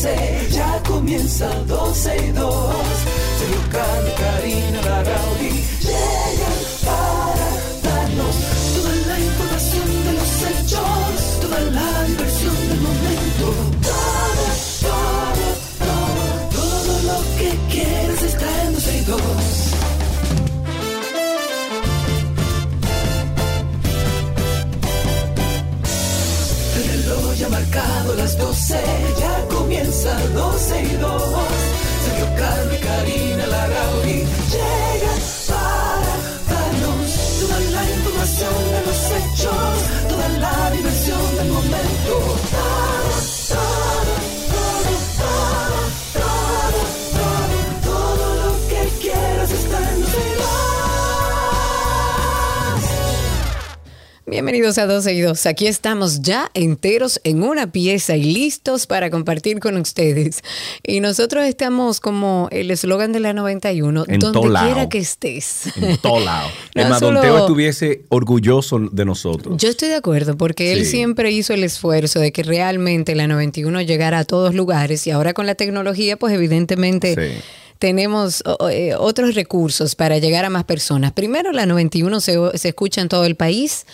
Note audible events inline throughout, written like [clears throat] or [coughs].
12, ya comienza 12 y 2. Sergio Carlos, Karina, Larrauri llegan para darnos toda la información de los hechos, toda la diversión del momento. Todo, todo, todo, todo lo que quieras está en 12 y 2. El reloj ya ha marcado las 12, ya comienza 12 y 2. Sergio Carlos y Karina Bienvenidos a 12 y 2. Aquí estamos ya enteros en una pieza y listos para compartir con ustedes. Y nosotros estamos como el eslogan de la 91, En donde todo lado. quiera que estés. En todo lado. [laughs] No Don solo- Teo estuviese orgulloso de nosotros. Yo estoy de acuerdo porque él Sí. siempre hizo el esfuerzo de que realmente la 91 llegara a todos lugares y ahora con la tecnología pues evidentemente Sí. tenemos eh, otros recursos para llegar a más personas. Primero la 91 se, se escucha en todo el país,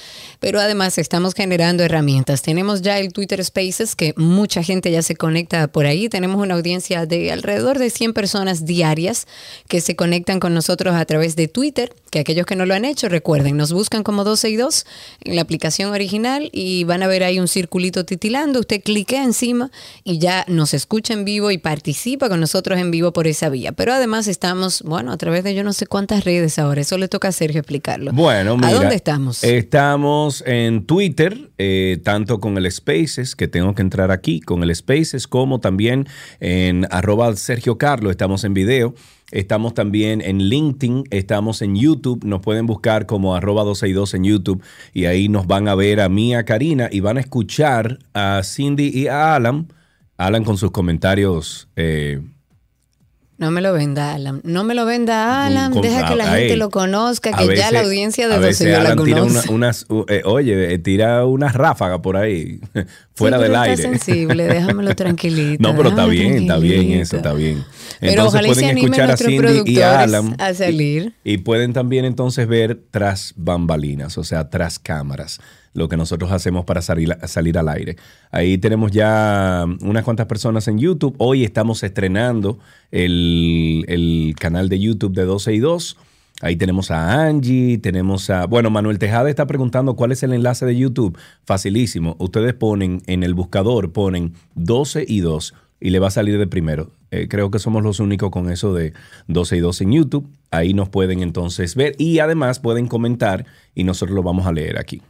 pero además estamos generando herramientas. Tenemos ya el Twitter Spaces que mucha gente ya se conecta por ahí. Tenemos una audiencia de alrededor de 100 personas diarias que se conectan con nosotros a través de Twitter, que aquellos que no lo han hecho, recuerden, nos buscan como 12 y 2 en la aplicación original y van a ver ahí un circulito titilando. Usted cliquea encima y ya nos escucha en vivo y participa con nosotros en vivo por esa vía. Pero además estamos, bueno, a través de yo no sé cuántas redes ahora. Eso le toca a Sergio explicarlo. Bueno, mira, ¿A dónde estamos? Estamos en Twitter, eh, tanto con el Spaces, que tengo que entrar aquí, con el Spaces, como también en arroba Sergio Carlos, estamos en video. Estamos también en LinkedIn, estamos en YouTube, nos pueden buscar como arroba 12 y 2 en YouTube y ahí nos van a ver a mí, a Karina y van a escuchar a Cindy y a Alan, Alan con sus comentarios eh, No me lo venda Alan. No me lo venda Alan. con- Deja que la gente lo conozca, que ya la audiencia de a 12 veces yo la Alan tira conoce. una- unas, uh, eh, oye, eh, tira unas ráfagas por ahí, [laughs] fuera Sí, del aire. Está sensible, [laughs] déjamelo tranquilito. No, pero está bien, está bien eso, está bien. Pero ojalá se pueden animen escuchar a Cindy y a Alan. a salir. Y, y pueden también entonces ver tras bambalinas, o sea, tras cámaras, lo que nosotros hacemos para salir, al aire. Ahí tenemos ya unas cuantas personas en YouTube. Hoy estamos estrenando el, el canal de YouTube de 12 y 2. Ahí tenemos a Angie, tenemos a... Bueno, Manuel Tejada está preguntando cuál es el enlace de YouTube. Facilísimo. Ustedes ponen en el buscador, ponen 12 y 2 y le va a salir de primero. Eh, creo que somos los únicos con eso de 12 y 2 en YouTube. Ahí nos pueden entonces ver y además pueden comentar y nosotros lo vamos a leer aquí.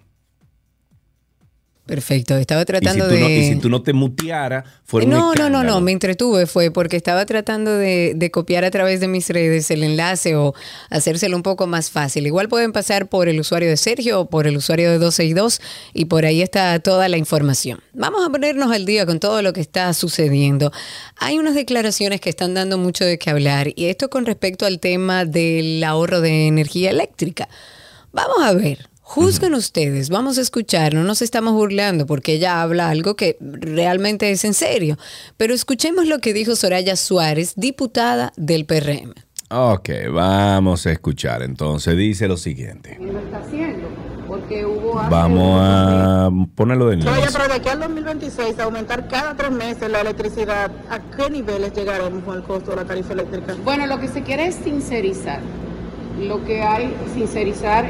Perfecto, estaba Y si, tratando tú de... no, y si tú no te mutearas, fuera un no, no, no, escándalo. no, me entretuve, fue porque estaba tratando de, de copiar a través de mis redes el enlace o hacérselo un poco más fácil. Igual pueden pasar por el usuario de Sergio o por el usuario de 12 y 2 y por ahí está toda la información. Vamos a ponernos al día con todo lo que está sucediendo. Hay unas declaraciones que están dando mucho de qué hablar y esto con respecto al tema del ahorro de energía eléctrica. Vamos a ver. Juzguen ustedes, vamos a escuchar, no nos estamos burlando porque ella habla algo que realmente es en serio, pero escuchemos lo que dijo Soraya Suárez, diputada del PRM. Ok, vamos a escuchar. Entonces dice lo siguiente. lo está haciendo, porque hubo Vamos a ponerlo de nuevo. Pero de aquí al 2026 aumentar cada tres meses la electricidad, ¿a qué niveles llegaremos con el costo de la tarifa eléctrica? Bueno, lo que se quiere es sincerizar. Lo que hay, sincerizar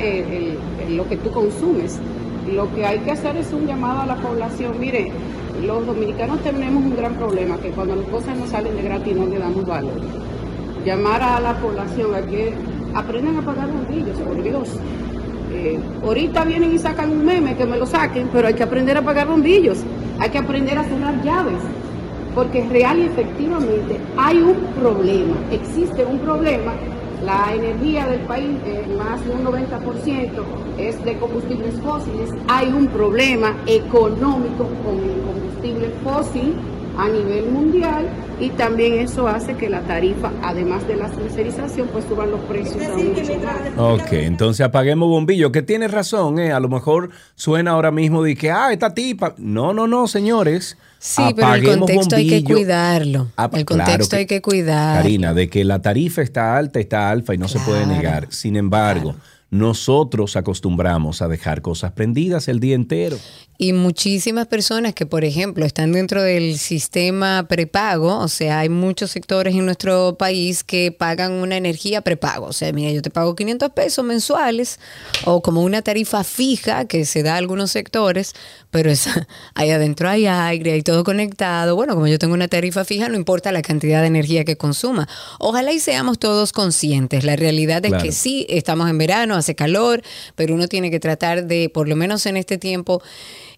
lo que tú consumes. Lo que hay que hacer es un llamado a la población. Mire, los dominicanos tenemos un gran problema, que cuando las cosas no salen de gratis no le damos valor. Llamar a la población a que aprendan a pagar bombillos, por Dios. Eh, ahorita vienen y sacan un meme, que me lo saquen, pero hay que aprender a pagar bombillos. Hay que aprender a cerrar llaves porque real y efectivamente hay un problema, existe un problema. La energía del país, eh, más de un 90% es de combustibles fósiles. Hay un problema económico con el combustible fósil a nivel mundial y también eso hace que la tarifa, además de la sincerización, pues suban los precios a mucho más. Ok, entonces apaguemos bombillo, que tiene razón, ¿eh? a lo mejor suena ahora mismo de que, ah, esta tipa. No, no, no, señores. Sí, pero el contexto hay que cuidarlo. Apa- el claro contexto hay que cuidar. Karina, de que la tarifa está alta, está alfa y no se puede negar. Sin embargo, nosotros acostumbramos a dejar cosas prendidas el día entero. Y muchísimas personas que, por ejemplo, están dentro del sistema prepago, o sea, hay muchos sectores en nuestro país que pagan una energía prepago. O sea, mira, yo te pago 500 pesos mensuales o como una tarifa fija que se da a algunos sectores, pero esa, [laughs] ahí adentro hay aire, hay todo conectado. Bueno, como yo tengo una tarifa fija, no importa la cantidad de energía que consuma. Ojalá y seamos todos conscientes. La realidad es Claro. que sí, estamos en verano, hace calor, pero uno tiene que tratar de, por lo menos en este tiempo,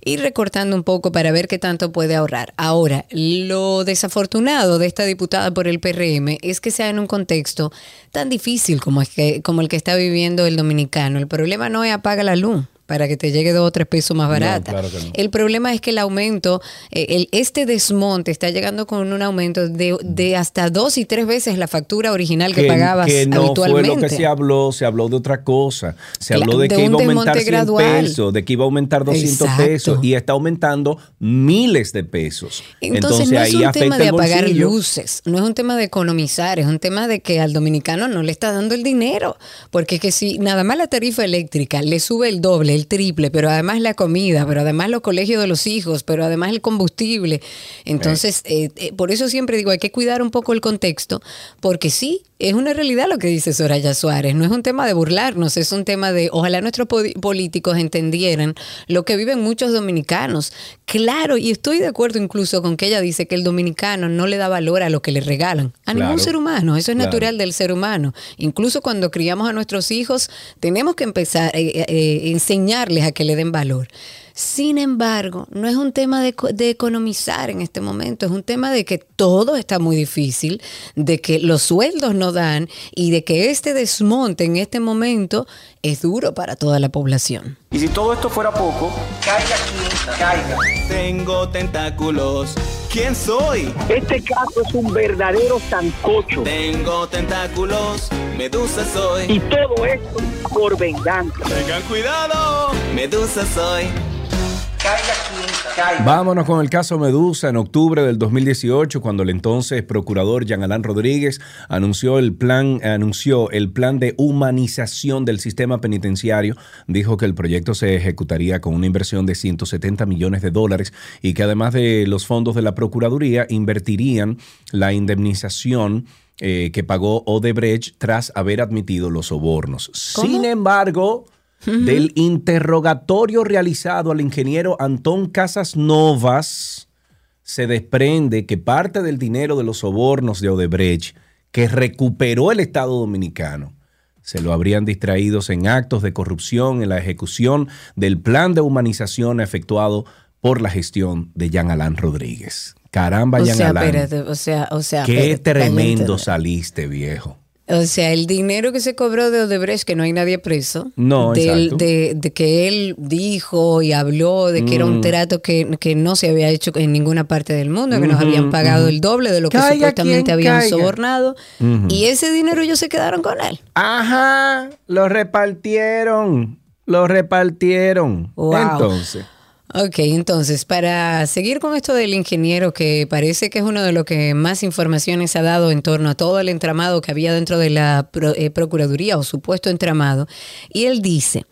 ir recortando un poco para ver qué tanto puede ahorrar. Ahora, lo desafortunado de esta diputada por el PRM es que sea en un contexto tan difícil como, es que, como el que está viviendo el dominicano. El problema no es apaga la luz para que te llegue dos o tres pesos más barata. claro que no. El problema es que el aumento, eh, el, este desmonte está llegando con un aumento de, de hasta dos y tres veces la factura original que, pagabas que no habitualmente. fue lo que se habló, se habló de otra cosa. Se habló de, de que iba a aumentar desmonte 100 gradual. pesos, de que iba a aumentar 200 Exacto. pesos y está aumentando miles de pesos. Entonces, no es un tema de apagar luces, no es un tema de economizar, es un tema de que al dominicano no le está dando el dinero. Porque es que si nada más la tarifa eléctrica le sube el doble, el triple, pero además la comida, pero además los colegios de los hijos, pero además el combustible. Entonces, eh, eh, por eso siempre digo, hay que cuidar un poco el contexto, porque sí, es una realidad lo que dice Soraya Suárez, no es un tema de burlarnos, es un tema de, ojalá nuestros políticos entendieran lo que viven muchos dominicanos. Claro, y estoy de acuerdo incluso con que ella dice que el dominicano no le da valor a lo que le regalan, a Claro. ningún ser humano, eso es Claro. natural del ser humano. Incluso cuando criamos a nuestros hijos, tenemos que empezar a a que le den valor. Sin embargo, no es un tema de, de economizar en este momento, es un tema de que todo está muy difícil, de que los sueldos no dan y de que este desmonte en este momento es duro para toda la población. Y si todo esto fuera poco, caiga quien caiga. Tengo tentáculos. ¿Quién soy? Este caso es un verdadero sancocho. Tengo tentáculos. Medusa soy. Y todo esto por venganza. Tengan cuidado. Medusa soy. Caiga quien. Vámonos con el caso Medusa en octubre del 2018, cuando el entonces procurador Jean Alain Rodríguez anunció el plan, anunció el plan de humanización del sistema penitenciario. Dijo que el proyecto se ejecutaría con una inversión de 170 millones de dólares y que además de los fondos de la Procuraduría invertirían la indemnización eh, que pagó Odebrecht tras haber admitido los sobornos. Sin embargo, del interrogatorio realizado al ingeniero Antón Casas Novas, se desprende que parte del dinero de los sobornos de Odebrecht que recuperó el Estado Dominicano se lo habrían distraído en actos de corrupción en la ejecución del plan de humanización efectuado por la gestión de Jean Alain Rodríguez. Caramba, O Jean sea, Alain. espérate, o sea, o sea, Qué espérate, tremendo saliste, viejo. O sea, el dinero que se cobró de Odebrecht, que no hay nadie preso, No, del- exacto. de, de que él dijo y habló de que era Mm. un trato que, que no se había hecho en ninguna parte del mundo, que nos habían pagado el doble de lo que Caiga supuestamente habían caiga. sobornado, y ese dinero ellos se quedaron con él. Ajá, lo repartieron, lo repartieron. Wow. Entonces, Ok, entonces, para seguir con esto del ingeniero, que parece que es uno de los que más informaciones ha dado en torno a todo el entramado que había dentro de la eh, Procuraduría o supuesto entramado, y él dice,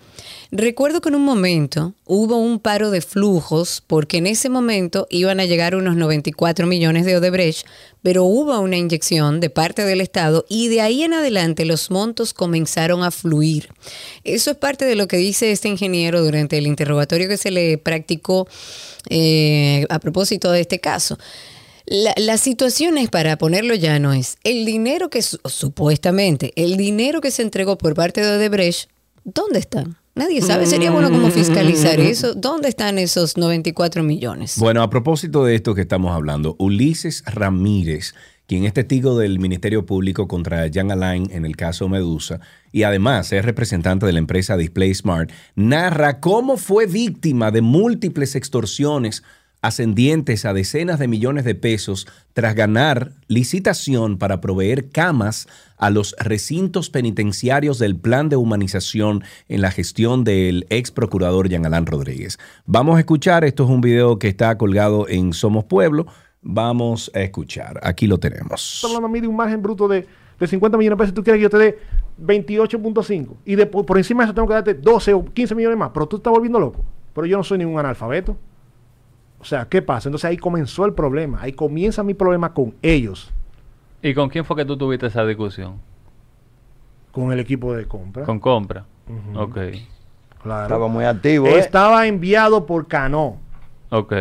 recuerdo que en un momento hubo un paro de flujos porque en ese momento iban a llegar unos 94 millones de Odebrecht, pero hubo una inyección de parte del Estado y de ahí en adelante los montos comenzaron a fluir. Eso es parte de lo que dice este ingeniero durante el interrogatorio que se le practicó eh, a propósito de este caso. La, la situación es, para ponerlo llano, es el dinero que su- supuestamente, el dinero que se entregó por parte de Odebrecht, ¿dónde está? Nadie sabe, sería bueno como fiscalizar eso. ¿Dónde están esos 94 millones? bueno, a propósito de esto que estamos hablando, Ulises Ramírez, quien es testigo del Ministerio Público contra Jean Alain en el caso Medusa, y además es representante de la empresa Display Smart, narra cómo fue víctima de múltiples extorsiones ascendientes a decenas de millones de pesos tras ganar licitación para proveer camas a los recintos penitenciarios del plan de humanización en la gestión del ex procurador Jean Alain Rodríguez. Vamos a escuchar, esto es un video que está colgado en Somos Pueblo. Vamos a escuchar, aquí lo tenemos. Hablando a mí de un margen bruto de, de 50 millones de pesos. Tú quieres que yo te dé 28.5 y de, por encima de eso tengo que darte 12 o 15 millones más. Pero tú estás volviendo loco. Pero yo no soy ningún analfabeto. O sea, ¿qué pasa? Entonces ahí comenzó el problema. Ahí comienza mi problema con ellos, ¿Y con quién fue que tú tuviste esa discusión? con el equipo de compra. Con compra. Ujú. Ok, Claro. Estaba muy activo. ¿eh? Estaba enviado por Cano. ok.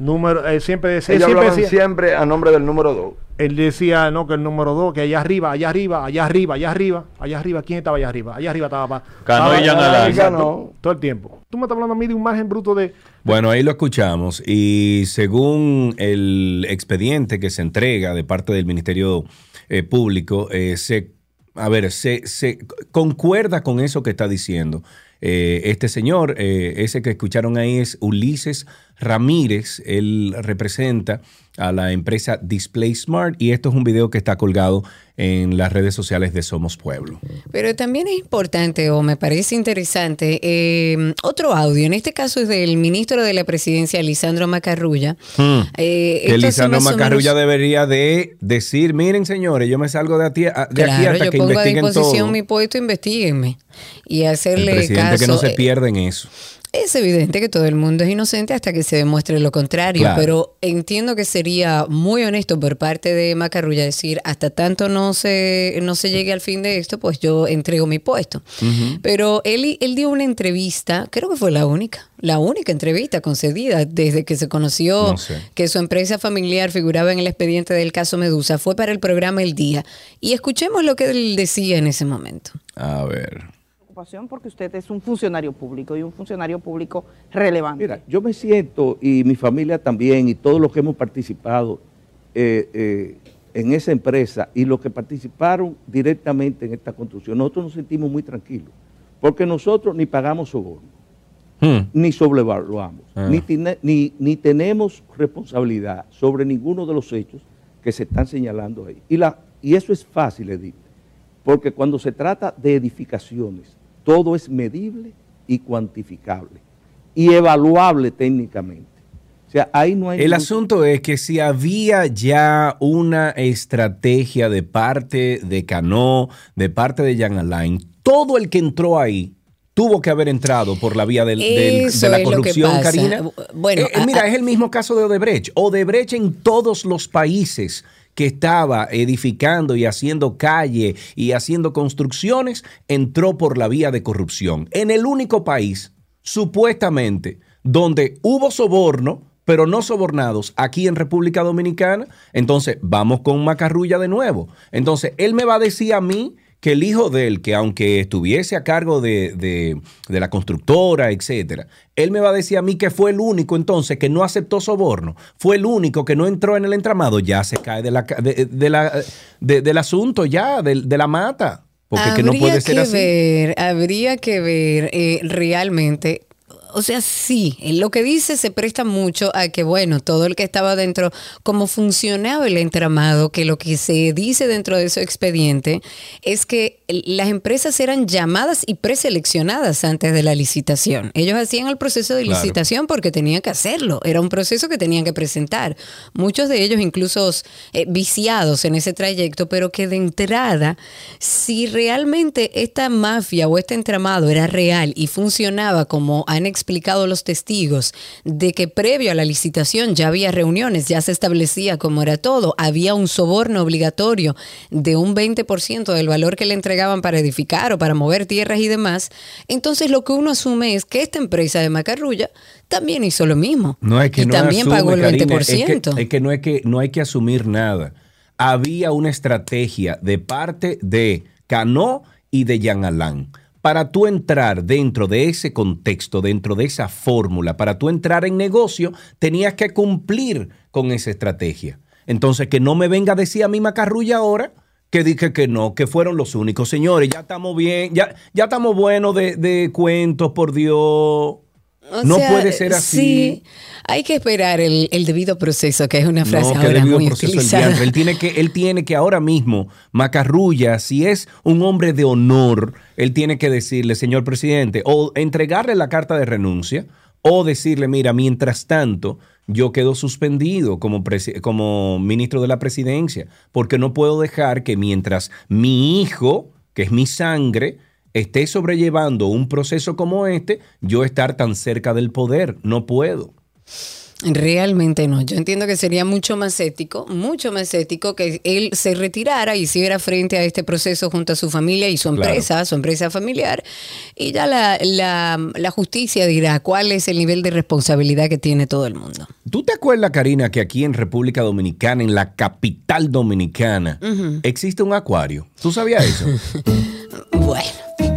Número, eh, siempre, decía- él Ellos siempre decía, siempre a nombre del número 2. él decía, no, que el número 2, que allá arriba, allá arriba, allá arriba, allá arriba, allá arriba, ¿quién estaba allá arriba? Allá arriba estaba pa- Cano y. Exacto, Cano. Todo el tiempo. Tú me estás hablando a mí de un margen bruto de... Bueno, ahí lo escuchamos y según el expediente que se entrega de parte del Ministerio eh, Público, eh, se, a ver, se, se concuerda con eso que está diciendo. Eh, este señor, eh, ese que escucharon ahí es Ulises Ramírez, él representa a la empresa Display Smart y esto es un video que está colgado en las redes sociales de Somos Pueblo. Pero también es importante o me parece interesante eh, otro audio. En este caso es del ministro de la Presidencia, Lisandro Macarrulla. Eh, que Lisandro Macarrulla menos- debería de decir, miren señores, yo me salgo de, aquí, a- de aquí Claro, hasta yo que pongo a investiguen disposición todo. mi puesto, investiguenme. Y El hacerle presidente caso. que no se eh, pierda en eso. Es evidente que todo el mundo es inocente hasta que se demuestre lo contrario, Claro. pero entiendo que sería muy honesto por parte de Macarrulla decir, hasta tanto no se, no se llegue al fin de esto, pues yo entrego mi puesto. Pero él, él dio una entrevista, creo que fue la única, la única entrevista concedida desde que se conoció No sé. que su empresa familiar figuraba en el expediente del caso Medusa, fue para el programa El Día. Y escuchemos lo que él decía en ese momento. A ver. Preocupación porque usted es un funcionario público y un funcionario público relevante. Mira, yo me siento, y mi familia también, y todos los que hemos participado eh, eh, en esa empresa y los que participaron directamente en esta construcción, nosotros nos sentimos muy tranquilos, porque nosotros ni pagamos soborno, Hmm. ni sobrevaluamos, Ah. ni, tiene- ni, ni tenemos responsabilidad sobre ninguno de los hechos que se están señalando ahí. Y, la, y eso es fácil, Edith, porque cuando se trata de edificaciones, todo es medible y cuantificable y evaluable técnicamente. O sea, ahí no hay... El ningún- asunto es que si había ya una estrategia de parte de Cano, de parte de Jan Alain, todo el que entró ahí tuvo que haber entrado por la vía del- del- Eso de la corrupción. Karina. Bueno, Eh, eh, a- mira, a- es el mismo caso de Odebrecht. Odebrecht en todos los países que estaba edificando y haciendo calle y haciendo construcciones, entró por la vía de corrupción. En el único país, supuestamente, donde hubo soborno, pero no sobornados, aquí en República Dominicana, entonces vamos con Macarrulla de nuevo. Entonces, él me va a decir a mí que el hijo de él, que aunque estuviese a cargo de, de- de la constructora, etcétera, él me va a decir a mí que fue el único entonces que no aceptó soborno, fue el único que no entró en el entramado, ya se cae de la, de- de la- de- del asunto, ya, de, de la mata. Porque que no puede ser que así. ver, habría que ver eh, realmente. O sea, sí, en lo que dice se presta mucho a que, bueno, todo el que estaba dentro, cómo funcionaba el entramado, que lo que se dice dentro de ese expediente es que las empresas eran llamadas y preseleccionadas antes de la licitación. Ellos hacían el proceso de Claro. licitación porque tenían que hacerlo, era un proceso que tenían que presentar. Muchos de ellos incluso eh, viciados en ese trayecto, pero que de entrada, si realmente esta mafia o este entramado era real y funcionaba como han explicado los testigos, de que previo a la licitación ya había reuniones, ya se establecía cómo era todo, había un soborno obligatorio de un 20% del valor que le entregaban para edificar o para mover tierras y demás, entonces lo que uno asume es que esta empresa de Macarrulla también hizo lo mismo. No es que y no también asume, pagó el Karina, 20%. Es que, es que no, es que no hay que asumir nada. Había una estrategia de parte de Cano y de Jean Alain. Para tú entrar dentro de ese contexto, dentro de esa fórmula, para tú entrar en negocio, tenías que cumplir con esa estrategia. Entonces, que no me venga a decir a mí Macarrulla ahora que dije que no, que fueron los únicos. Señores, ya estamos bien, ya, ya estamos buenos de, de cuentos, por Dios. O no sea, puede ser así. Sí, hay que esperar el, el debido proceso, que es una frase No, ahora debido muy proceso el utilizada. diantre. Él tiene que, él tiene que ahora mismo, Macarrulla, si es un hombre de honor, él tiene que decirle, señor presidente, o entregarle la carta de renuncia, o decirle, mira, mientras tanto, yo quedo suspendido como, ministro de la presidencia, porque no puedo dejar que mientras mi hijo, que es mi sangre, esté sobrellevando un proceso como este, yo estar tan cerca del poder. No puedo. Realmente no. Yo entiendo que sería mucho más ético, mucho más ético que él se retirara y hiciera frente a este proceso junto a su familia y su Claro. empresa, su empresa familiar, y ya la, la- la justicia dirá cuál es el nivel de responsabilidad que tiene todo el mundo. ¿Tú te acuerdas, Karina, que aquí en República Dominicana, en la capital dominicana, existe un acuario? ¿Tú sabías eso? [laughs] Bueno.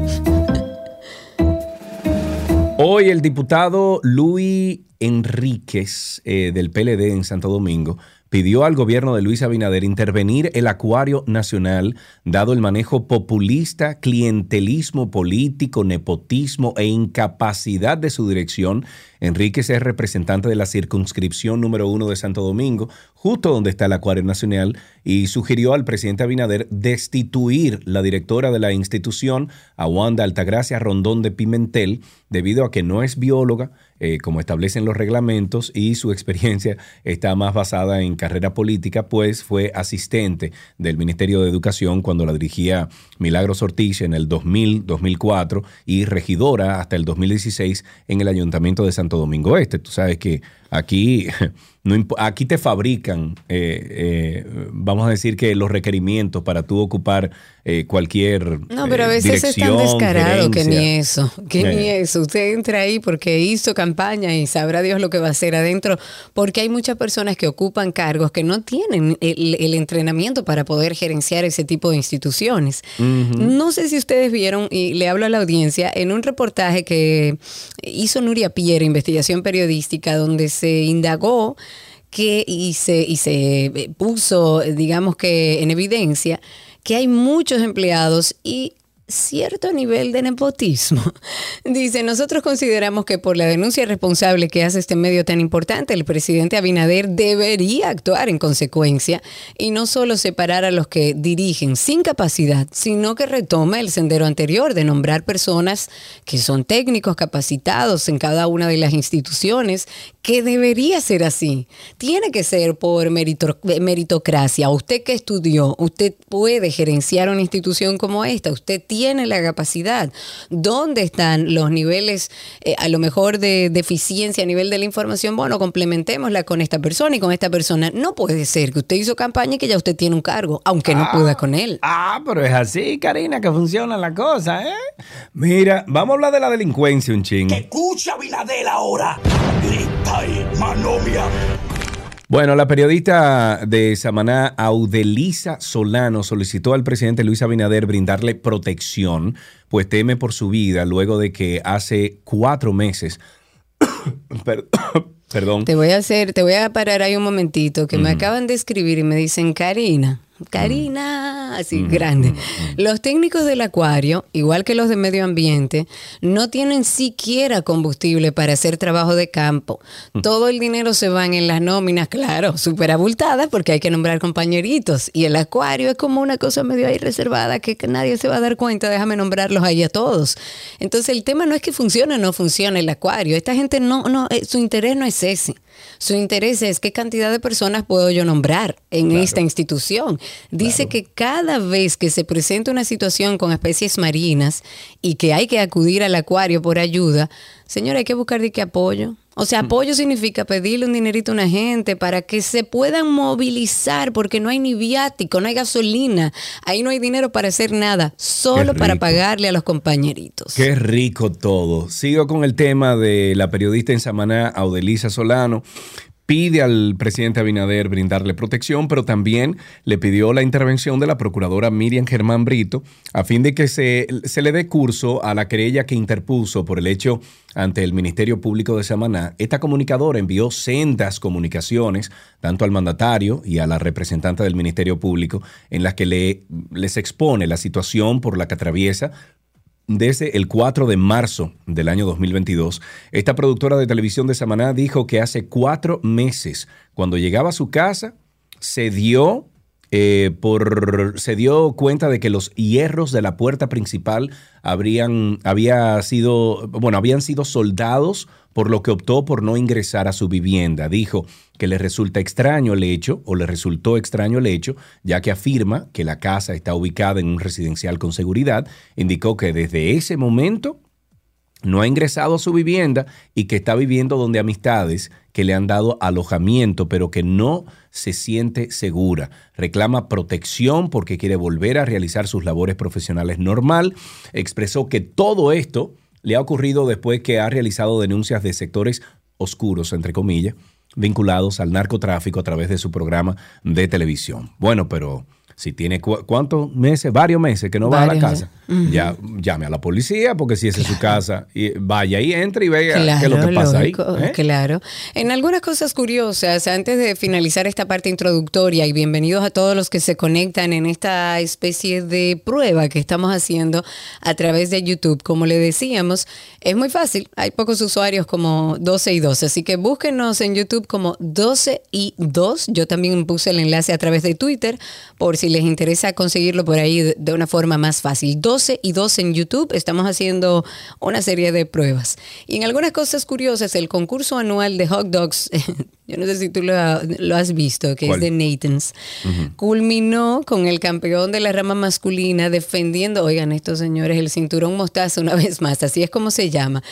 Hoy el diputado Luis Enríquez eh, del PLD en Santo Domingo pidió al gobierno de Luis Abinader intervenir el acuario nacional dado el manejo populista, clientelismo político, nepotismo e incapacidad de su dirección. Enríquez es representante de la circunscripción número uno de Santo Domingo, justo donde está el acuario nacional, y sugirió al presidente Abinader destituir la directora de la institución, a Wanda Altagracia Rondón de Pimentel, debido a que no es bióloga, eh, como establecen los reglamentos, y su experiencia está más basada en carrera política, pues fue asistente del Ministerio de Educación cuando la dirigía Milagros Ortiz en el 2000-2004 y regidora hasta el 2016 en el Ayuntamiento de Santo Domingo Este. Tú sabes que aquí, [laughs] no aquí te fabrican, eh, eh, vamos a decir que los requerimientos para tú ocupar eh, cualquier No, pero a eh, veces es tan descarado que ni eso, que Eh. ni eso. Usted entra ahí porque hizo campaña y sabrá Dios lo que va a hacer adentro, porque hay muchas personas que ocupan cargos que no tienen el, el entrenamiento para poder gerenciar ese tipo de instituciones. No sé si ustedes vieron, y le hablo a la audiencia, en un reportaje que hizo Nuria Pierre, investigación periodística, donde se indagó que y se, y se eh, puso, digamos que en evidencia, que hay muchos empleados y cierto nivel de nepotismo. [laughs] Dice, nosotros consideramos que por la denuncia responsable que hace este medio tan importante, el presidente Abinader debería actuar en consecuencia y no solo separar a los que dirigen sin capacidad, sino que retome el sendero anterior de nombrar personas que son técnicos capacitados en cada una de las instituciones, que debería ser así. Tiene que ser por merito- meritocracia. Usted que estudió, usted puede gerenciar una institución como esta, usted tiene la capacidad. ¿Dónde están los niveles, eh, a lo mejor, de deficiencia a nivel de la información? Bueno, complementémosla con esta persona y con esta persona. No puede ser que usted hizo campaña y que ya usted tiene un cargo, aunque no pueda con él. Ah, pero es así, Karina, que funciona la cosa, ¿eh? Mira, vamos a hablar de la delincuencia un ching. Escucha Binadel ahora. Grita manomia. Bueno, la periodista de Samaná, Audelisa Solano, solicitó al presidente Luis Abinader brindarle protección, pues teme por su vida luego de que hace cuatro meses, [coughs] per- [coughs] perdón, Te voy a hacer, te voy a parar ahí un momentito, que me acaban de escribir y me dicen, Karina, Karina, así grande. Los técnicos del acuario, igual que los de medio ambiente, no tienen siquiera combustible para hacer trabajo de campo. Todo el dinero se va en las nóminas, claro, súper abultadas porque hay que nombrar compañeritos. Y el acuario es como una cosa medio ahí reservada que, que nadie se va a dar cuenta, déjame nombrarlos ahí a todos. Entonces el tema no es que funcione o no funcione el acuario. Esta gente no, no, eh, su interés no es ese. Su interés es qué cantidad de personas puedo yo nombrar en esta institución. Dice que cada vez que se presenta una situación con especies marinas y que hay que acudir al acuario por ayuda, señora, hay que buscar de qué apoyo. O sea, apoyo significa pedirle un dinerito a una gente para que se puedan movilizar, porque no hay ni viático, no hay gasolina, ahí no hay dinero para hacer nada, solo para pagarle a los compañeritos. Qué rico todo. Sigo con el tema de la periodista en Samaná, Audelisa Solano. Pide al presidente Abinader brindarle protección, pero también le pidió la intervención de la procuradora Miriam Germán Brito a fin de que se, se le dé curso a la querella que interpuso por el hecho ante el Ministerio Público de Samaná. Esta comunicadora envió sendas comunicaciones tanto al mandatario y a la representante del Ministerio Público en las que le, les expone la situación por la que atraviesa desde el 4 de marzo del año 2022. Esta productora de televisión de Samaná dijo que hace cuatro meses, cuando llegaba a su casa, se dio, eh, por, se dio cuenta de que los hierros de la puerta principal habrían, había sido, bueno, habían sido soldados, por lo que optó por no ingresar a su vivienda. Dijo que le resulta extraño el hecho, o le resultó extraño el hecho, ya que afirma que la casa está ubicada en un residencial con seguridad. Indicó que desde ese momento no ha ingresado a su vivienda y que está viviendo donde amistades que le han dado alojamiento, pero que no se siente segura. Reclama protección porque quiere volver a realizar sus labores profesionales normal. Expresó que todo esto le ha ocurrido después que ha realizado denuncias de sectores oscuros, entre comillas, vinculados al narcotráfico a través de su programa de televisión. Bueno, pero si tiene cu- cuántos meses, varios meses que no va a la casa, ya llame a la policía porque si esa es su casa, y vaya y entre y vea qué es lo que pasa lógico, ahí. ¿eh? Claro. En algunas cosas curiosas, antes de finalizar esta parte introductoria, y bienvenidos a todos los que se conectan en esta especie de prueba que estamos haciendo a través de YouTube. Como le decíamos, es muy fácil. Hay pocos usuarios como 12 y 2. Así que búsquenos en YouTube como 12 y 2. Yo también puse el enlace a través de Twitter por si les interesa conseguirlo por ahí de- una forma más fácil. 12 y 2 en YouTube. Estamos haciendo una serie de pruebas. Y en algunas cosas curiosas, el concurso anual de hot dogs, [laughs] yo no sé si tú lo, lo has visto, que ¿Cuál? es de Nathan's, culminó con el campeón de la rama masculina defendiendo, oigan estos señores, el cinturón mostaza una [laughs] vez más, así es como se llama.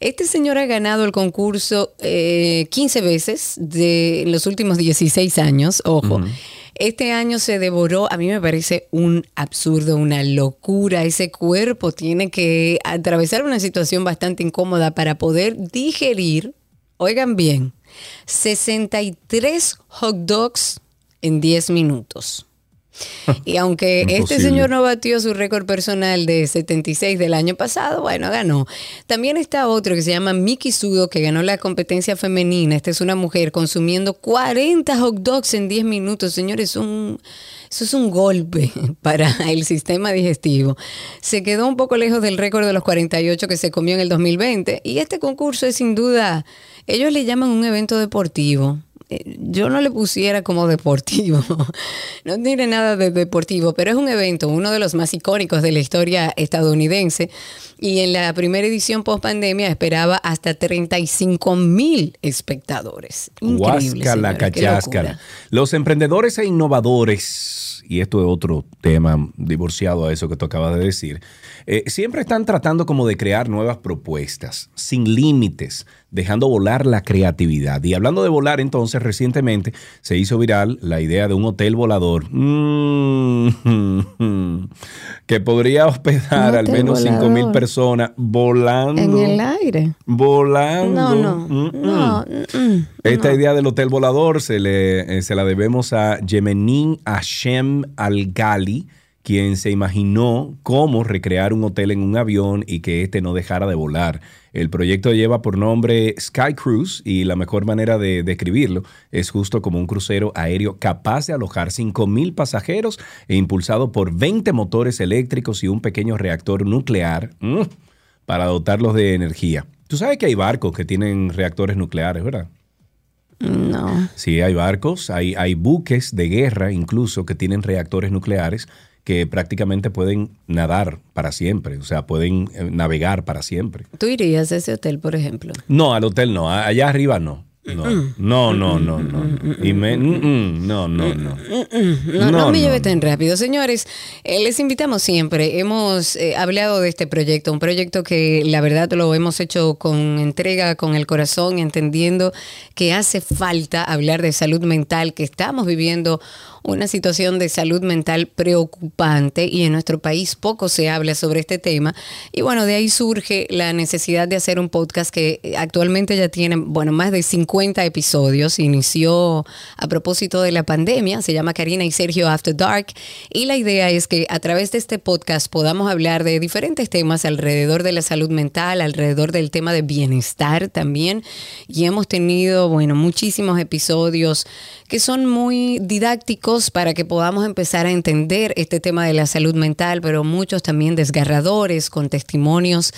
Este señor ha ganado el concurso eh, 15 veces de, en los últimos 16 años, ojo. Este año se devoró, a mí me parece un absurdo, una locura. Ese cuerpo tiene que atravesar una situación bastante incómoda para poder digerir, oigan bien, 63 hot dogs en 10 minutos. [laughs] Y aunque este señor no batió su récord personal de 76 del año pasado, bueno, ganó. También está otro que se llama Miki Sudo, que ganó la competencia femenina. Esta es una mujer consumiendo 40 hot dogs en 10 minutos. Señores, un, eso es un golpe [laughs] para el sistema digestivo. Se quedó un poco lejos del récord de los 48 que se comió en el 2020. Y este concurso es sin duda, ellos le llaman un evento deportivo yo no le pusiera como deportivo. [laughs] No tiene nada de deportivo, pero es un evento, uno de los más icónicos de la historia estadounidense. Y en la primera edición post pandemia esperaba hasta 35 mil espectadores. Increíble. Locura. Los emprendedores e innovadores, y esto es otro tema divorciado a eso que tú acabas de decir, eh, siempre están tratando como de crear nuevas propuestas, sin límites, dejando volar la creatividad. Y hablando de volar, entonces, recientemente se hizo viral la idea de un hotel volador mm, [laughs] que podría hospedar al menos 5 mil personas volando. En el aire. Volando. No, no, Mm, mm. no. Esta no. idea del hotel volador se, le, eh, se la debemos a Yemenin Hashem Al-Ghali, quien se imaginó cómo recrear un hotel en un avión y que éste no dejara de volar. El proyecto lleva por nombre Sky Cruise y la mejor manera de describirlo es justo como un crucero aéreo capaz de alojar 5.000 pasajeros e impulsado por 20 motores eléctricos y un pequeño reactor nuclear mm, para dotarlos de energía. Tú sabes que hay barcos que tienen reactores nucleares, ¿verdad? No. Sí, hay barcos, hay, hay buques de guerra incluso que tienen reactores nucleares que prácticamente pueden nadar para siempre, o sea, pueden eh, navegar para siempre. Tú irías a ese hotel, por ejemplo. No, al hotel no, allá arriba no. No, no, no, no, no. no. Y me- no, no, no. No, no, me lleve tan rápido. Señores, eh, les invitamos siempre. Hemos eh, hablado de este proyecto, un proyecto que la verdad lo hemos hecho con entrega, con el corazón, entendiendo que hace falta hablar de salud mental, que estamos viviendo una situación de salud mental preocupante y en nuestro país poco se habla sobre este tema. Y bueno, de ahí surge la necesidad de hacer un podcast que actualmente ya tiene, bueno, más de 50 50 episodios. Inició a propósito de la pandemia. Se llama Karina y Sergio After Dark. Y la idea es que a través de este podcast podamos hablar de diferentes temas alrededor de la salud mental, alrededor del tema de bienestar también. Y hemos tenido, bueno, muchísimos episodios que son muy didácticos para que podamos empezar a entender este tema de la salud mental, pero muchos también desgarradores, con testimonios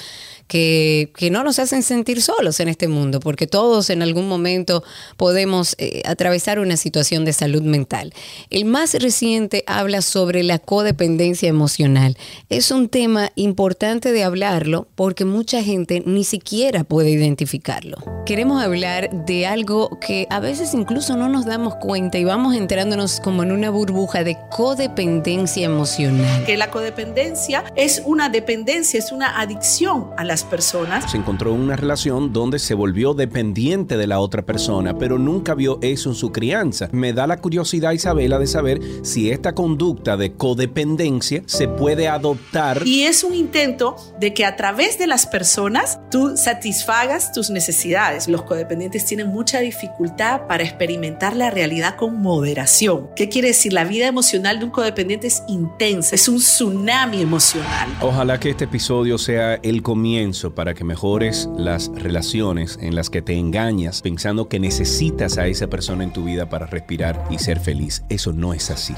que, que no nos hacen sentir solos en este mundo, porque todos en algún momento podemos eh, atravesar una situación de salud mental. El más reciente habla sobre la codependencia emocional. Es un tema importante de hablarlo porque mucha gente ni siquiera puede identificarlo. Queremos hablar de algo que a veces incluso no nos damos cuenta y vamos enterándonos como en una burbuja de codependencia emocional. Que la codependencia es una dependencia, es una adicción a las personas. Se encontró en una relación donde se volvió dependiente de la otra persona, pero nunca vio eso en su crianza. Me da la curiosidad, Isabela, de saber si esta conducta de codependencia se puede adoptar. Y es un intento de que a través de las personas tú satisfagas tus necesidades. Los codependientes tienen mucha dificultad para experimentar la realidad con moderación. ¿Qué quiere decir? La vida emocional de un codependiente es intensa, es un tsunami emocional. Ojalá que este episodio sea el comienzo para que mejores las relaciones en las que te engañas pensando que necesitas a esa persona en tu vida para respirar y ser feliz. Eso no es así.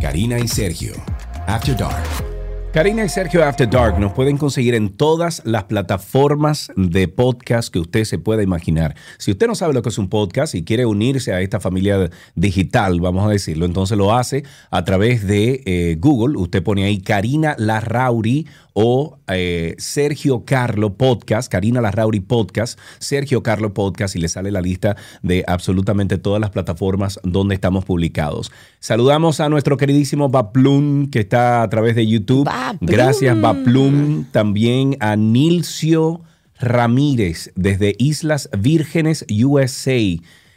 Karina y Sergio. After Dark. Karina y Sergio After Dark nos pueden conseguir en todas las plataformas de podcast que usted se pueda imaginar. Si usted no sabe lo que es un podcast y quiere unirse a esta familia digital, vamos a decirlo, entonces lo hace a través de eh, Google. Usted pone ahí Karina Larrauri o eh, Sergio Carlo Podcast, Karina Larrauri Podcast, Sergio Carlo Podcast y le sale la lista de absolutamente todas las plataformas donde estamos publicados. Saludamos a nuestro queridísimo Baplum que está a través de YouTube. Gracias Baplum. También a Nilcio Ramírez desde Islas Vírgenes, USA.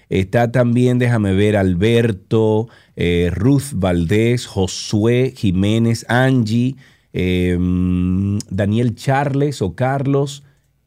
Está también, déjame ver, Alberto, eh, Ruth Valdés, Josué Jiménez, Angie, eh, Daniel Charles o Carlos,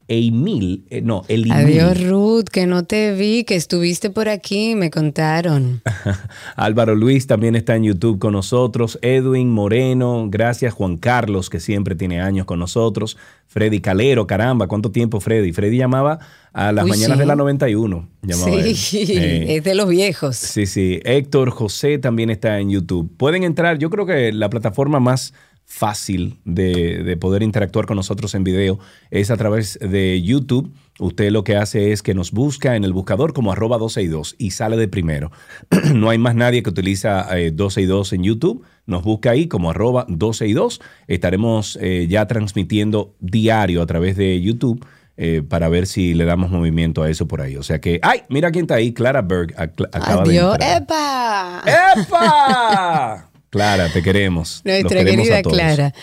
Emil, eh, no, Elimil. Adiós Ruth, que no te vi, que estuviste por aquí, me contaron. [laughs] Álvaro Luis también está en YouTube con nosotros. Edwin Moreno, gracias Juan Carlos, que siempre tiene años con nosotros. Freddy Calero, caramba, ¿cuánto tiempo Freddy? Freddy llamaba a las Uy, mañanas sí. de la 91. Llamaba. Sí, Eh, [laughs] es de los viejos. Sí, sí. Héctor José también está en YouTube. Pueden entrar, yo creo que la plataforma más fácil de, de poder interactuar con nosotros en video es a través de YouTube. Usted lo que hace es que nos busca en el buscador como arroba 262 y sale de primero. [clears throat] no hay más nadie que utiliza eh, 262 en YouTube. Nos busca ahí como arroba 262. Estaremos eh, ya transmitiendo diario a través de YouTube. eh, para ver si le damos movimiento a eso por ahí. O sea que, ¡ay! Mira quién está ahí. Clara Berg ac- acaba Adiós. ¡Epa! ¡Epa! [laughs] Clara, te queremos. Los Nuestra queremos querida a todos. Clara.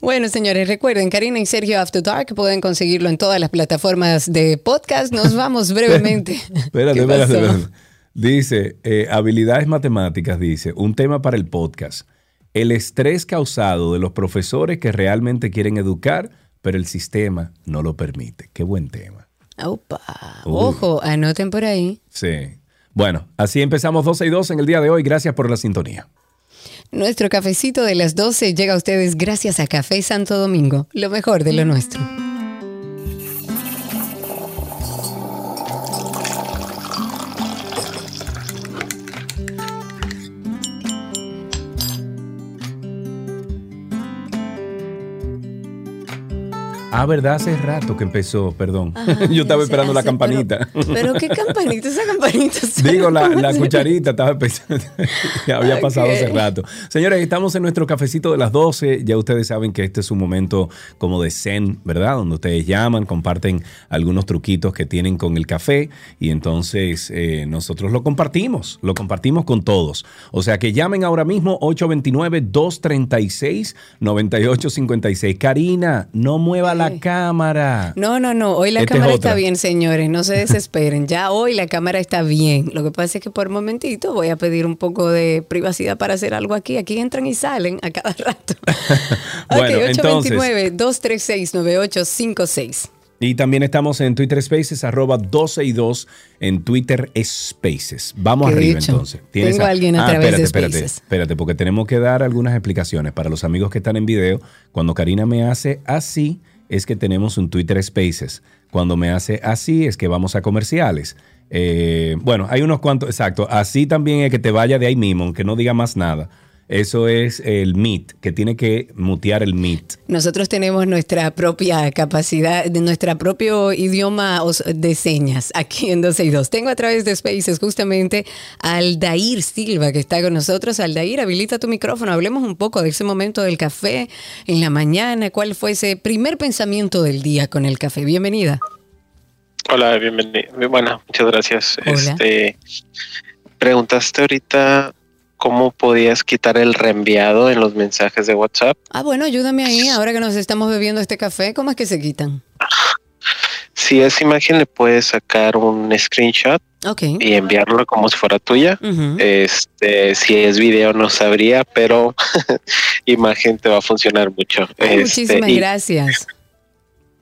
Bueno, señores, recuerden, Karina y Sergio After Dark pueden conseguirlo en todas las plataformas de podcast. Nos [laughs] vamos brevemente. Espérate, ¿Qué espérate. Dice, eh, habilidades matemáticas, dice, un tema para el podcast. El estrés causado de los profesores que realmente quieren educar, pero el sistema no lo permite. Qué buen tema. Opa. Uy. Ojo, anoten por ahí. Sí. Bueno, así empezamos 12 y 2 en el día de hoy. Gracias por la sintonía. Nuestro cafecito de las 12 llega a ustedes gracias a Café Santo Domingo, lo mejor de lo nuestro. Ah, ¿verdad? Hace rato que empezó, perdón. Ajá, [laughs] Yo estaba esperando la campanita. Pero qué campanita, esa campanita. [laughs] Digo, la, ¿cómo la se- cucharita estaba pensando. [laughs] ya había pasado hace rato. Señores, estamos en nuestro cafecito de las 12. Ya ustedes saben que este es un momento como de zen, ¿verdad? Donde ustedes llaman, comparten algunos truquitos que tienen con el café y entonces eh, nosotros lo compartimos. Lo compartimos con todos. O sea que llamen ahora mismo 829-236-9856. Karina, no mueva la cámara. No, no, no. Hoy la Esta cámara está bien, señores. No se desesperen. Ya hoy la cámara está bien. Lo que pasa es que por un momentito voy a pedir un poco de privacidad para hacer algo aquí. Aquí entran y salen a cada rato. [laughs] Bueno, ok, entonces- 829-236-9856. Y también estamos en Twitter Spaces, arroba 12 y 2 en Twitter Spaces. Vamos arriba hecho, entonces. tengo a alguien a través espérate, de espérate, espérate, porque tenemos que dar algunas explicaciones para los amigos que están en video. Cuando Karina me hace así, es que tenemos un Twitter Spaces. Cuando me hace así, es que vamos a comerciales. Eh, bueno, hay unos cuantos, exacto. Así también es que te vaya de ahí mismo, aunque no diga más nada. Eso es el Meet, que tiene que mutear el Meet. Nosotros tenemos nuestra propia capacidad, de nuestro propio idioma de señas aquí en 12 y 2. Tengo a través de Spaces justamente a Aldair Silva que está con nosotros. Aldair, habilita tu micrófono. Hablemos un poco de ese momento del café en la mañana. ¿Cuál fue ese primer pensamiento del día con el café? Bienvenida. Hola, bienvenido. Bueno, muchas gracias. Hola. Este, preguntaste ahorita cómo podías quitar el reenviado en los mensajes de WhatsApp. Ah, bueno, ayúdame ahí. Ahora que nos estamos bebiendo este café, ¿cómo es que se quitan? [laughs] Si es imagen, le puedes sacar un screenshot Ok. y enviarlo como si fuera tuya. Este, si es video no sabría, pero [laughs] imagen te va a funcionar mucho. Este, muchísimas y- gracias.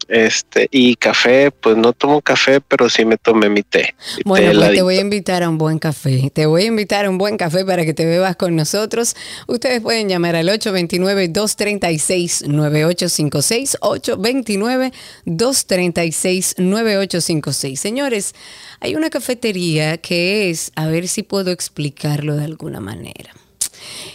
Este, y café, pues no tomo café, pero sí me tomé mi té. Mi Bueno, té pues te voy a invitar a un buen café. Te voy a invitar a un buen café para que te bebas con nosotros. Ustedes pueden llamar al 829-236-9856. 829-236-9856. Señores, hay una cafetería que es, a ver si puedo explicarlo de alguna manera.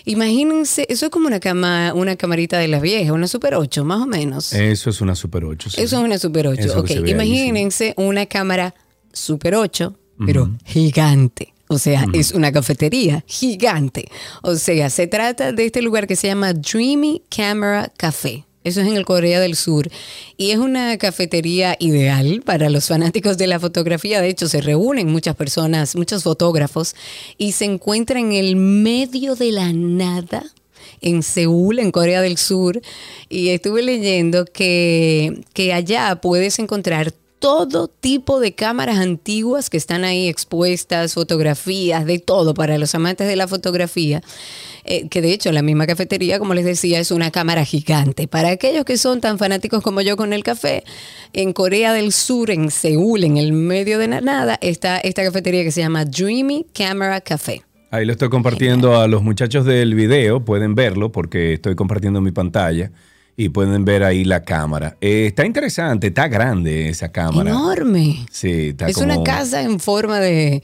Imagínense, eso es como una cama, una camarita de las viejas, una Super 8, más o menos. Eso es una Super 8. sí. Eso es una Super 8. Eso ok, ahí, imagínense una cámara Super 8, pero gigante. O sea, es una cafetería gigante. O sea, se trata de este lugar que se llama Dreamy Camera Café. Eso es en el Corea del Sur. Y es una cafetería ideal para los fanáticos de la fotografía. De hecho, se reúnen muchas personas, muchos fotógrafos, y se encuentra en el medio de la nada en Seúl, en Corea del Sur, y estuve leyendo que, que allá puedes encontrar todo tipo de cámaras antiguas que están ahí expuestas, fotografías, de todo para los amantes de la fotografía. Eh, que de hecho la misma cafetería, como les decía, es una cámara gigante. Para aquellos que son tan fanáticos como yo con el café, en Corea del Sur, en Seúl, en el medio de la nada, está esta cafetería que se llama Dreamy Camera Café. Ahí lo estoy compartiendo a los muchachos del video, pueden verlo porque estoy compartiendo mi pantalla y pueden ver ahí la cámara. Eh, está interesante, está grande esa cámara. Enorme. Sí, está es como- una casa en forma de,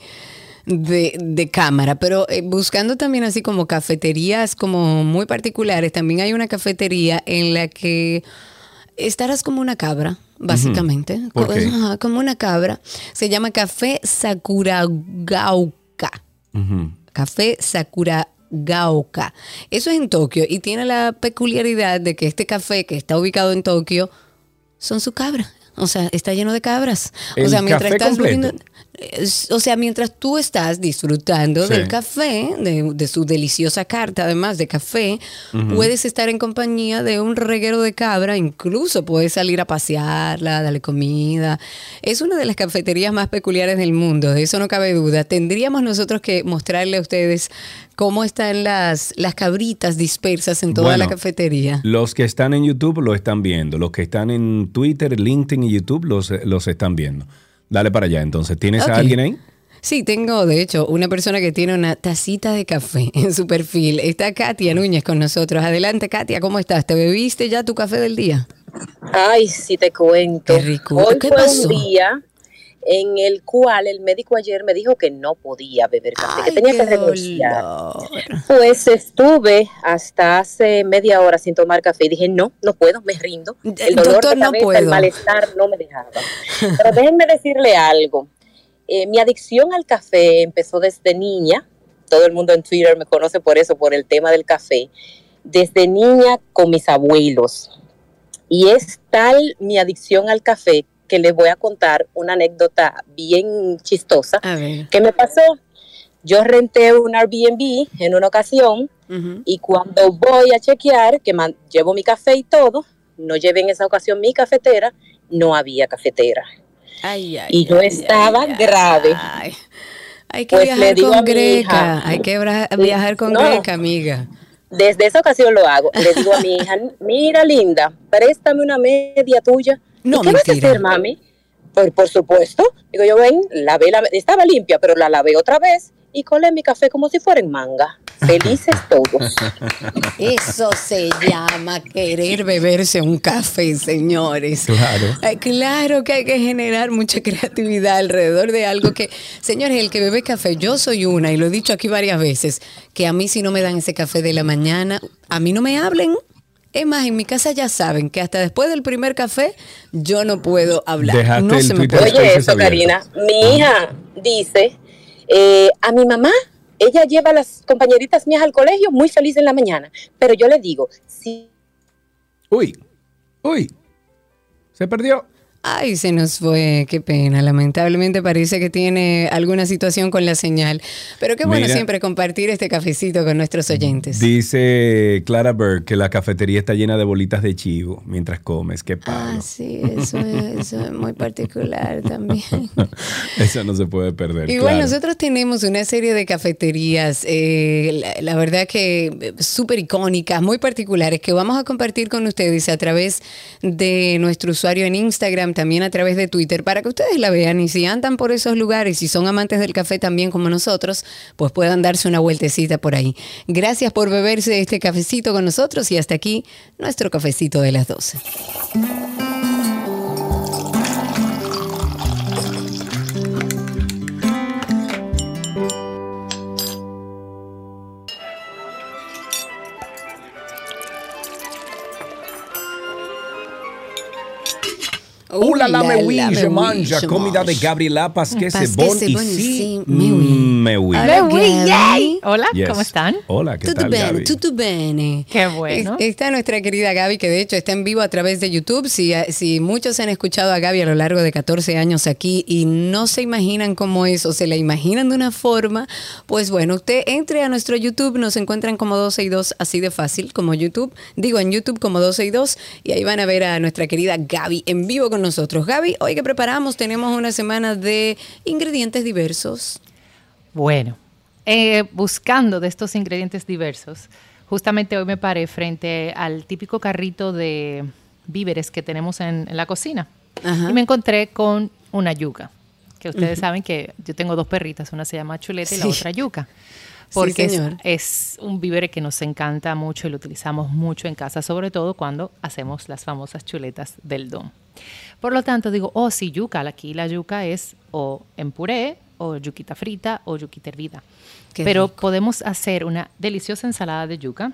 de, de cámara, pero eh, buscando también así como cafeterías como muy particulares, también hay una cafetería en la que estarás como una cabra, básicamente. Como una cabra. Se llama Café Sakuragaoka. Ujú. Café Sakuragaoka. Eso es en Tokio y tiene la peculiaridad de que este café que está ubicado en Tokio son su cabra. O sea, está lleno de cabras. O ¿El sea, mientras café estás es- o sea, mientras tú estás disfrutando Sí. del café, de, de su deliciosa carta, además de café, puedes estar en compañía de un reguero de cabra, incluso puedes salir a pasearla, darle comida. Es una de las cafeterías más peculiares del mundo, de eso no cabe duda. Tendríamos nosotros que mostrarle a ustedes cómo están las, las cabritas dispersas en toda Bueno, la cafetería. Los que están en YouTube lo están viendo. Los que están en Twitter, LinkedIn y YouTube los, los están viendo. Dale para allá. Entonces, ¿tienes a alguien ahí? Sí, tengo de hecho una persona que tiene una tacita de café [laughs] en su perfil. Está Katia Núñez con nosotros. Adelante, Katia, ¿cómo estás? ¿Te bebiste ya tu café del día? Ay, sí te cuento. Qué rico. Hoy ¿Qué fue pasó? un día en el cual el médico ayer me dijo que no podía beber café, que tenía que renunciar. Pues estuve hasta hace media hora sin tomar café y dije, no, no puedo, me rindo. El dolor doctor, de no cabeza, puedo. el malestar no me dejaba. [laughs] Pero déjenme decirle algo. Eh, mi adicción al café empezó desde niña. Todo el mundo en Twitter me conoce por eso, por el tema del café. Desde niña con mis abuelos. Y es tal mi adicción al café que les voy a contar una anécdota bien chistosa que me pasó. Yo renté un Airbnb en una ocasión y cuando voy a chequear, que llevo mi café y todo, no llevé en esa ocasión mi cafetera, no había cafetera. Ay, ay, y yo ay, estaba grave. Hay que Pues viajar con Greca. hija, Hay que viajar con No. Greca, amiga. Desde esa ocasión lo hago. Le digo a mi hija, mira linda, préstame una media tuya No, ¿Y qué vas a hacer, mami? Por, por supuesto. Digo yo, ven, lavé, la, estaba limpia, pero la lavé otra vez y colé mi café como si fuera en manga. Felices [laughs] todos. Eso se llama querer beberse un café, señores. Claro. Claro que hay que generar mucha creatividad alrededor de algo que, señores, el que bebe café, yo soy una, y lo he dicho aquí varias veces, que a mí si no me dan ese café de la mañana, a mí no me hablen. Es más, en mi casa ya saben que hasta después del primer café yo no puedo hablar. Dejaste no el se me puede. Oye, eso. Karina. Mi hija dice, eh, a mi mamá, ella lleva a las compañeritas mías al colegio muy feliz en la mañana. Pero yo le digo, si Uy, uy. Se perdió. Ay, se nos fue, qué pena. Lamentablemente parece que tiene alguna situación con la señal. Pero qué bueno Mira. siempre compartir este cafecito con nuestros oyentes. Dice Clara Berg que la cafetería está llena de bolitas de chivo mientras comes. Qué palo. Ah, sí, eso es, eso es muy particular también. [laughs] Eso no se puede perder. Igual claro. nosotros tenemos una serie de cafeterías, eh, la, la verdad que eh, súper icónicas, muy particulares, que vamos a compartir con ustedes a través de nuestro usuario en Instagram, también a través de Twitter, para que ustedes la vean y si andan por esos lugares y son amantes del café también como nosotros, pues puedan darse una vueltecita por ahí. Gracias por beberse este cafecito con nosotros y hasta aquí nuestro cafecito de las 12. Hola, la la, me oui, la, je mange. Comida de. Gabriela Pasquet, c'est bon ici. mais oui. Hola, Gaby. Hola, Yes. ¿cómo están? Hola, ¿qué Tutto tal, bene, Gaby? tutto bene. Qué bueno. Es- Está nuestra querida Gaby, que de hecho está en vivo a través de YouTube. Si, si muchos han escuchado a Gaby a lo largo de 14 años aquí y no se imaginan cómo es o se la imaginan de una forma, pues bueno, usted entre a nuestro YouTube, nos encuentran como 12 y 2, así de fácil como YouTube. Digo en YouTube como 12 y 2 y ahí van a ver a nuestra querida Gaby en vivo con nosotros. Gaby, hoy que preparamos tenemos una semana de ingredientes diversos. Bueno, eh, buscando de estos ingredientes diversos, justamente hoy me paré frente al típico carrito de víveres que tenemos en, en la cocina Ajá. y me encontré con una yuca, que ustedes saben que yo tengo dos perritas, una se llama Chuleta y la otra yuca. Sí, Porque es, un vívere que nos encanta mucho y lo utilizamos mucho en casa, sobre todo cuando hacemos las famosas chuletas del DOM. Por lo tanto, digo, oh, sí, yuca. Aquí la yuca es o en puré, o yuquita frita, o yuquita hervida. Qué Pero rico. podemos hacer una deliciosa ensalada de yuca,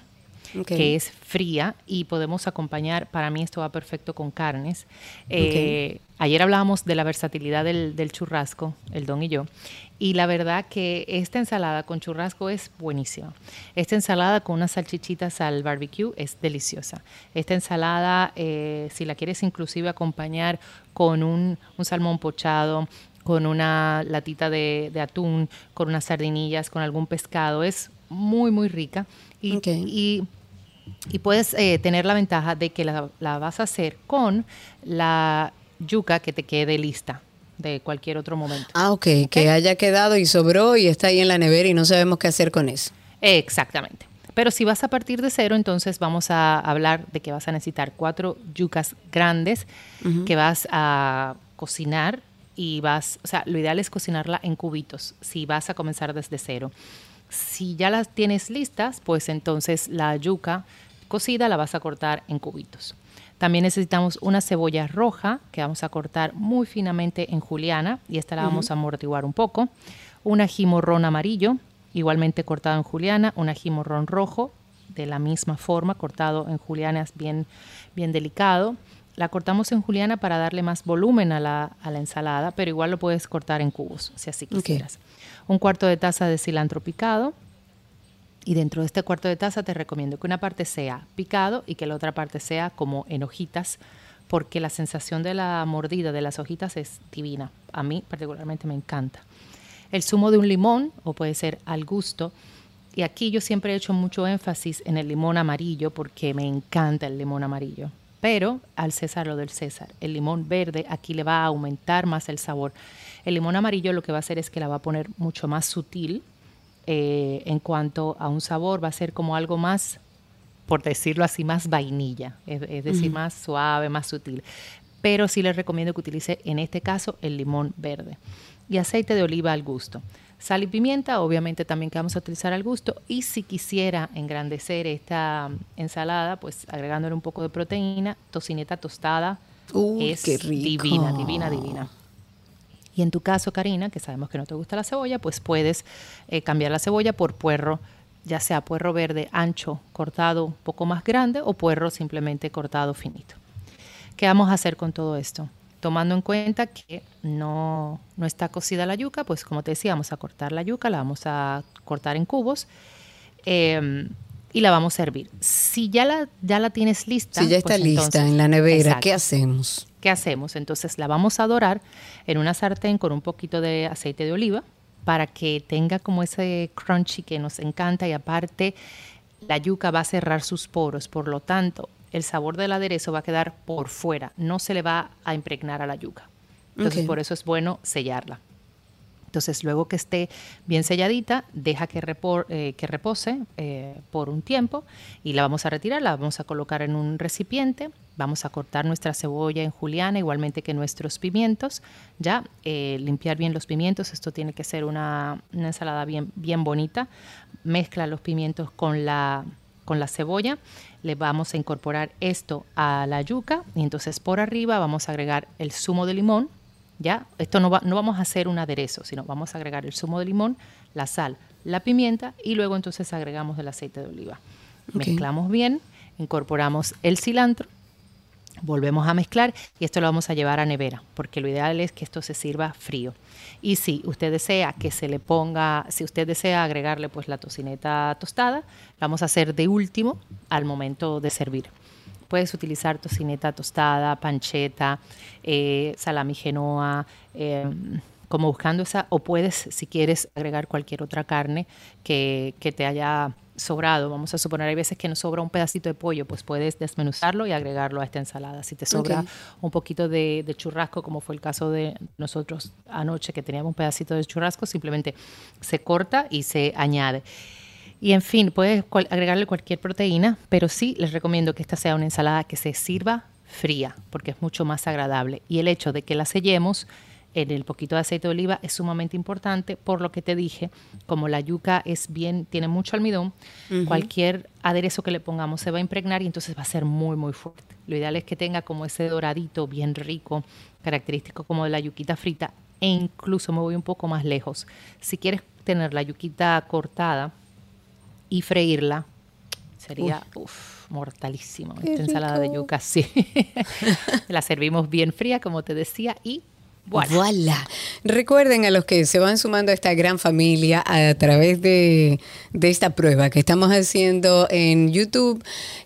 Ok. que es fría, y podemos acompañar, para mí esto va perfecto con carnes. Eh, Ayer hablábamos de la versatilidad del, del churrasco, el don y yo, y la verdad que esta ensalada con churrasco es buenísima. Esta ensalada con unas salchichitas al barbecue es deliciosa. Esta ensalada, eh, si la quieres inclusive acompañar con un, un salmón pochado, con una latita de, de atún, con unas sardinillas, con algún pescado, es muy, muy rica. Y, Ok. y y puedes eh, tener la ventaja de que la, la vas a hacer con la yuca que te quede lista de cualquier otro momento. Ah, ok, que haya quedado y sobró y está ahí en la nevera y no sabemos qué hacer con eso. Exactamente. Pero si vas a partir de cero, entonces vamos a hablar de que vas a necesitar cuatro yucas grandes que vas a cocinar y vas, o sea, lo ideal es cocinarla en cubitos si vas a comenzar desde cero. Si ya las tienes listas, pues entonces la yuca cocida la vas a cortar en cubitos. También necesitamos una cebolla roja que vamos a cortar muy finamente en juliana y esta la vamos a amortiguar un poco. Un ají morrón amarillo, igualmente cortado en juliana. Un ají morrón rojo, de la misma forma, cortado en julianas bien, bien delicado. La cortamos en juliana para darle más volumen a la, a la ensalada, pero igual lo puedes cortar en cubos, si así quisieras. Un cuarto de taza de cilantro picado. Y dentro de este cuarto de taza te recomiendo que una parte sea picado y que la otra parte sea como en hojitas, porque la sensación de la mordida de las hojitas es divina. A mí particularmente me encanta. El zumo de un limón, o puede ser al gusto. Y aquí yo siempre he hecho mucho énfasis en el limón amarillo porque me encanta el limón amarillo. Pero al César lo del César. El limón verde aquí le va a aumentar más el sabor. El limón amarillo lo que va a hacer es que la va a poner mucho más sutil eh, en cuanto a un sabor. Va a ser como algo más, por decirlo así, más vainilla. Es, es decir, más suave, más sutil. pero sí les recomiendo que utilice en este caso el limón verde. Y aceite de oliva al gusto. Sal y pimienta, obviamente también que vamos a utilizar al gusto. Y si quisiera engrandecer esta ensalada, pues agregándole un poco de proteína, tocineta tostada. Uy, es qué rico. divina, divina, divina. Y en tu caso, Karina, que sabemos que no te gusta la cebolla, pues puedes eh, cambiar la cebolla por puerro, ya sea puerro verde ancho, cortado un poco más grande, o puerro simplemente cortado finito. ¿Qué vamos a hacer con todo esto? Tomando en cuenta que no, no está cocida la yuca, pues como te decía, vamos a cortar la yuca, la vamos a cortar en cubos eh, y la vamos a hervir. Si ya la, ya la tienes lista, Si ya está pues lista entonces- en la nevera, Exacto. ¿qué hacemos? ¿Qué hacemos? Entonces la vamos a dorar en una sartén con un poquito de aceite de oliva para que tenga como ese crunchy que nos encanta y aparte la yuca va a cerrar sus poros, por lo tanto el sabor del aderezo va a quedar por fuera, no se le va a impregnar a la yuca. Entonces Ok. por eso es bueno sellarla. Entonces, luego que esté bien selladita, deja que, eh, repose eh, por un tiempo y la vamos a retirar, la vamos a colocar en un recipiente, vamos a cortar nuestra cebolla en juliana, igualmente que nuestros pimientos, ya eh, limpiar bien los pimientos, esto tiene que ser una, ensalada bien, bien bonita, mezcla los pimientos con la, con la cebolla, le vamos a incorporar esto a la yuca y entonces por arriba vamos a agregar el zumo de limón, ¿ya? Esto no, va- no vamos a hacer un aderezo, sino vamos a agregar el zumo de limón, la sal, la pimienta y luego entonces agregamos el aceite de oliva. Mezclamos bien, incorporamos el cilantro, volvemos a mezclar y esto lo vamos a llevar a nevera, porque lo ideal es que esto se sirva frío. Y si usted desea que se le ponga, si usted desea agregarle pues la tocineta tostada, la vamos a hacer de último al momento de servir. Puedes utilizar tocineta tostada, pancheta, eh, salami genoa, eh, como buscando esa, o puedes, si quieres, agregar cualquier otra carne que, que te haya sobrado. Vamos a suponer, hay veces que nos sobra un pedacito de pollo, pues puedes desmenuzarlo y agregarlo a esta ensalada. Si te sobra un poquito de, de churrasco, como fue el caso de nosotros anoche, que teníamos un pedacito de churrasco, simplemente se corta y se añade. Y en fin, puedes cual- agregarle cualquier proteína, pero sí les recomiendo que esta sea una ensalada que se sirva fría, porque es mucho más agradable. Y el hecho de que la sellemos en el poquito de aceite de oliva es sumamente importante, por lo que te dije, como la yuca es bien, tiene mucho almidón, cualquier aderezo que le pongamos se va a impregnar y entonces va a ser muy, muy fuerte. Lo ideal es que tenga como ese doradito bien rico, característico como de la yuquita frita, e incluso me voy un poco más lejos. Si quieres tener la yuquita cortada, y freírla sería uf, mortalísimo. Qué Esta ensalada de yuca, sí. [laughs] la servimos bien fría, como te decía, y voilà. Recuerden a los que se van sumando a esta gran familia a través de, de esta prueba que estamos haciendo en YouTube,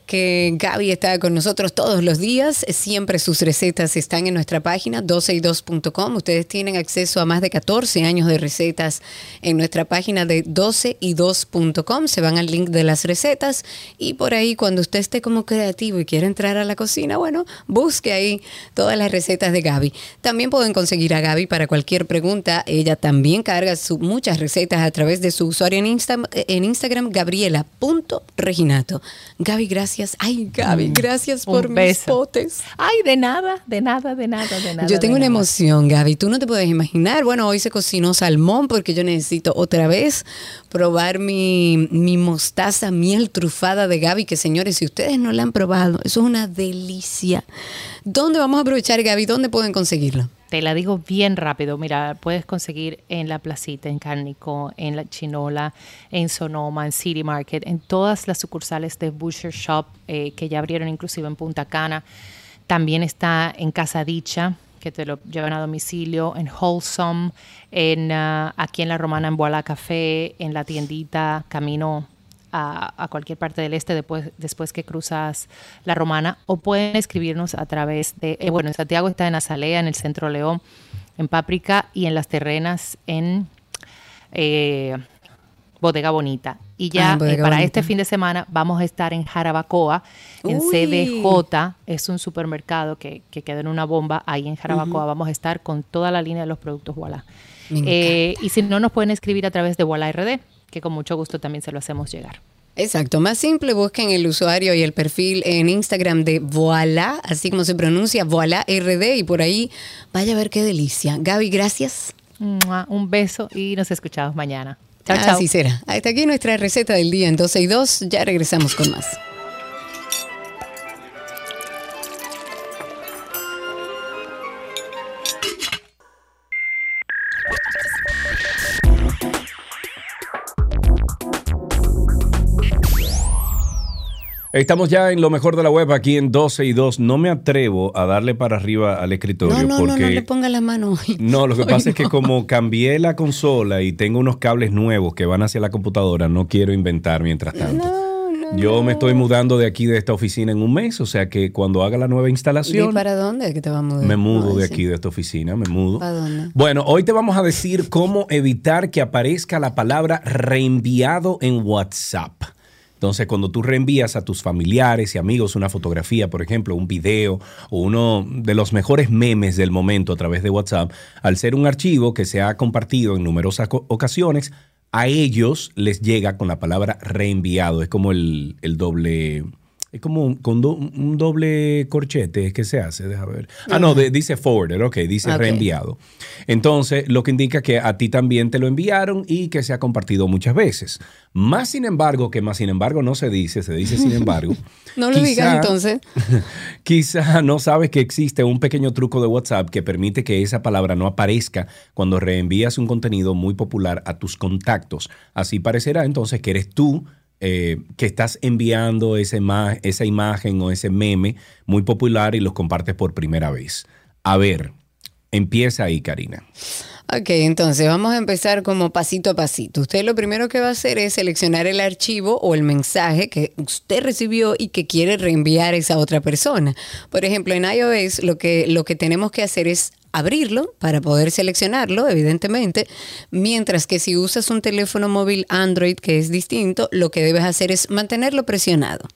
que Gaby está con nosotros todos los días. Siempre sus recetas están en nuestra página 12y2.com. Ustedes tienen acceso a más de 14 años de recetas en nuestra página de 12y2.com. Se van al link de las recetas y por ahí cuando usted esté como creativo y quiera entrar a la cocina, bueno, busque ahí todas las recetas de Gaby. También pueden conseguir a Gaby para cualquier pregunta. Ella también carga su- muchas recetas a través de su usuario en, Insta- en Instagram, gabriela.reginato. Gaby, gracias. Ay, Gaby, Mm, gracias por mis potes. Ay, de nada, de nada, de nada, de nada. Yo tengo una nada. emoción, Gaby. Tú no te puedes imaginar. Bueno, hoy se cocinó salmón porque yo necesito otra vez probar mi, mi mostaza miel trufada de Gaby, que señores, si ustedes no la han probado, eso es una delicia. ¿Dónde vamos a aprovechar, Gaby? ¿Dónde pueden conseguirlo? Te la digo bien rápido. Mira, puedes conseguir en La Placita, en Cárnico, en La Chinola, en Sonoma, en City Market, en todas las sucursales de Butcher Shop eh, que ya abrieron inclusive en Punta Cana. También está en Casa Dicha, que te lo llevan a domicilio, en Wholesome, en, ah, aquí en La Romana, en Boala Café, en la tiendita Camino a, a cualquier parte del este después, después que cruzas la Romana o pueden escribirnos a través de, eh, bueno, en Santiago está en Azalea, en el Centro León, en Páprica y en Las Terrenas en eh, Bodega Bonita. Y Ah, ya Bodega eh, para Bonita. este fin de semana vamos a estar en Jarabacoa, en Uy. CDJ, es un supermercado que, que queda en una bomba ahí en Jarabacoa. Vamos a estar con toda la línea de los productos Eh, y si no, nos pueden escribir a través de Voilà RD, que con mucho gusto también se lo hacemos llegar. Exacto, más simple, busquen el usuario y el perfil en Instagram de Voila, así como se pronuncia Voila RD y por ahí vaya a ver qué delicia. Gaby, gracias. Un beso y nos escuchamos mañana. Chao, chao. Así será. Hasta aquí nuestra receta del día en 12 y 2. Ya regresamos con más. Estamos ya en lo mejor de la web aquí en 12 y 2. No me atrevo a darle para arriba al escritorio No, no, no, porque no le ponga la mano hoy. No, lo que [laughs] Hoy pasa es que no. como cambié la consola y tengo unos cables nuevos que van hacia la computadora, no quiero inventar mientras tanto. Yo me estoy mudando de aquí de esta oficina en un mes, o sea que cuando haga la nueva ¿Y instalación, para dónde que te va a mudar? me mudo No, de sí. aquí de esta oficina, me mudo. ¿Para dónde? Bueno, hoy te vamos a decir cómo evitar que aparezca la palabra reenviado en WhatsApp. Entonces, cuando tú reenvías a tus familiares y amigos una fotografía, por ejemplo, un video o uno de los mejores memes del momento a través de WhatsApp, al ser un archivo que se ha compartido en numerosas ocasiones, a ellos les llega con la palabra reenviado. Es como el, el doble... Es como un, con do- un doble corchete que se hace, deja ver. Ah, no, de- dice forwarded, ok, dice reenviado. Entonces, lo que indica que a ti también te lo enviaron y que se ha compartido muchas veces. Más sin embargo, que más sin embargo no se dice, se dice sin embargo. [laughs] No lo digas entonces. [laughs] Quizá no sabes que existe un pequeño truco de WhatsApp que permite que esa palabra no aparezca cuando reenvías un contenido muy popular a tus contactos. Así parecerá entonces que eres tú eh, que estás enviando esa, esa imagen o ese meme muy popular y los compartes por primera vez. A ver, empieza ahí, Karina. Ok, entonces vamos a empezar como pasito a pasito. Usted lo primero que va a hacer es seleccionar el archivo o el mensaje que usted recibió y que quiere reenviar a esa otra persona. Por ejemplo, en iOS lo que, lo que tenemos que hacer es abrirlo para poder seleccionarlo, evidentemente, mientras que si usas un teléfono móvil Android que es distinto, lo que debes hacer es mantenerlo presionado.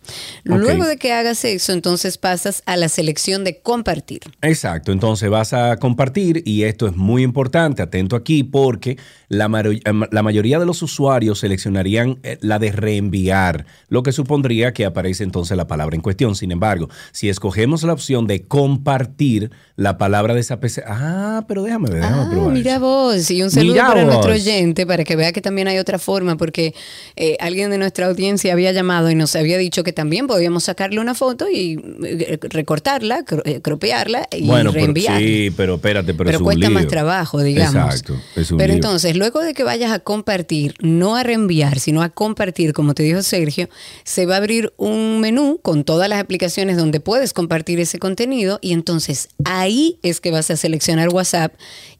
Luego de que hagas eso, entonces pasas a la selección de compartir. Exacto, entonces vas a compartir y esto es muy importante, atento aquí porque la, maro- la mayoría de los usuarios seleccionarían eh, la de reenviar, lo que supondría que aparece entonces la palabra en cuestión. Sin embargo, si escogemos la opción de compartir, la palabra desaparece. Ah, pero déjame ver, déjame Ah, probar. mira vos, y un saludo Mira para vos. nuestro oyente para que vea que también hay otra forma, porque eh, alguien de nuestra audiencia había llamado y nos había dicho que también podíamos sacarle una foto y eh, recortarla, cro- eh, cropearla y Bueno, pero, reenviar. sí, pero espérate, pero, Pero es un cuesta más trabajo, digamos. Exacto, es un Pero lío. entonces, luego de que vayas a compartir, no a reenviar, sino a compartir, como te dijo Sergio, se va a abrir un menú con todas las aplicaciones donde puedes compartir ese contenido y entonces ahí es que vas a seleccionar WhatsApp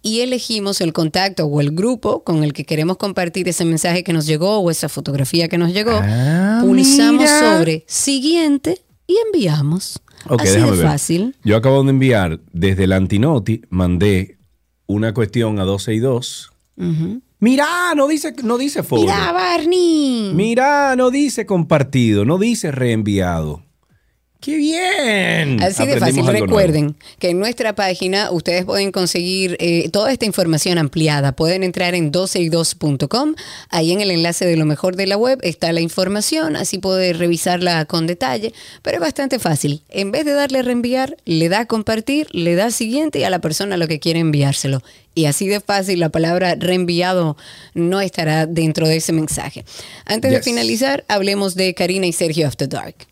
y elegimos el contacto o el grupo con el que queremos compartir ese mensaje que nos llegó o esa fotografía que nos llegó. Ah, Pulsamos mira. sobre siguiente y enviamos. Ok, Así déjame de ver. fácil. Yo acabo de enviar desde el Antinoti, mandé una cuestión a 12 y 2. Ujú. Mira, no dice, no dice forward. Mira, Barney. Mira, no dice compartido, no dice reenviado. ¡Qué bien! Así de fácil. nuevo. Recuerden que en nuestra página ustedes pueden conseguir eh, toda esta información ampliada. Pueden entrar en 12y2.com. Ahí en el enlace de lo mejor de la web está la información. Así puede revisarla con detalle. Pero es bastante fácil. En vez de darle a reenviar, le da a compartir, le da siguiente y a la persona a lo que quiere enviárselo. Y así de fácil la palabra reenviado no estará dentro de ese mensaje. Antes de finalizar, hablemos de Karina y Sergio After Dark.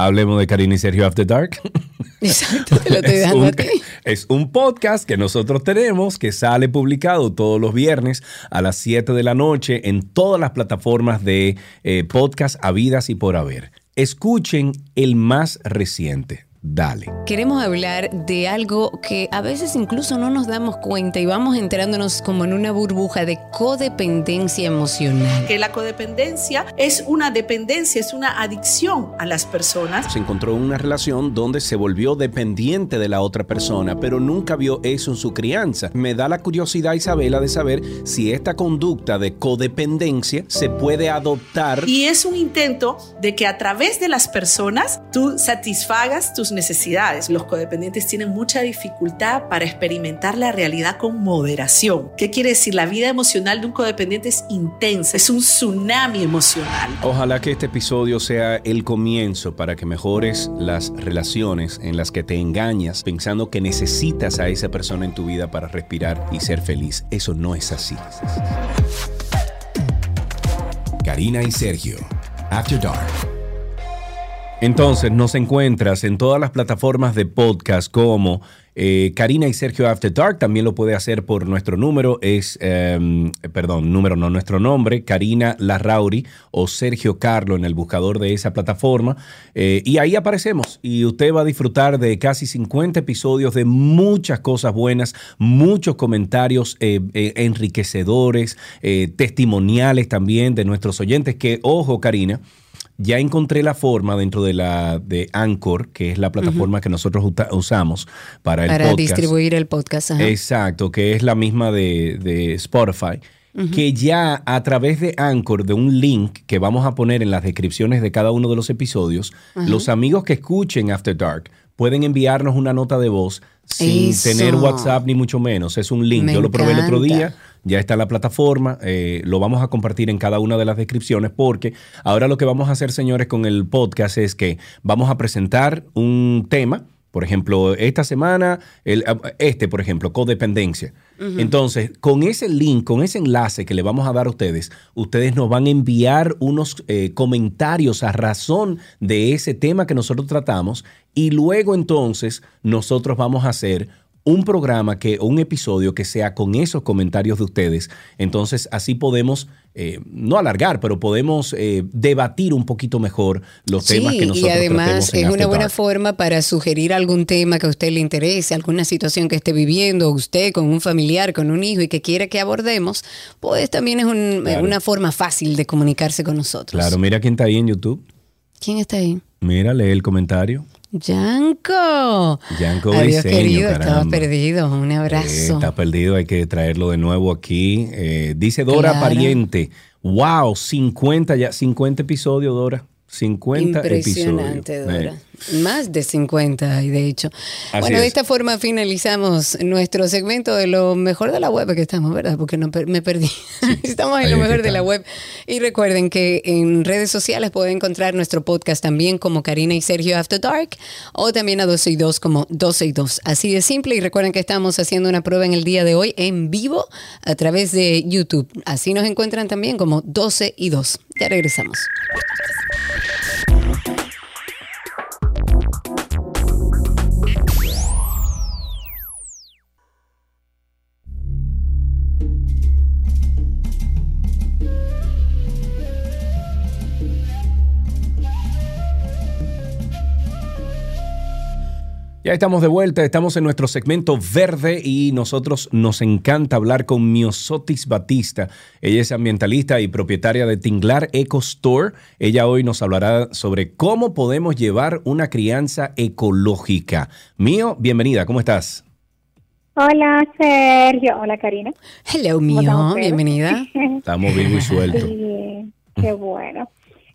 Hablemos de Karina y Sergio After Dark. [laughs] Exacto, te lo estoy es, un, a ti. es un podcast que nosotros tenemos que sale publicado todos los viernes a las 7 de la noche en todas las plataformas de eh, podcast habidas y por haber. Escuchen el más reciente. Dale. Queremos hablar de algo que a veces incluso no nos damos cuenta y vamos entrándonos como en una burbuja de codependencia emocional. Que la codependencia es una dependencia, es una adicción a las personas. Se encontró en una relación donde se volvió dependiente de la otra persona, pero nunca vio eso en su crianza. Me da la curiosidad, Isabela, de saber si esta conducta de codependencia se puede adoptar Y es un intento de que a través de las personas tú satisfagas tus necesidades. Los codependientes tienen mucha dificultad para experimentar la realidad con moderación. ¿Qué quiere decir? La vida emocional de un codependiente es intensa, es un tsunami emocional. Ojalá que este episodio sea el comienzo para que mejores las relaciones en las que te engañas pensando que necesitas a esa persona en tu vida para respirar y ser feliz. Eso no es así. Karina y Sergio, After Dark. Entonces nos encuentras en todas las plataformas de podcast como eh, Karina y Sergio After Dark. También lo puede hacer por nuestro número, es, eh, perdón, número no, nuestro nombre, Karina Larrauri o Sergio Carlo en el buscador de esa plataforma. Eh, y ahí aparecemos y usted va a disfrutar de casi 50 episodios de muchas cosas buenas, muchos comentarios eh, enriquecedores, testimoniales también de nuestros oyentes. Que, ojo, Karina ya encontré la forma dentro de la de Anchor, que es la plataforma que nosotros usamos para el para podcast. distribuir el podcast. ajá. Exacto, que es la misma de, de Spotify. Que ya a través de Anchor, de un link que vamos a poner en las descripciones de cada uno de los episodios, los amigos que escuchen After Dark pueden enviarnos una nota de voz sin Eso. tener WhatsApp ni mucho menos. Es un link. Me Yo lo probé el otro día. Ya está la plataforma, eh, lo vamos a compartir en cada una de las descripciones porque ahora lo que vamos a hacer, señores, con el podcast es que vamos a presentar un tema. Por ejemplo, esta semana, el- este, por ejemplo, codependencia. Entonces, con ese link, con ese enlace que le vamos a dar a ustedes, ustedes nos van a enviar unos eh, comentarios a razón de ese tema que nosotros tratamos y luego entonces nosotros vamos a hacer un programa que, o un episodio que sea con esos comentarios de ustedes. Entonces, así podemos, eh, no alargar, pero podemos eh, debatir un poquito mejor los temas que nosotros y además en es una After buena forma para sugerir algún tema que a usted le interese, alguna situación que esté viviendo, usted con un familiar, con un hijo y que quiere que abordemos, pues también es un- Claro. una forma fácil de comunicarse con nosotros. Claro, mira quién está ahí en YouTube. ¿Quién está ahí? Mira, lee el comentario. Yanko. Yanko Adiós, querido, estaba perdido. Un Eh, abrazo. está perdido, hay que traerlo de nuevo aquí. Eh, dice Dora Claro. Pariente. Wow, 50 ya, 50 episodios, Dora. 50 Impresionante, episodios. Dora. Eh, Más de 50, y de hecho. Así bueno, de es. esta forma finalizamos nuestro segmento de lo mejor de la web que estamos, ¿verdad? Porque no me perdí. [laughs] estamos en lo mejor de la web. Y recuerden que en redes sociales pueden encontrar nuestro podcast también como Karina y Sergio After Dark o también a 12 y 2 como 12 y 2. Así de simple. Y recuerden que estamos haciendo una prueba en el día de hoy en vivo a través de YouTube. Así nos encuentran también como 12 y 2. Ya regresamos. Ya estamos de vuelta, estamos en nuestro segmento verde y nosotros nos encanta hablar con Miosotis Batista. Ella es ambientalista y propietaria de Tinglar Eco Store. Ella hoy nos hablará sobre cómo podemos llevar una crianza ecológica. Mío, bienvenida, ¿cómo estás? Hola, Sergio. Hola, Karina. Hello, ¿Cómo mío. Bienvenida. [laughs] Estamos vivos y sueltos. Sí, qué bueno.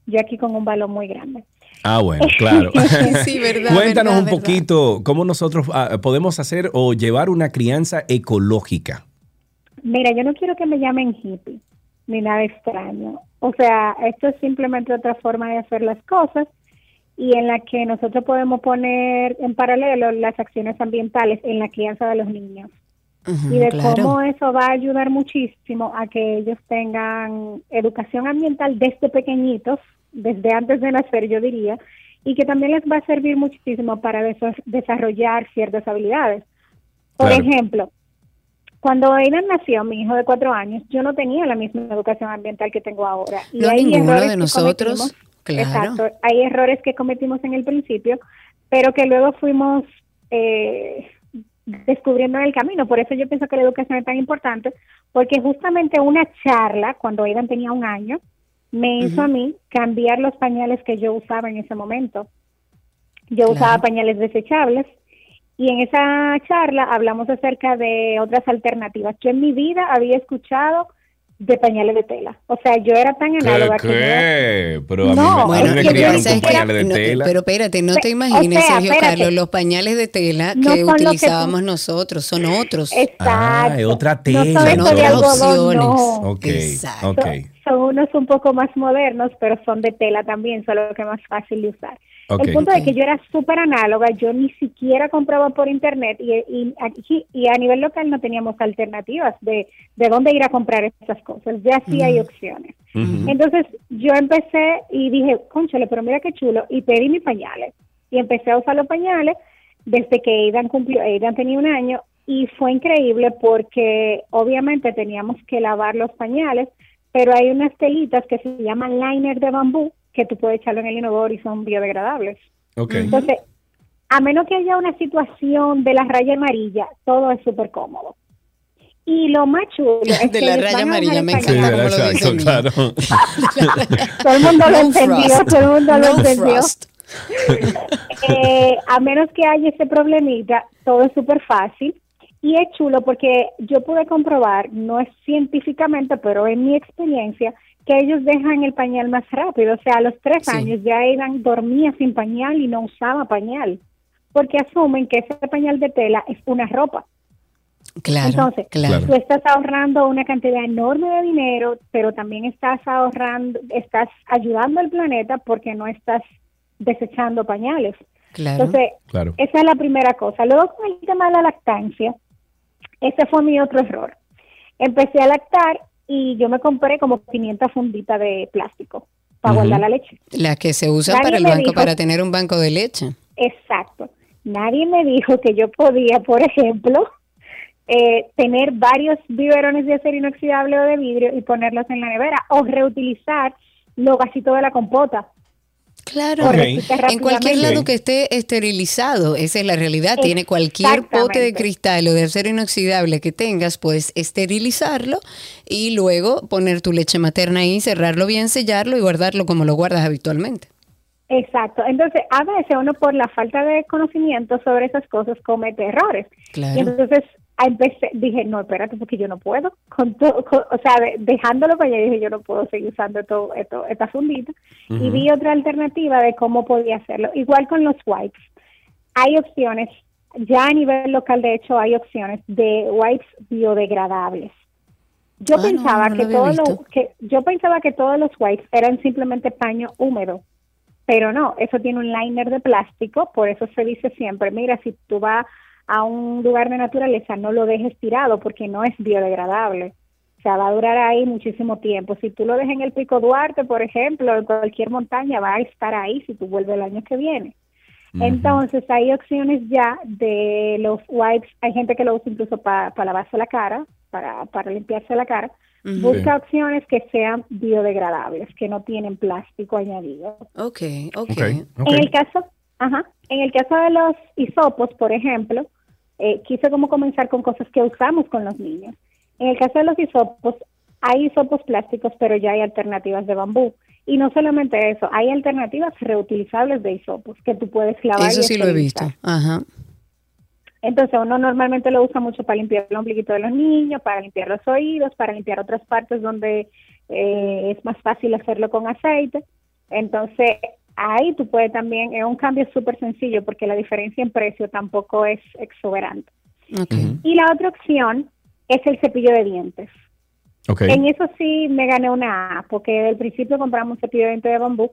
Yo aquí con un balón muy grande. Ah, bueno, claro. [laughs] Sí, verdad, Cuéntanos verdad, un verdad. poquito cómo nosotros ah, podemos hacer o llevar una crianza ecológica. Mira, yo no quiero que me llamen hippie ni nada extraño. O sea, esto es simplemente otra forma de hacer las cosas y en la que nosotros podemos poner en paralelo las acciones ambientales en la crianza de los niños. y de claro. cómo eso va a ayudar muchísimo a que ellos tengan educación ambiental desde pequeñitos, desde antes de nacer, yo diría, y que también les va a servir muchísimo para desa- desarrollar ciertas habilidades. Por Claro. ejemplo, cuando Aidan nació, mi hijo de cuatro años, yo no tenía la misma educación ambiental que tengo ahora. Y No, hay ninguno errores de nosotros, claro. Exacto, hay errores que cometimos en el principio, pero que luego fuimos eh, descubriendo en el camino. Por eso yo pienso que la educación es tan importante, porque justamente una charla, cuando Aidan tenía un año, me hizo Ujú. a mí cambiar los pañales que yo usaba en ese momento. Yo usaba pañales desechables y en esa charla hablamos acerca de otras alternativas. Yo en mi vida había escuchado de pañales de tela. O sea, yo era tan análoga ¿Qué? que qué? Pero a mí No, me, a mí es me que criaron con pañales de No, tela. pero espérate, no te imagines, o sea, Sergio espérate. Carlos, los pañales de tela No que son que utilizábamos tú- nosotros, son otros. Exacto. Ah, otra No tela. son estos de algodón, no. Ok, Exacto. ok. Son unos un poco más modernos, pero son de tela también, solo que es más fácil de usar. El punto es que yo era súper análoga, yo ni siquiera compraba por internet y, y, aquí- y a nivel local no teníamos alternativas de, de dónde ir a comprar estas cosas, ya sí hay opciones. Entonces yo empecé y dije, conchale, pero mira qué chulo, y pedí mis pañales. Y empecé a usar los pañales desde que Aidan cumplió, Aidan tenía un año, y fue increíble porque obviamente teníamos que lavar los pañales, pero hay unas telitas que se llaman liner de bambú, que tú puedes echarlo en el inodoro y son biodegradables. Ok. Entonces, a menos que haya una situación de la raya amarilla, todo es súper cómodo. Y lo más chulo [laughs] es De que la raya amarilla, me Sí, encanta lo el claro. [laughs] [laughs] Todo el mundo lo No entendió, todo el mundo lo entendió. Eh, a menos que haya ese problemita, todo es súper fácil. Y es chulo porque yo pude comprobar, no es científicamente, pero en mi experiencia, que ellos dejan el pañal más rápido. O sea, a los tres Sí. años ya Aidan dormía sin pañal y no usaba pañal. Porque asumen que ese pañal de tela es una ropa. Claro, Entonces, claro. tú estás ahorrando una cantidad enorme de dinero, pero también estás ahorrando, estás ayudando al planeta porque no estás desechando pañales. Claro. Entonces, Claro. esa es la primera cosa. Luego, con el tema de la lactancia, ese fue mi otro error. Empecé a lactar y yo me compré como 500 funditas de plástico para guardar la leche. Las que se usan para el banco, dijo- para tener un banco de leche. Exacto. Nadie me dijo que yo podía, por ejemplo, eh, tener varios biberones de acero inoxidable o de vidrio y ponerlos en la nevera o reutilizar los vasitos de la compota. Claro. En cualquier lado que esté esterilizado, esa es la realidad. Tiene cualquier pote de cristal o de acero inoxidable que tengas, puedes esterilizarlo y luego poner tu leche materna ahí, cerrarlo bien, sellarlo y guardarlo como lo guardas habitualmente. Exacto. Entonces, a veces uno por la falta de conocimiento sobre esas cosas comete errores. Claro. Y entonces empecé, dije, no, espérate, porque yo no puedo. Con todo, con- o sea, de- dejándolo para allá, dije, yo no puedo seguir usando esto, esto, esta fundita. Y vi otra alternativa de cómo podía hacerlo. Igual con los wipes. Hay opciones, ya a nivel local, de hecho, hay opciones de wipes biodegradables. Yo Ah, pensaba no que todos los que yo pensaba que todos los wipes eran simplemente paño húmedo, pero no, eso tiene un liner de plástico, por eso se dice siempre, mira, si tú vas a un lugar de naturaleza, no lo dejes tirado porque no es biodegradable. O sea, va a durar ahí muchísimo tiempo. Si tú lo dejas en el Pico Duarte, por ejemplo, en cualquier montaña, va a estar ahí si tú vuelves el año que viene. Entonces, hay opciones ya de los wipes. Hay gente que lo usa incluso para lavarse la cara, para, para limpiarse la cara. Busca opciones que sean biodegradables, que no tienen plástico añadido. Ok, ok. En el caso, ajá, en el caso de los hisopos, por ejemplo, eh, quise como comenzar con cosas que usamos con los niños. En el caso de los hisopos, hay hisopos plásticos, pero ya hay alternativas de bambú. Y no solamente eso, hay alternativas reutilizables de hisopos que tú puedes lavar. Eso y sí lo he visto. Ajá. Entonces uno normalmente lo usa mucho para limpiar el ombliguito de los niños, para limpiar los oídos, para limpiar otras partes donde eh, es más fácil hacerlo con aceite. Entonces ahí tú puedes también, es un cambio súper sencillo porque la diferencia en precio tampoco es exuberante. Y la otra opción es el cepillo de dientes. Ok. En eso sí me gané una A, porque del principio compramos un cepillo de dientes de bambú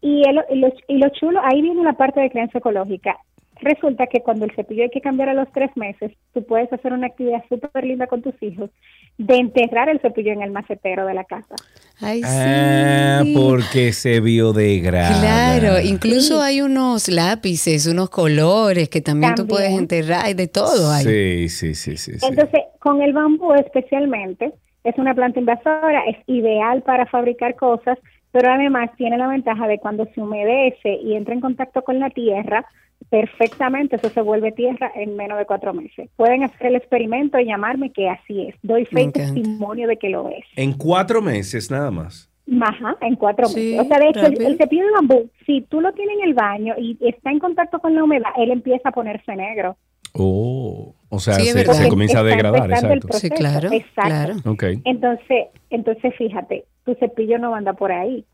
y, el- y, lo, y lo chulo, ahí viene la parte de crianza ecológica. Resulta que cuando el cepillo hay que cambiar a los tres meses, tú puedes hacer una actividad súper linda con tus hijos de enterrar el cepillo en el macetero de la casa. Ay, Ah, porque se biodegrada. Claro, incluso hay unos lápices, unos colores que también, tú También. puedes enterrar, hay de todo. Hay. Sí, sí, sí, sí. sí. Entonces, con el bambú especialmente, es una planta invasora, es ideal para fabricar cosas, pero además tiene la ventaja de cuando se humedece y entra en contacto con la tierra, perfectamente eso se vuelve tierra en menos de cuatro meses. Pueden hacer el experimento y llamarme que así es. Doy fe y testimonio de que lo es. En cuatro meses nada más. Ajá, en cuatro Sí, meses. O sea, de hecho, el, el cepillo de bambú, si tú lo tienes en el baño y está en contacto con la humedad, él empieza a ponerse negro. Oh. O sea, Sí, se, comienza a degradar, exacto. Sí, claro, Exacto. claro. Ok. Entonces, entonces fíjate, tu cepillo no anda por ahí.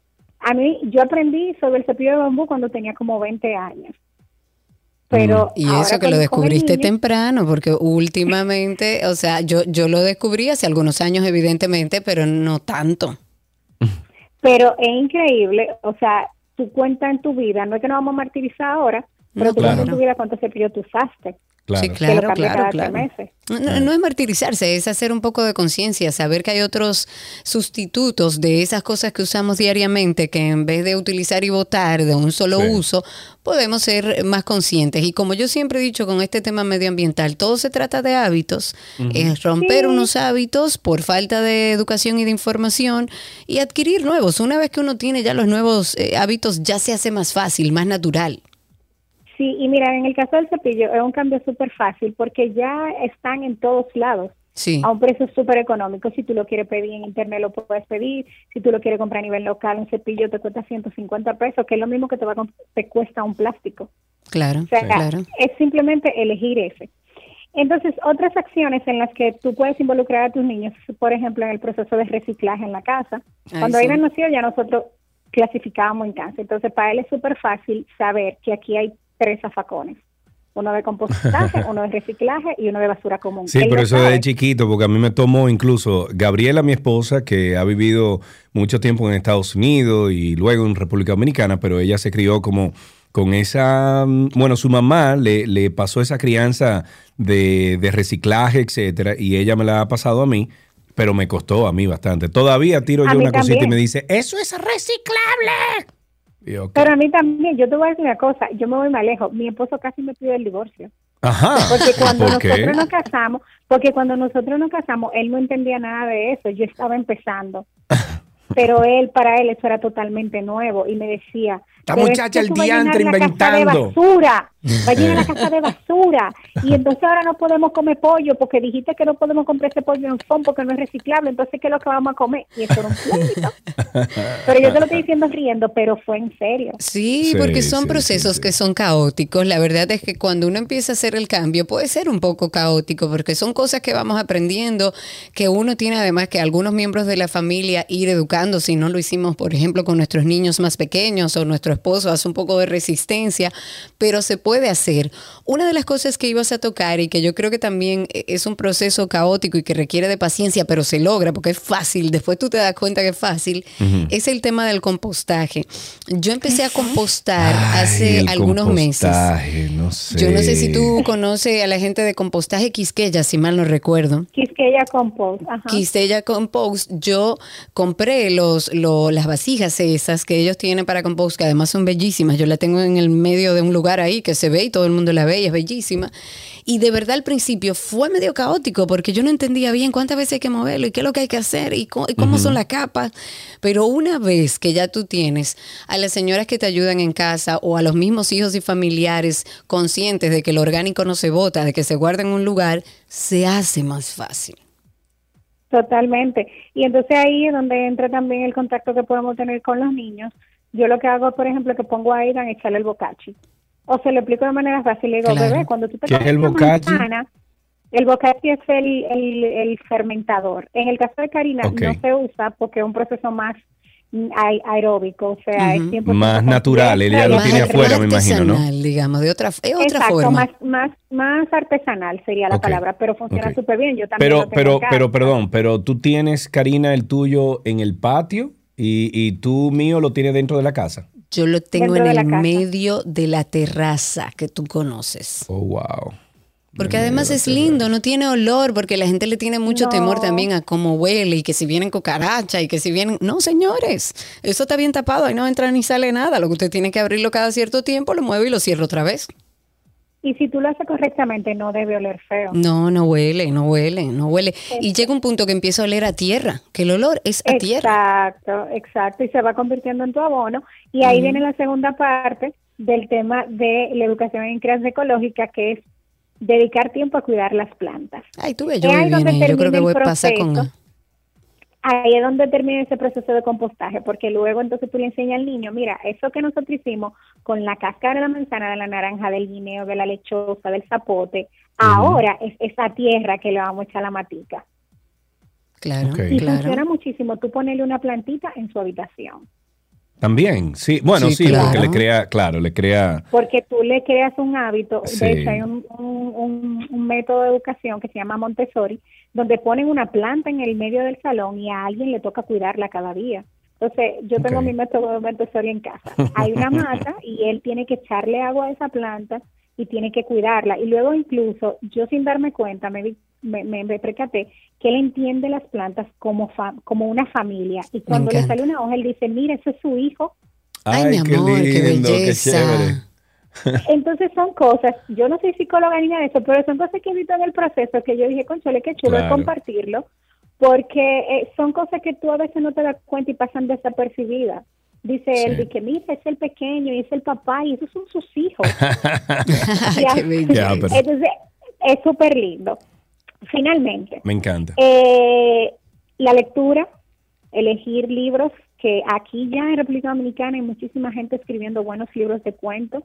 A mí, yo aprendí sobre el cepillo de bambú cuando tenía como 20 años. Pero Y ahora eso que lo descubriste temprano, porque últimamente, o sea, yo, yo lo descubrí hace algunos años, evidentemente, pero no tanto. Pero es increíble, o sea, tú cuentas en tu vida, no es que nos vamos a martirizar ahora, pero No, tú claro. tu vida cuántos cepillos tú usaste. Claro. Sí, que lo claro, claro. No, no- no es martirizarse, es hacer un poco de conciencia, saber que hay otros sustitutos de esas cosas que usamos diariamente, que en vez de utilizar y botar de un solo Sí. uso, podemos ser más conscientes. Y como yo siempre he dicho con este tema medioambiental, todo se trata de hábitos, es romper Sí. unos hábitos por falta de educación y de información y adquirir nuevos. Una vez que uno tiene ya los nuevos eh, hábitos, ya se hace más fácil, más natural. Sí, y mira, en el caso del cepillo es un cambio súper fácil porque ya están en todos lados. Sí. a un precio súper económico. Si tú lo quieres pedir en internet, lo puedes pedir. Si tú lo quieres comprar a nivel local, un cepillo te cuesta 150 pesos, que es lo mismo que te, va a, te cuesta un plástico. Claro, O sea, claro. es simplemente elegir ese. Entonces, otras acciones en las que tú puedes involucrar a tus niños, por ejemplo, en el proceso de reciclaje en la casa. Ay, Cuando sí. Aidan nació, ya nosotros clasificábamos en casa. Entonces, para él es súper fácil saber que aquí hay tres zafacones. Uno de compostaje, [laughs] uno de reciclaje y uno de basura común. Sí, Él pero eso sabe. desde chiquito, porque a mí me tomó incluso Gabriela, mi esposa, que ha vivido mucho tiempo en Estados Unidos y luego en República Dominicana, pero ella se crió como con esa, mm, bueno, su mamá le, le pasó esa crianza de, de reciclaje, etcétera, y ella me la ha pasado a mí, pero me costó a mí bastante. Todavía tiro A yo una cosita y me dice, eso es reciclable. Y. Pero a mí también, yo te voy a decir una cosa, yo me voy más lejos. Mi esposo casi me pide el divorcio. Ajá. Porque [laughs] cuando ¿Por qué? nosotros nos casamos, porque cuando nosotros nos casamos, él no entendía nada de eso, yo estaba empezando. [laughs] Pero él, para él, eso era totalmente nuevo y me decía, Esta "Pero es muchacha que el diantre la casa de inventando". basura, va a llenar la [laughs] casa de basura y entonces ahora no podemos comer pollo porque dijiste que no podemos comprar ese pollo en FON porque no es reciclable, entonces ¿qué es lo que vamos a comer? Y eso era un pleito. Pero yo te lo estoy [laughs] diciendo riendo, pero fue en serio. Sí, Sí, porque son sí, procesos que son caóticos. La verdad es que cuando uno empieza a hacer el cambio puede ser un poco caótico porque son cosas que vamos aprendiendo, que uno tiene además que algunos miembros de la familia ir educando, si no lo hicimos, por ejemplo, con nuestros niños más pequeños o nuestro esposo hace un poco de resistencia, pero se puede hacer. Una de las cosas que ibas a tocar y que yo creo que también es un proceso caótico y que requiere de paciencia, pero se logra porque es fácil, después tú te das cuenta que es fácil, es el tema del compostaje. Yo empecé a compostar hace Ay, algunos meses. compostaje, No sé. Yo no sé si tú conoces a la gente de compostaje Quisqueya, si mal no recuerdo. Quisqueya Compost, ajá. Quisqueya Compost, yo compré los, lo- las vasijas esas que ellos tienen para compost, que además son bellísimas. Yo la tengo en el medio de un lugar ahí que se ve y todo el mundo la ve y es bellísima. Y de verdad al principio fue medio caótico porque yo no entendía bien cuántas veces hay que moverlo y qué es lo que hay que hacer y cómo, y cómo Ujú. son las capas. Pero una vez que ya tú tienes a las señoras que te ayudan en casa o a los mismos hijos y familiares conscientes de que el orgánico no se bota, de que se guarda en un lugar, se hace más fácil. Totalmente. Y entonces ahí es donde entra también el contacto que podemos tener con los niños. Yo lo que hago, por ejemplo, que pongo a Aidan echarle el bocachi. O se lo explico de manera fácil. Le digo, Claro. bebé, cuando tú te ¿Qué es comes el una bocachi? manzana, el bocachi es el, el, el fermentador. En el caso de Karina no se usa porque es un proceso más ae- aeróbico, o sea, es 100% Más natural, él ya lo tiene afuera, me imagino, ¿no? digamos, de otra, es otra Exacto, forma. más, más, más artesanal sería la palabra, pero funciona ok. súper bien. Yo también Pero, lo tengo pero, pero, perdón, pero tú tienes, Karina, el tuyo en el patio y, y tú mío lo tienes dentro de la casa. Yo lo tengo en el casa. medio de la terraza que tú conoces. Oh, wow. Porque además es lindo, no tiene olor, porque la gente le tiene mucho No. temor también a cómo huele y que si vienen cucarachas y que si vienen... No, señores, eso está bien tapado, ahí no entra ni sale nada. Lo que usted tiene que abrirlo cada cierto tiempo, lo mueve y lo cierra otra vez. Y si tú lo haces correctamente, no debe oler feo. No, no huele, no huele, no huele. Y llega un punto que empieza a oler a tierra, que el olor es a tierra. Exacto, exacto. Y se va convirtiendo en tu abono. Y ahí viene la segunda parte del tema de la educación en crianza ecológica, que es dedicar tiempo a cuidar las plantas. Ay, tú ves, yo Es ahí donde yo creo que voy a pasar con... Ahí es donde termina ese proceso de compostaje, porque luego entonces tú le enseñas al niño, mira, eso que nosotros hicimos con la cáscara de la manzana, de la naranja, del guineo, de la lechosa, del zapote, Ahora es esa tierra que le vamos a echar la matica. Claro. Y claro. funciona muchísimo tú ponerle una plantita en su habitación. También, sí. Bueno, Sí, sí, claro. porque le crea, claro, le crea. Porque tú le creas un hábito. Sí. De hecho, hay un, un- un- un método de educación que se llama Montessori, donde ponen una planta en el medio del salón y a alguien le toca cuidarla cada día. Entonces, yo tengo mi método de Montessori en casa. Hay una mata y él tiene que echarle agua a esa planta y tiene que cuidarla. Y luego incluso, yo sin darme cuenta, me, me, me, me percaté que él entiende las plantas como, fa- como una familia. Y cuando le sale una hoja, él dice, mira, ese es su hijo. Ay, mi qué amor, qué lindo, qué belleza. chévere. [laughs] Entonces son cosas, yo no soy psicóloga ni nada de eso, pero son cosas que he visto en el proceso que yo dije, conchole, qué chulo es Claro. compartirlo, porque eh, son cosas que tú a veces no te das cuenta y pasan desapercibidas. Dice él, Sí. de que mira, es el pequeño y es el papá y esos son sus hijos. [laughs] Qué. Ya, pero- Entonces, es súper lindo. Finalmente, Me encanta. eh, la lectura, elegir libros, que aquí ya en República Dominicana hay muchísima gente escribiendo buenos libros de cuentos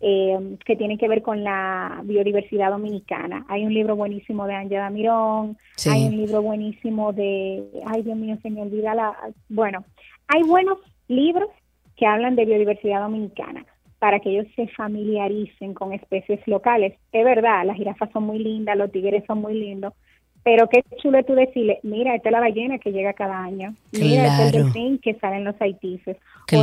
eh, que tienen que ver con la biodiversidad dominicana. Hay un libro buenísimo de Ángela Mirón, Sí. hay un libro buenísimo de, ay Dios mío, se me olvida la, bueno, hay buenos libros que hablan de biodiversidad dominicana para que ellos se familiaricen con especies locales. Es verdad, las jirafas son muy lindas, los tigres son muy lindos, pero qué chulo tú decirle, mira, esta es la ballena que llega cada año, mira, este es el delfín que sale en los haitíes, o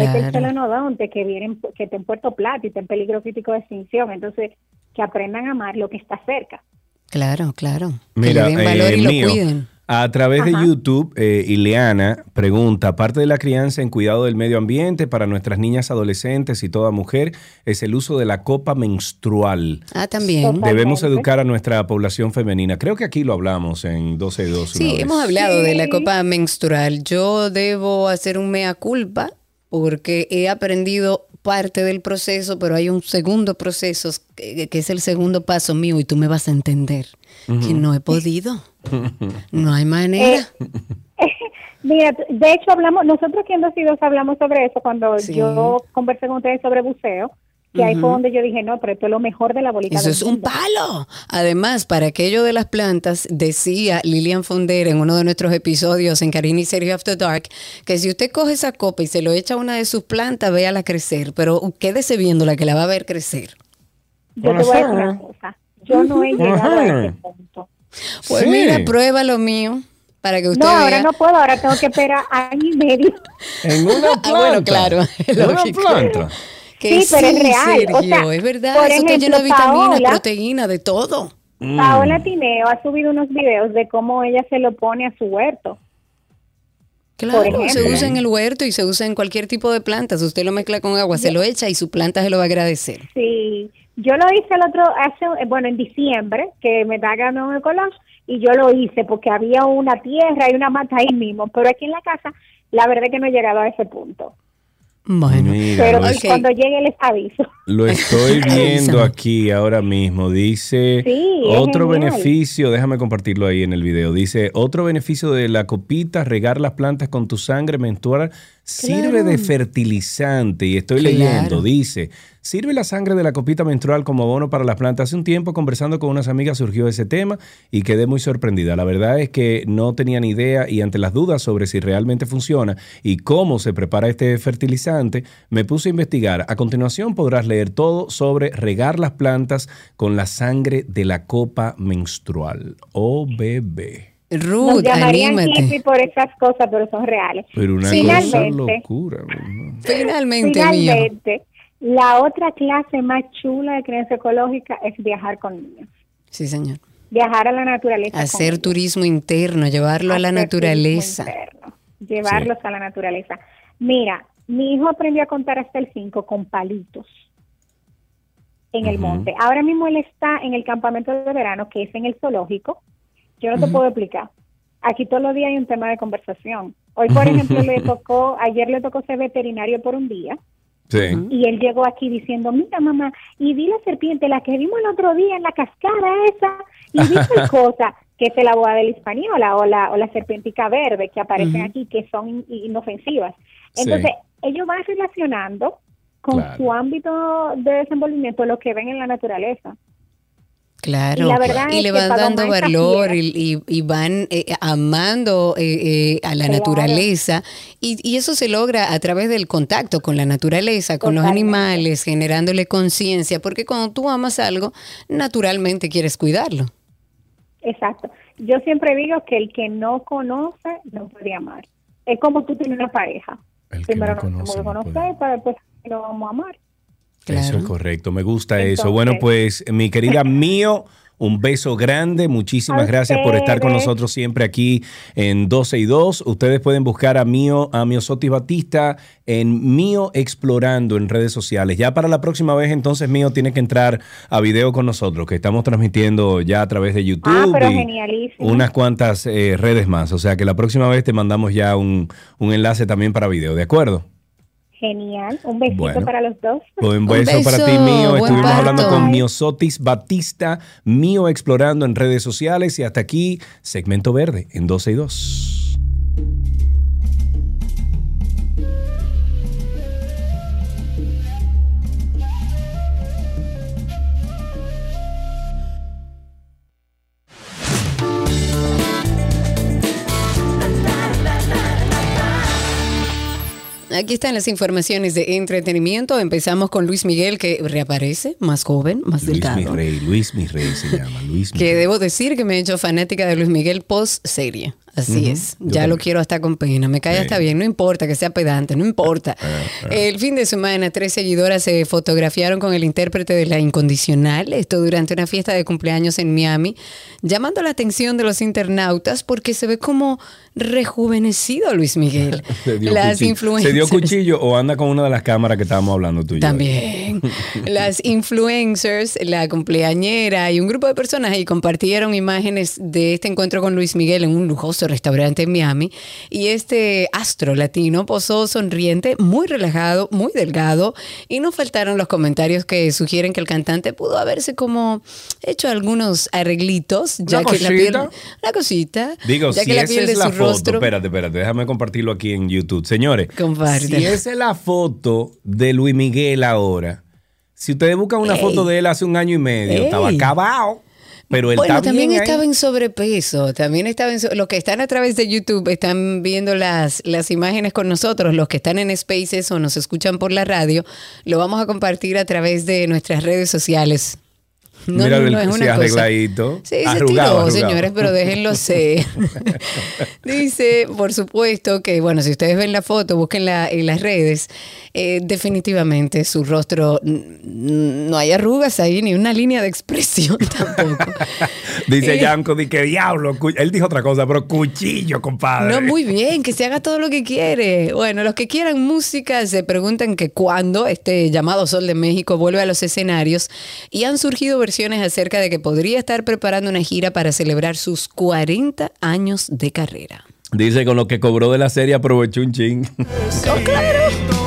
este es el celenodonte que viene en- que está en Puerto Plata y está en peligro crítico de extinción, entonces que aprendan a amar lo que está cerca. Claro, claro. Mira, que le den valor eh, y lo mío, cuiden. A través de. YouTube, eh, Ileana pregunta, aparte de la crianza en cuidado del medio ambiente para nuestras niñas adolescentes y toda mujer, es el uso de la copa menstrual. Ah, también. Debemos educar a nuestra población femenina. Creo que aquí lo hablamos en 12 y 2. Sí, hemos hablado de la copa menstrual. Yo debo hacer un mea culpa porque he aprendido parte del proceso, pero hay un segundo proceso que, que es el segundo paso mío y tú me vas a entender que no he podido. [laughs] No hay manera. [laughs] Mira, t- de hecho hablamos, nosotros aquí en Dos y Dos hablamos sobre eso cuando Sí. yo conversé con ustedes sobre buceo, que ahí fue donde yo dije, no, pero esto es lo mejor de la bolita Eso del es un mundo". palo. Además, para aquello de las plantas, decía Lilian Fonder en uno de nuestros episodios en Karina y Sergio After Dark, que si usted coge esa copa y se lo echa a una de sus plantas, véala crecer, pero quédese viendo la que la va a ver crecer. Yo te voy a decir una cosa, yo no he llegado a ese punto. Pues Sí. mira, prueba lo mío para que usted No, ahora vea. no puedo, ahora tengo que esperar año y medio. En una planta. [laughs] Ah, bueno, claro, [laughs] En una lógico. planta. Que Sí, pero es real, o sea, es verdad, por eso está lleno de ejemplo, vitaminas, Paola- proteínas, de todo. Mm. Paola Tineo ha subido unos videos de cómo ella se lo pone a su huerto. Claro, ejemplo. se usa en el huerto y se usa en cualquier tipo de plantas. Usted lo mezcla con agua, se lo echa y su planta se lo va a agradecer. Sí, yo lo hice el otro, hace, bueno, en diciembre, que me da ganó el collage, y yo lo hice porque había una tierra y una mata ahí mismo, pero aquí en la casa, la verdad es que no he llegado a ese punto. Bueno, Mira, Pero lo, Ok. es- cuando llegue les aviso. lo [laughs] estoy viendo aquí ahora mismo. Dice Sí, otro genial. beneficio, déjame compartirlo ahí en el video. Dice otro beneficio de la copita, regar las plantas con tu sangre menstrual sirve de fertilizante. Y estoy Claro. leyendo, dice, sirve la sangre de la copita menstrual como abono para las plantas. Hace un tiempo conversando con unas amigas surgió ese tema y quedé muy sorprendida. La verdad es que no tenía ni idea y ante las dudas sobre si realmente funciona y cómo se prepara este fertilizante, me puse a investigar. A continuación podrás leer todo sobre regar las plantas con la sangre de la copa menstrual. Oh, bebé. Nos Ruth, llamarían hippie anímate. por esas cosas, pero son reales. Pero una cosa Finalmente. locura. ¿no? Finalmente, mío. Finalmente, la otra clase más chula de creencia ecológica es viajar con niños. Sí, señor. Viajar a la naturaleza. Hacer turismo interno, llevarlo a la Hacer naturaleza. interno, llevarlos a la naturaleza. Mira, mi hijo aprendió a contar hasta el 5 con palitos en el Ujú. monte. Ahora mismo él está en el campamento de verano, que es en el zoológico. Yo no te puedo explicar. Aquí todos los días hay un tema de conversación. Hoy, por [laughs] ejemplo, le tocó, ayer le tocó ser veterinario por un día. Sí. Y él llegó aquí diciendo, mira mamá, y vi la serpiente, la que vimos el otro día en la cascada esa, y vi tal [laughs] cosa, que es la boa de la hispaniola o la, o la serpentica verde que aparecen aquí, que son in- inofensivas. Sí. Entonces, ellos van relacionando con Claro. su ámbito de desenvolvimiento lo que ven en la naturaleza. Claro, Y la verdad y es le que van dando valor y, y- y van eh, amando eh, eh, a la Claro. naturaleza y, y eso se logra a través del contacto con la naturaleza, con los animales, generándole conciencia, porque cuando tú amas algo, naturalmente quieres cuidarlo. Exacto. Yo siempre digo que el que no conoce no puede amar. Es como tú tienes una pareja. Primero nos tenemos que conocer para después lo vamos a amar. Eso es correcto, me gusta eso. Bueno, pues mi querida [laughs] Mío, un beso grande, muchísimas gracias por estar con nosotros siempre aquí en 12 y 2. Ustedes pueden buscar a Mío, a Miosotis Batista en Mío Explorando en redes sociales. Ya para la próxima vez entonces Mío tiene que entrar a video con nosotros, que estamos transmitiendo ya a través de YouTube. Ah, pero y genialísimo. Unas cuantas eh, redes más, o sea que la próxima vez te mandamos ya un, un enlace también para video, ¿de acuerdo? Genial. Un besito Bueno. para los dos. Un beso, para ti, mío. Estuvimos parto. hablando con Miosotis Batista, mío explorando en redes sociales y hasta aquí, segmento verde en 12 y 2. Aquí están las informaciones de entretenimiento. Empezamos con Luis Miguel, que reaparece, más joven, más Luis delgado. mi rey, Luis mi rey se llama, Luis mi Que debo decir que me he hecho fanática de Luis Miguel post Así es. yo Ya lo quiero hasta con pena. Me cae Sí. hasta bien. No importa que sea pedante, no importa. Ah, El fin de semana, tres seguidoras se fotografiaron con el intérprete de La Incondicional. Esto durante una fiesta de cumpleaños en Miami, llamando la atención de los internautas porque se ve como rejuvenecido Luis Miguel. [laughs] Se dio, Las cuchillo. influencers. ¿Se dio cuchillo o anda con una de las cámaras que estábamos hablando tú y yo? También. [laughs] Las influencers, la cumpleañera y un grupo de personas ahí compartieron imágenes de este encuentro con Luis Miguel en un lujoso restaurante en Miami. Y este astro latino posó sonriente, muy relajado, muy delgado. Y no faltaron los comentarios que sugieren que el cantante pudo haberse como hecho algunos arreglitos, ya Una que la piel. Una cosita. Digo, ya si que la esa piel es de la su foto, rostro. espérate, espérate, déjame compartirlo aquí en YouTube. Señores, Compártelo. si esa es la foto de Luis Miguel ahora, si ustedes buscan una Ey. foto de él hace un año y medio, Ey. estaba acabado, pero él bueno, también bien ahí. estaba en sobrepeso, también estaba en so- los que están a través de YouTube están viendo las, las imágenes con nosotros, los que están en Spaces o nos escuchan por la radio, lo vamos a compartir a través de nuestras redes sociales. No, Mira, no, el- no es sí, una cosa. arregladito. Sí, se Arrugado, señores, pero déjenlo ser. [laughs] Dice, por supuesto, que bueno, si ustedes ven la foto, búsquenla en las redes, eh, definitivamente su rostro, no hay arrugas ahí, ni una línea de expresión [laughs] tampoco. Dice Eh. Yanko, di que diablo. Él dijo otra cosa, pero cuchillo, compadre. No, muy bien, que se haga todo lo que quiere. Bueno, los que quieran música se preguntan que cuándo este llamado Sol de México vuelve a los escenarios y han surgido versiones acerca de que podría estar preparando una gira para celebrar sus 40 años de carrera. Dice, con lo que cobró de la serie aprovechó un ching. Oh, claro.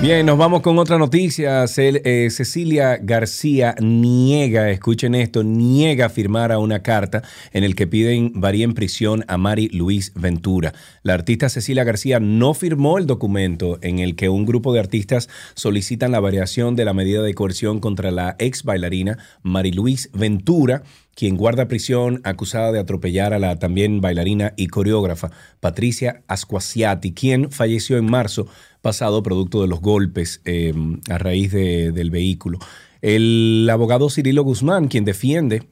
Bien, nos vamos con otra noticia. Eh, Cecilia García niega, escuchen esto, niega firmar a una carta en el que piden varía en prisión a Mari Luis Ventura. La artista Cecilia García no firmó el documento en el que un grupo de artistas solicitan la variación de la medida de coerción contra la ex bailarina Mari Luis Ventura quien guarda prisión acusada de atropellar a la también bailarina y coreógrafa Patricia Asquasiati, quien falleció en marzo pasado producto de los golpes eh, a raíz de- del vehículo. El abogado Cirilo Guzmán, quien defiende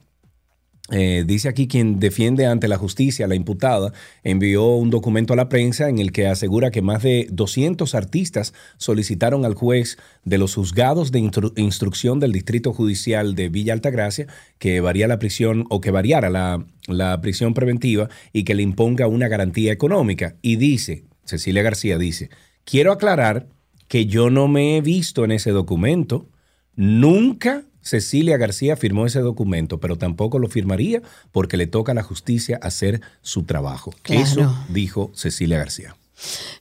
eh, dice aquí quien defiende ante la justicia la imputada, envió un documento a la prensa en el que asegura que más de 200 artistas solicitaron al juez de los juzgados de instru- instrucción del Distrito Judicial de Villa Altagracia que varía la prisión o que variara la, la prisión preventiva y que le imponga una garantía económica. Y dice, Cecilia García dice, quiero aclarar que yo no me he visto en ese documento, nunca Cecilia García firmó ese documento, pero tampoco lo firmaría porque le toca a la justicia hacer su trabajo. Claro. Eso dijo Cecilia García.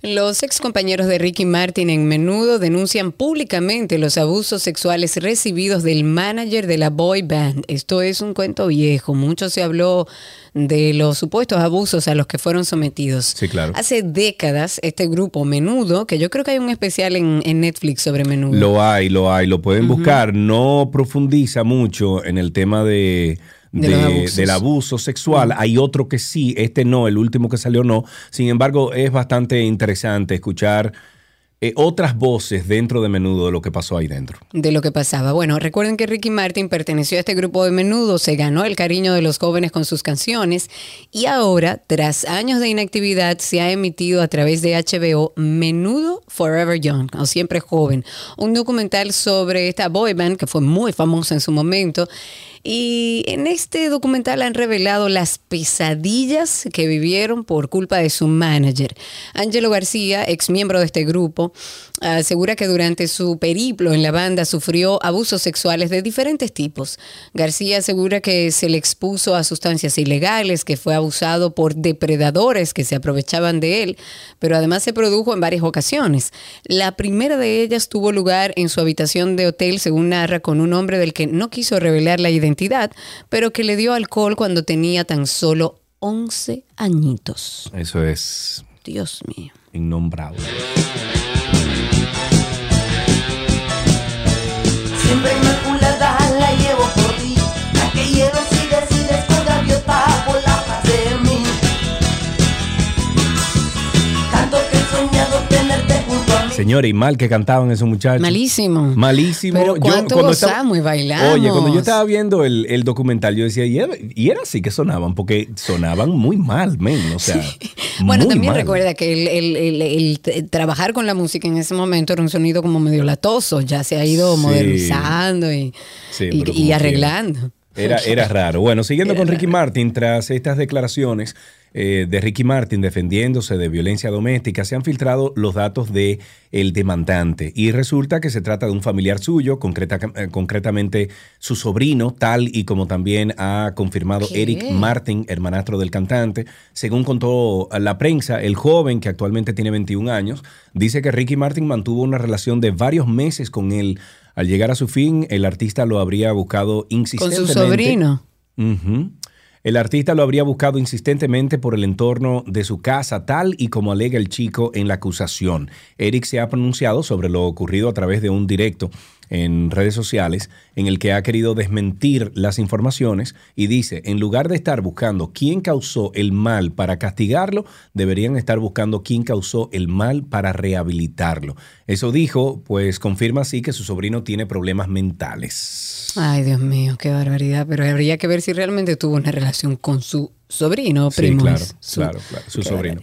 Los ex compañeros de Ricky Martin en menudo denuncian públicamente los abusos sexuales recibidos del manager de la boy band. Esto es un cuento viejo. Mucho se habló de los supuestos abusos a los que fueron sometidos. Sí, claro. Hace décadas, este grupo Menudo, que yo creo que hay un especial en, en Netflix sobre Menudo. Lo hay, lo hay, lo pueden buscar. No profundiza mucho en el tema de, De de- del abuso sexual. Hay otro que sí, este no, el último que salió no. Sin embargo, es bastante interesante escuchar eh, otras voces dentro de menudo de lo que pasó ahí dentro. de lo que pasaba. Bueno, recuerden que Ricky Martin perteneció a este grupo de menudo, se ganó el cariño de los jóvenes con sus canciones y ahora, tras años de inactividad, se ha emitido a través de HBO Menudo Forever Young, o siempre joven, un documental sobre esta boy band que fue muy famosa en su momento. Y en este documental han revelado las pesadillas que vivieron por culpa de su manager. Angelo García, ex miembro de este grupo, asegura que durante su periplo en la banda sufrió abusos sexuales de diferentes tipos. García asegura que se le expuso a sustancias ilegales, que fue abusado por depredadores que se aprovechaban de él, pero además se produjo en varias ocasiones. La primera de ellas tuvo lugar en su habitación de hotel, según narra, con un hombre del que no quiso revelar la identidad, pero que le dio alcohol cuando tenía tan solo 11 añitos. Eso es Dios mío. innombrable. Siempre Señores, y mal que cantaban esos muchachos. Malísimo. Malísimo. Pero cuánto cuando gozamos y bailamos. Oye, cuando yo estaba viendo el, el documental, yo decía, y era, y era así que sonaban, porque sonaban muy mal, men. O sea, [laughs] Bueno, muy también mal. recuerda que el, trabajar con la música en ese momento era un sonido como medio latoso, ya se ha ido Sí. modernizando y, Sí, y- y arreglando. Era, era raro. Bueno, siguiendo con Ricky Martin, tras estas declaraciones eh, de Ricky Martin defendiéndose de violencia doméstica, se han filtrado los datos de el demandante y resulta que se trata de un familiar suyo, concreta- eh, concretamente su sobrino, tal y como también ha confirmado ¿Qué? Eric Martin, hermanastro del cantante. Según contó la prensa, el joven, que actualmente tiene 21 años, dice que Ricky Martin mantuvo una relación de varios meses con él. Al llegar a su fin, el artista lo habría buscado Con insistentemente. su sobrino. El artista lo habría buscado insistentemente por el entorno de su casa, tal y como alega el chico en la acusación. Eric se ha pronunciado sobre lo ocurrido a través de un directo en redes sociales en el que ha querido desmentir las informaciones y dice, en lugar de estar buscando quién causó el mal para castigarlo, deberían estar buscando quién causó el mal para rehabilitarlo. Eso dijo, pues confirma así que su sobrino tiene problemas mentales. Ay, Dios mío, qué barbaridad. Pero habría que ver si realmente tuvo una relación con su sobrino o Sí, primo. claro, su- claro, claro, su sobrino.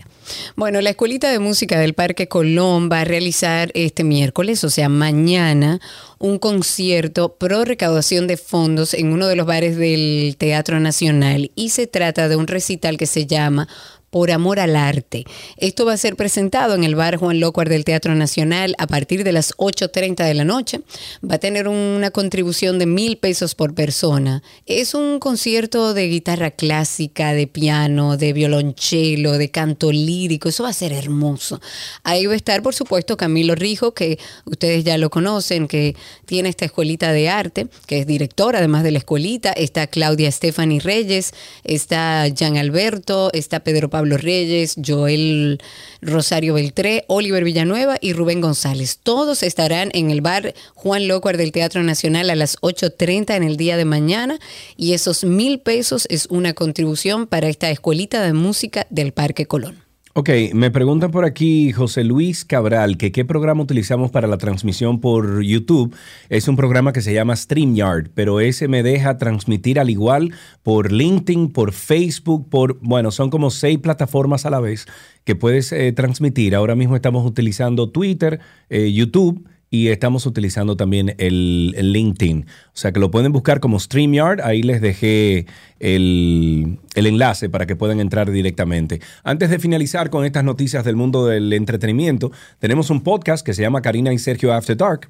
Bueno, la Escuelita de Música del Parque Colón va a realizar este miércoles, o sea, mañana, un concierto pro recaudación de fondos en uno de los bares del Teatro Nacional y se trata de un recital que se llama por amor al arte. Esto va a ser presentado en el bar Juan Locuar del Teatro Nacional a partir de las 8.30 de la noche. Va a tener una contribución de mil pesos por persona. Es un concierto de guitarra clásica, de piano, de violonchelo, de canto lírico. Eso va a ser hermoso. Ahí va a estar, por supuesto, Camilo Rijo, que ustedes ya lo conocen, que tiene esta escuelita de arte, que es directora además de la escuelita. Está Claudia Stephanie Reyes, está Jean Alberto, está Pedro Pablo Reyes, Joel Rosario Beltré, Oliver Villanueva y Rubén González. Todos estarán en el bar Juan Locuar del Teatro Nacional a las 8.30 en el día de mañana y esos mil pesos es una contribución para esta escuelita de música del Parque Colón. Ok, me preguntan por aquí José Luis Cabral que qué programa utilizamos para la transmisión por YouTube. Es un programa que se llama StreamYard, pero ese me deja transmitir al igual por LinkedIn, por Facebook, por, bueno, son como seis plataformas a la vez que puedes eh, transmitir. Ahora mismo estamos utilizando Twitter, eh, YouTube y estamos utilizando también el, LinkedIn. O sea que lo pueden buscar como StreamYard. Ahí les dejé el, el enlace para que puedan entrar directamente. Antes de finalizar con estas noticias del mundo del entretenimiento, tenemos un podcast que se llama Karina y Sergio After Dark.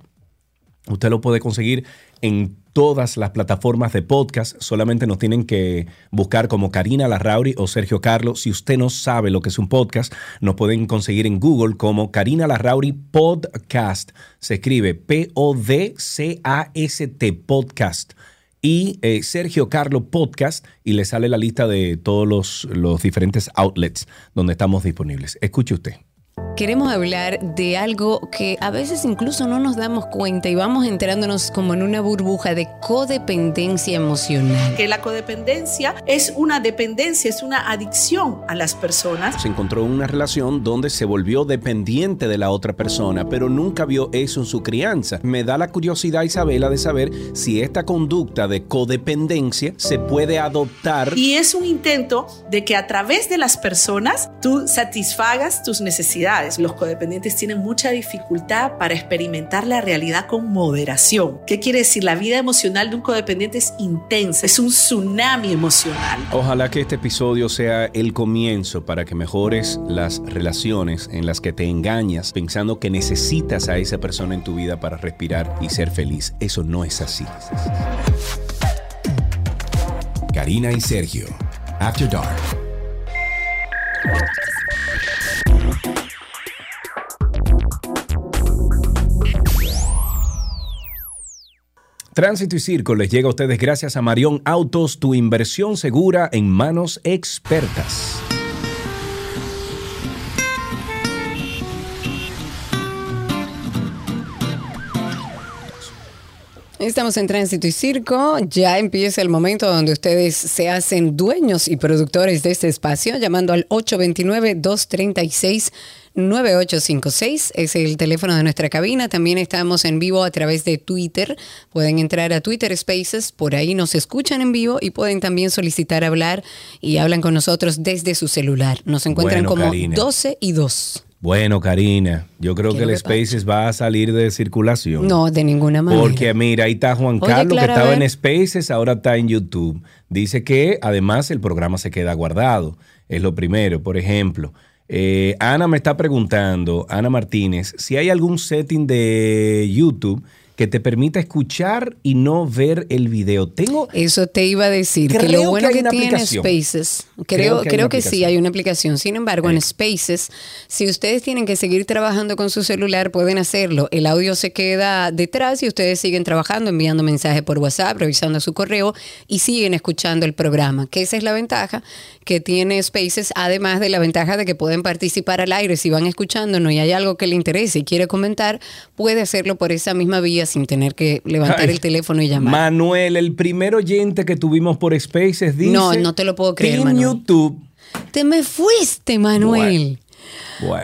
Usted lo puede conseguir en todas las plataformas de podcast. Solamente nos tienen que buscar como Karina Larrauri o Sergio Carlos. Si usted no sabe lo que es un podcast, nos pueden conseguir en Google como Karina Larrauri Podcast. Se escribe P-O-D-C-A-S-T Podcast. Y eh, Sergio Carlos Podcast y le sale la lista de todos los, los diferentes outlets donde estamos disponibles. Escuche usted. Queremos hablar de algo que a veces incluso no nos damos cuenta y vamos enterándonos como en una burbuja de codependencia emocional. Que la codependencia es una dependencia, es una adicción a las personas. Se encontró en una relación donde se volvió dependiente de la otra persona, pero nunca vio eso en su crianza. Me da la curiosidad, Isabela, de saber si esta conducta de codependencia se puede adoptar. Y es un intento de que a través de las personas tú satisfagas tus necesidades. Los codependientes tienen mucha dificultad para experimentar la realidad con moderación. ¿Qué quiere decir? La vida emocional de un codependiente es intensa, es un tsunami emocional. Ojalá que este episodio sea el comienzo para que mejores las relaciones en las que te engañas pensando que necesitas a esa persona en tu vida para respirar y ser feliz. Eso no es así. Karina y Sergio, After Dark. Tránsito y Circo les llega a ustedes gracias a Marión Autos, tu inversión segura en manos expertas. Estamos en Tránsito y Circo. Ya empieza el momento donde ustedes se hacen dueños y productores de este espacio, llamando al 829-236-9856. Es el teléfono de nuestra cabina. También estamos en vivo a través de Twitter. Pueden entrar a Twitter Spaces, por ahí nos escuchan en vivo y pueden también solicitar hablar y hablan con nosotros desde su celular. Nos encuentran Bueno, como Karina. 12 y 2. Bueno, Karina, yo creo ¿Qué que el? Spaces va a salir de circulación. No, de ninguna manera. Porque mira, ahí está Juan Oye, Carlos, Clara, que estaba en Spaces, ahora está en YouTube. Dice que además el programa se queda guardado. Es lo primero. Por ejemplo, eh, Ana me está preguntando, Ana Martínez, si hay algún setting de YouTube que te permita escuchar y no ver el video. Tengo. Eso te iba a decir, que lo bueno que que, tiene. Spaces, Creo creo, que creo sí, hay una aplicación. Sin embargo, Eh. en Spaces, si ustedes tienen que seguir trabajando con su celular, pueden hacerlo. El audio se queda detrás y ustedes siguen trabajando, enviando mensajes por WhatsApp, revisando su correo y siguen escuchando el programa. Que esa es la ventaja que tiene Spaces, además de la ventaja de que pueden participar al aire. Si van escuchándonos y hay algo que le interese y quiere comentar, puede hacerlo por esa misma vía sin tener que levantar Ay, el teléfono y llamar. Manuel, el primer oyente que tuvimos por Spaces dice. No, no te lo puedo creer, Manuel. YouTube. Te me fuiste, Manuel. Bueno.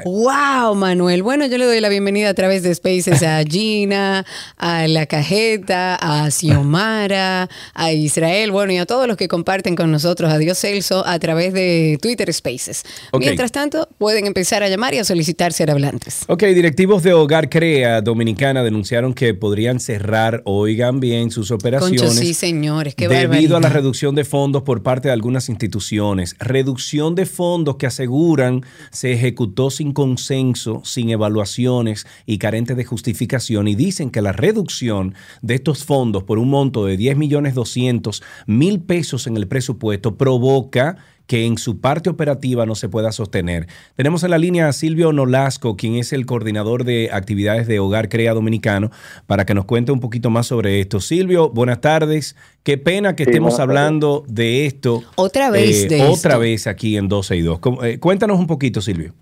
Wow, Manuel. Bueno, yo le doy la bienvenida a través de Spaces a Gina, a La Cajeta, a Xiomara, a Israel, bueno, y a todos los que comparten con nosotros, a Dios Celso, a través de Twitter Spaces. Mientras tanto, pueden empezar a llamar y a solicitar ser hablantes. Ok, directivos de Hogar Crea Dominicana denunciaron que podrían cerrar, oigan bien, sus operaciones. Concho, sí, señores, qué debido a la reducción de fondos por parte de algunas instituciones. Reducción de fondos que aseguran se ejecutó sin consenso, sin evaluaciones y carente de justificación. Y dicen que la reducción de estos fondos por un monto de 10 millones 200 mil pesos en el presupuesto provoca que en su parte operativa no se pueda sostener. Tenemos en la línea a Silvio Nolasco, quien es el coordinador de actividades de Hogar Crea Dominicano, para que nos cuente un poquito más sobre esto. Silvio, buenas tardes. Qué pena que Sí, estemos hablando de esto. Otra vez eh, de Otra esto. vez aquí en 12 y 2. ¿Cómo- eh, cuéntanos un poquito, Silvio.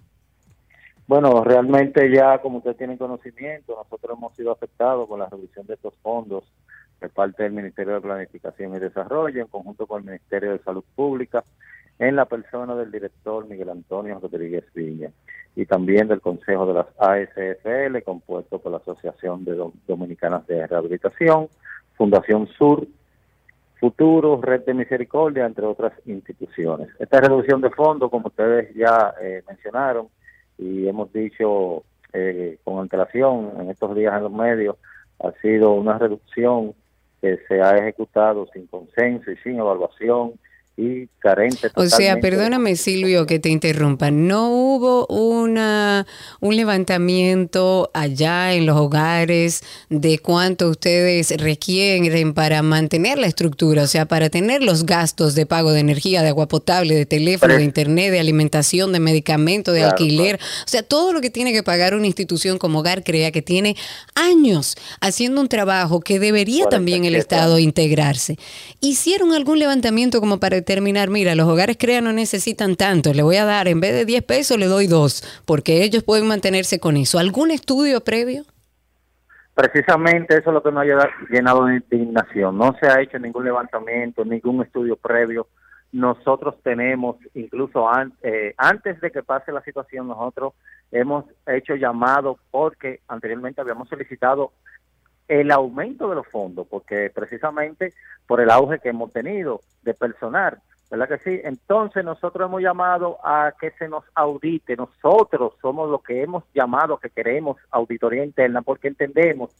Bueno, realmente ya como ustedes tienen conocimiento, nosotros hemos sido afectados con la reducción de estos fondos de parte del Ministerio de Planificación y Desarrollo en conjunto con el Ministerio de Salud Pública en la persona del director Miguel Antonio Rodríguez Viña y también del Consejo de las ASFL compuesto por la Asociación de Dom- Dominicanas de Rehabilitación, Fundación Sur, Futuro, Red de Misericordia, entre otras instituciones. Esta reducción de fondos, como ustedes ya eh, mencionaron y hemos dicho eh, con antelación en estos días en los medios, ha sido una reducción que se ha ejecutado sin consenso y sin evaluación y carente. O sea, perdóname Silvio que te interrumpa, ¿no hubo una un levantamiento allá en los hogares de cuánto ustedes requieren para mantener la estructura, o sea, para tener los gastos de pago de energía, de agua potable, de teléfono, de internet, de alimentación, de medicamento, de Claro, alquiler, o sea, todo lo que tiene que pagar una institución como Hogar Crea que tiene años haciendo un trabajo que debería también el 47 Estado integrarse. ¿Hicieron algún levantamiento como para determinar, mira, los hogares CREA no necesitan tanto, le voy a dar, en vez de 10 pesos, le doy 2, porque ellos pueden mantenerse con eso? ¿Algún estudio previo? Precisamente eso es lo que nos ha llenado de indignación. No se ha hecho ningún levantamiento, ningún estudio previo. Nosotros tenemos, incluso an- eh, antes de que pase la situación, nosotros hemos hecho llamado porque anteriormente habíamos solicitado el aumento de los fondos, porque precisamente por el auge que hemos tenido de personal, ¿verdad que sí? Entonces nosotros hemos llamado a que se nos audite, nosotros somos los que hemos llamado, que queremos auditoría interna, porque entendemos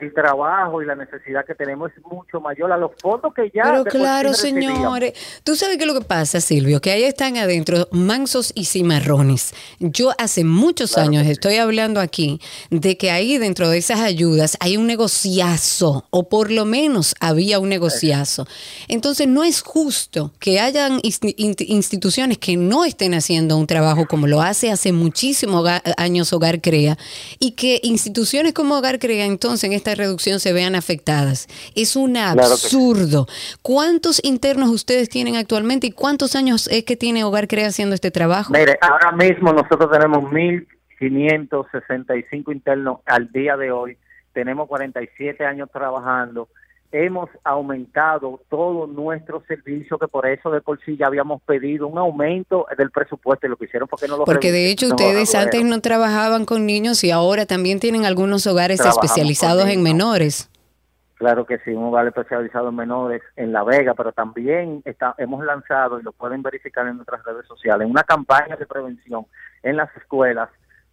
el trabajo y la necesidad que tenemos es mucho mayor a los fondos que ya... Pero sí claro, señores, tú sabes qué es lo que pasa, Silvio, que ahí están adentro mansos y cimarrones. Yo hace muchos años estoy hablando aquí de que ahí dentro de esas ayudas hay un negociazo, o por lo menos había un negociazo. Entonces no es justo que hayan instituciones que no estén haciendo un trabajo como lo hace hace muchísimos años Hogar Crea y que instituciones como Hogar Crea entonces en esta reducción se vean afectadas. Es un Claro que absurdo. ¿Cuántos internos ustedes tienen actualmente y cuántos años es que tiene Hogar Crea haciendo este trabajo? Mire, ahora mismo nosotros tenemos 1.565 internos al día de hoy, tenemos 47 años trabajando, hemos aumentado todo nuestro servicio, que por eso de por sí ya habíamos pedido un aumento del presupuesto y lo que hicieron fue que no lo Porque de hecho ustedes antes no trabajaban con niños y ahora también tienen algunos hogares Trabajamos especializados en menores. Claro que sí, un hogar especializado en menores en La Vega, pero también está, hemos lanzado, y lo pueden verificar en nuestras redes sociales, una campaña de prevención en las escuelas,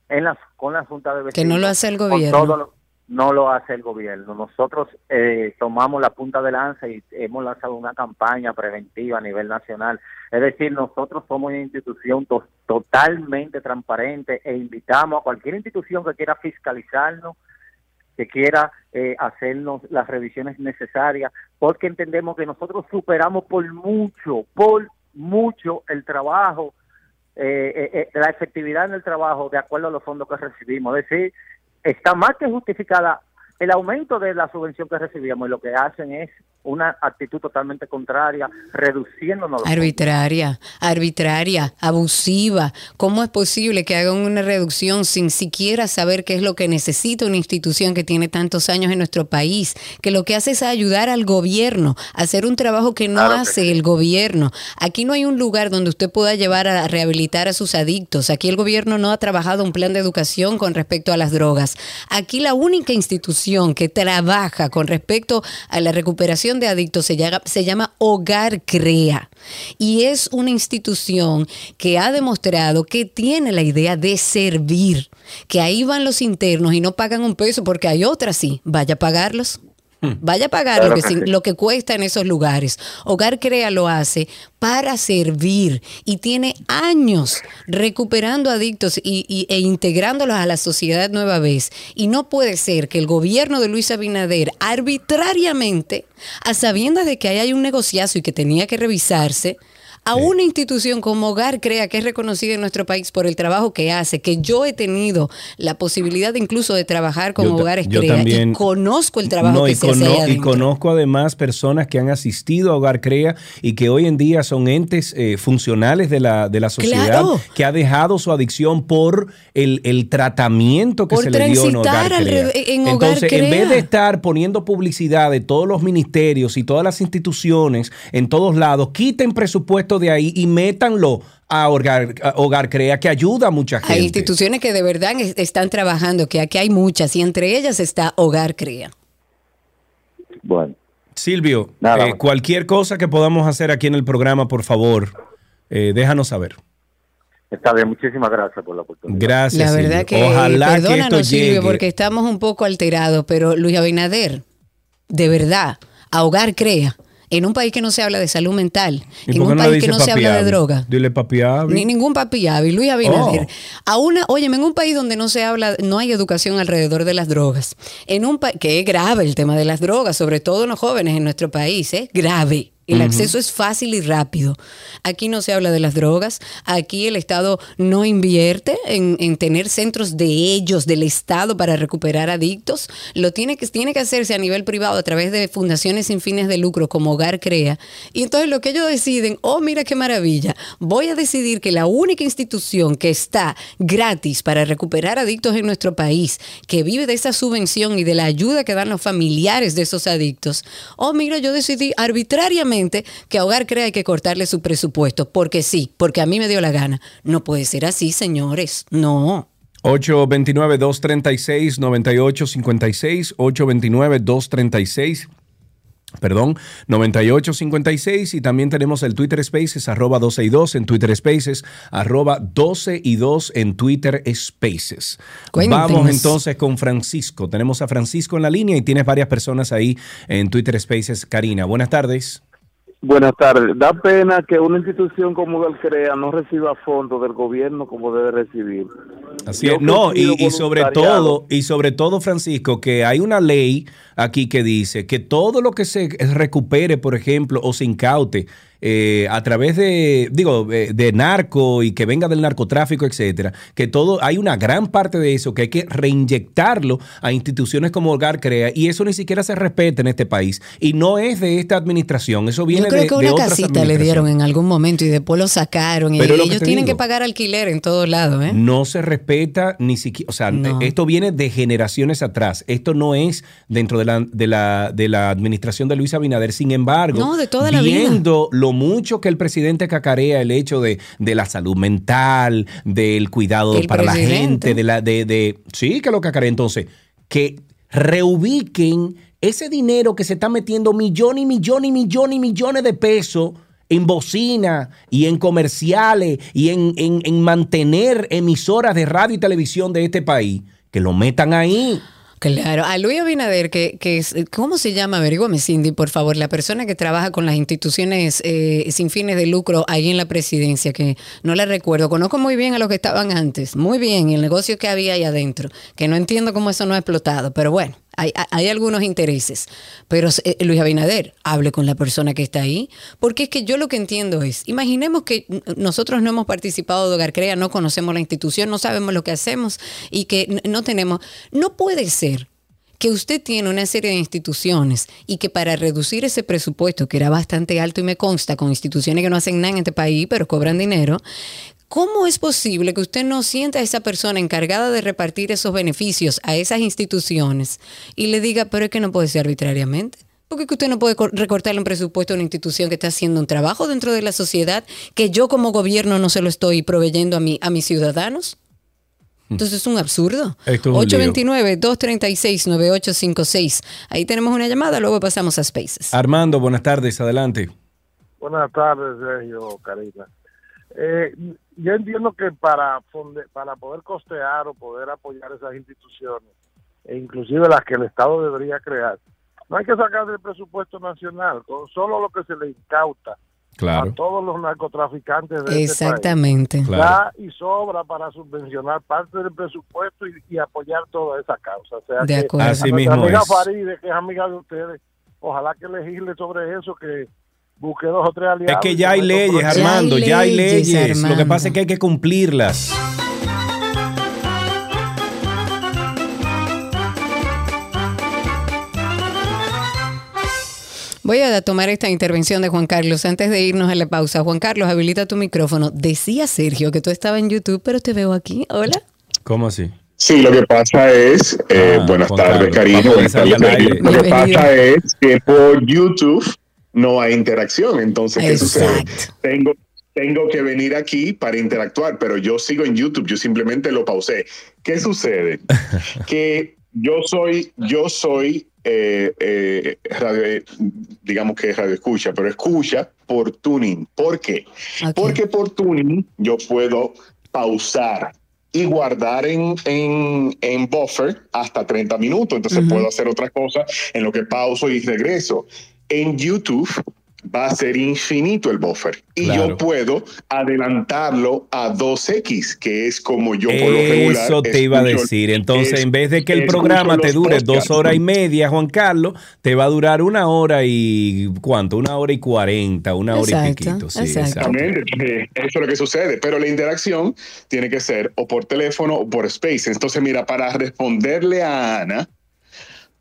en las con la Junta de Vecinos. Que no lo hace el gobierno. No lo hace el gobierno. Nosotros eh, tomamos la punta de lanza y hemos lanzado una campaña preventiva a nivel nacional. Es decir, nosotros somos una institución to- totalmente transparente e invitamos a cualquier institución que quiera fiscalizarnos que quiera eh, hacernos las revisiones necesarias, porque entendemos que nosotros superamos por mucho, por mucho el trabajo, eh, eh, eh, la efectividad en el trabajo de acuerdo a los fondos que recibimos. Es decir, está más que justificada el aumento de la subvención que recibíamos y lo que hacen es una actitud totalmente contraria, reduciéndonos Arbitraria, arbitraria, abusiva. ¿Cómo es posible que hagan una reducción sin siquiera saber qué es lo que necesita una institución que tiene tantos años en nuestro país? Que lo que hace es ayudar al gobierno a hacer un trabajo que no Claro que hace el gobierno. Aquí no hay un lugar donde usted pueda llevar a rehabilitar a sus adictos. Aquí el gobierno no ha trabajado un plan de educación con respecto a las drogas. Aquí la única institución que trabaja con respecto a la recuperación de adictos se llama, se llama Hogar Crea. Y es una institución que ha demostrado que tiene la idea de servir, que ahí van los internos y no pagan un peso porque hay otras sí, vaya a pagarlos. Vaya a pagar Claro lo, que, que sin- sí. lo que cuesta en esos lugares. Hogar Crea lo hace para servir y tiene años recuperando adictos y, y- e integrándolos a la sociedad nueva vez. Y no puede ser que el gobierno de Luis Abinader arbitrariamente, a sabiendas de que ahí hay un negociazo y que tenía que revisarse, a una institución como Hogar Crea, que es reconocida en nuestro país por el trabajo que hace, que yo he tenido la posibilidad incluso de trabajar con Yo Hogares yo Crea también- y conozco el trabajo No, que y, se hace cono- y conozco además personas que han asistido a Hogar Crea y que hoy en día son entes eh, funcionales de la, de la sociedad Claro. que ha dejado su adicción por el, el tratamiento que Por se le dio en Hogar Crea. re- en Hogar Entonces, en vez de estar poniendo publicidad de todos los ministerios y todas las instituciones en todos lados, quiten presupuesto de ahí y métanlo a Hogar, a Hogar Crea, que ayuda a mucha gente. Hay instituciones que de verdad es- están trabajando, que aquí hay muchas, y entre ellas está Hogar Crea. Bueno. Silvio, Nada. eh, cualquier cosa que podamos hacer aquí en el programa, por favor, eh, déjanos saber. Está bien, muchísimas gracias por la oportunidad. La Gracias. verdad Silvio. que, Ojalá que esto perdónanos llegue. Silvio, porque estamos un poco alterados, pero Luis Abinader, de verdad, a Hogar Crea, En un país que no se habla de salud mental, ¿Y en un no país que no se habla de droga. Dile papi. Ni ningún papi Luis Abinader. Oh. A una, óyeme, en un país donde no se habla, no hay educación alrededor de las drogas, en un país que es grave el tema de las drogas, sobre todo en los jóvenes en nuestro país, es grave. El acceso es fácil y rápido. Aquí no se habla de las drogas. Aquí el Estado no invierte en, en tener centros de ellos, del Estado, para recuperar adictos. Lo tiene que, tiene que hacerse a nivel privado a través de fundaciones sin fines de lucro como Hogar Crea. Y entonces lo que ellos deciden, oh, mira qué maravilla, voy a decidir que la única institución que está gratis para recuperar adictos en nuestro país, que vive de esa subvención y de la ayuda que dan los familiares de esos adictos, oh, mira, yo decidí arbitrariamente que a Hogar Crea hay que cortarle su presupuesto, porque sí, porque a mí me dio la gana. No puede ser así, señores, no. 829-236-9856, 829-236. Perdón, 9856 y también tenemos el Twitter Spaces arroba 12 y 2 en Twitter Spaces arroba 12 y 2 en Twitter Spaces. Cuéntenos. Vamos entonces con Francisco. Tenemos a Francisco en la línea y tienes varias personas ahí en Twitter Spaces. Karina, buenas tardes. Buenas tardes. Da pena que una institución como el CREA no reciba fondos del gobierno como debe recibir. Así es. No, y, y sobre todo, y sobre todo, Francisco, que hay una ley aquí que dice que todo lo que se recupere, por ejemplo, o se incaute eh, a través de, digo, eh, de narco y que venga del narcotráfico, etcétera, que todo, hay una gran parte de eso que hay que reinyectarlo a instituciones como Hogar Crea y eso ni siquiera se respeta en este país y no es de esta administración, eso viene Yo creo de, que de una otras casita le dieron en algún momento y después lo sacaron. Y Pero lo ellos tienen digo- que pagar alquiler en todos lados, ¿eh? No se respeta ni siquiera, o sea, No. esto viene de generaciones atrás. Esto no es dentro de la, de la, de la administración de Luis Abinader. Sin embargo, No, de toda la vida. viendo lo mucho que el presidente cacarea el hecho de, de la salud mental, del cuidado El para la gente, de la, de, de, sí, que lo cacarea. Entonces, que reubiquen ese dinero que se está metiendo millones y millones y millones y millones de pesos en bocina y en comerciales y en, en- en mantener emisoras de radio y televisión de este país, que lo metan ahí. Claro, a Luis Abinader, que, que es, ¿cómo se llama? Averígame, Cindy, por favor, la persona que trabaja con las instituciones eh, sin fines de lucro ahí en la presidencia, que no la recuerdo, conozco muy bien a los que estaban antes, muy bien, el negocio que había ahí adentro, que no entiendo cómo eso no ha explotado, pero bueno, hay, algunos intereses. Pero eh, Luis Abinader, hable con la persona que está ahí, porque es que yo lo que entiendo es, imaginemos que nosotros no hemos participado de Hogar Crea, no conocemos la institución, no sabemos lo que hacemos y que no tenemos, no puede ser que usted tiene una serie de instituciones y que para reducir ese presupuesto, que era bastante alto y me consta, con instituciones que no hacen nada en este país, pero cobran dinero, ¿cómo es posible que usted no sienta a esa persona encargada de repartir esos beneficios a esas instituciones y le diga, pero es que no puede ser arbitrariamente? Porque es que usted no puede cor- recortarle un presupuesto a una institución que está haciendo un trabajo dentro de la sociedad que yo como gobierno no se lo estoy proveyendo a, mi, a mis ciudadanos. Entonces es un absurdo. Esto es un lío. 829-236-9856. Ahí tenemos una llamada, luego pasamos a Spaces. Armando, buenas tardes, adelante. Buenas tardes, Sergio, Karina. Eh, yo entiendo que para fonde- para poder costear o poder apoyar esas instituciones, e inclusive las que el Estado debería crear, no hay que sacar del presupuesto nacional, con solo lo que se le incauta Claro. a todos los narcotraficantes de este Exactamente. país. Claro. Da y sobra para subvencionar parte del presupuesto y, y apoyar toda esa causa. O sea De que acuerdo. Así mismo amiga es. Faride, que es amiga de ustedes, ojalá que legisle sobre eso, que busque dos o tres aliados. Es que ya hay leyes. Armando, ya hay leyes, leyes. Lo que pasa es que hay que cumplirlas. Voy a tomar esta intervención de Juan Carlos antes de irnos a la pausa. Juan Carlos, habilita tu micrófono. Decía Sergio que tú estabas en YouTube, pero te veo aquí. Hola. ¿Cómo así? Sí, lo que pasa es, eh, Ah, buenas tardes, cariño, buenas tardes. Lo que pasa es que por YouTube no hay interacción, entonces, ¿qué sucede? Tengo, tengo que venir aquí para interactuar, pero yo sigo en YouTube, yo simplemente lo pausé. ¿Qué sucede? [laughs] que yo soy, yo soy, eh, eh, radio, digamos que radio escucha, pero escucha por tuning. ¿Por qué? Porque por tuning yo puedo pausar y guardar en, en, en buffer hasta 30 minutos. Entonces puedo hacer otra cosa en lo que pauso y regreso. En YouTube va a ser infinito el buffer. Y Claro. yo puedo adelantarlo a 2x, que es como yo por lo regular. Eso te iba a decir. Entonces, es- en vez de que el programa te dure dos horas y media, Juan Carlos, te va a durar una hora y ¿cuánto? Una hora y cuarenta, una hora y piquito. Sí, exacto. Exactamente, eh, eso es lo que sucede, pero la interacción tiene que ser o por teléfono o por Space. Entonces, mira, para responderle a Ana,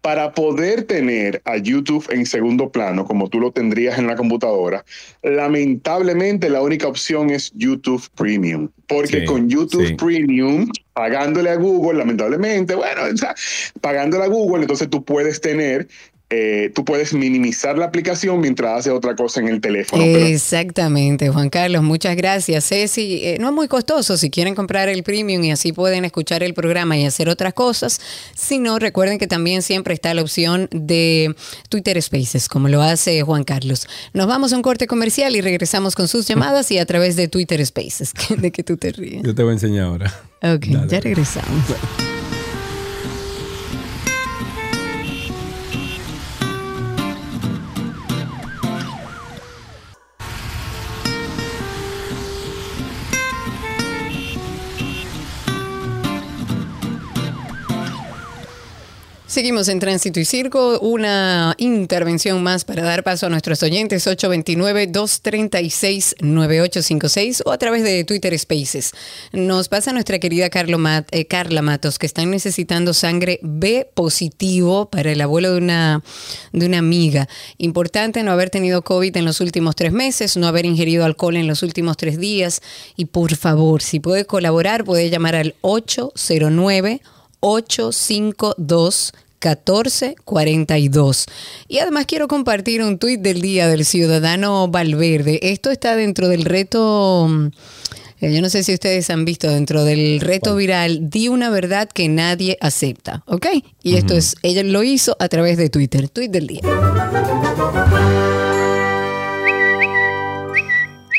para poder tener a YouTube en segundo plano, como tú lo tendrías en la computadora, lamentablemente la única opción es YouTube Premium, porque Sí, con YouTube sí. Premium, pagándole a Google, lamentablemente, bueno, o sea, pagándole a Google, entonces tú puedes tener, eh, tú puedes minimizar la aplicación mientras haces otra cosa en el teléfono. pero Exactamente, Juan Carlos, muchas gracias. Ceci, eh, no es muy costoso si quieren comprar el premium y así pueden escuchar el programa y hacer otras cosas. Si no, recuerden que también siempre está la opción de Twitter Spaces, como lo hace Juan Carlos. Nos vamos a un corte comercial y regresamos con sus llamadas y a través de Twitter Spaces. [laughs] ¿De que tú te ríes? Yo te voy a enseñar ahora. Ok, ya regresamos. [laughs] Seguimos en Tránsito y Circo, una intervención más para dar paso a nuestros oyentes 829-236-9856 o a través de Twitter Spaces. Nos pasa nuestra querida eh, Carla Matos que están necesitando sangre B positivo para el abuelo de una, de una amiga. Importante no haber tenido COVID en los últimos tres meses, no haber ingerido alcohol en los últimos tres días y por favor, si puede colaborar, puede llamar al 809 852 1442. Y además quiero compartir un tuit del día del ciudadano Valverde. Esto está dentro del reto, mm, eh, yo no sé si ustedes han visto, dentro del reto viral, di una verdad que nadie acepta, ¿ok? Y esto es, ella lo hizo a través de Twitter, tuit del día.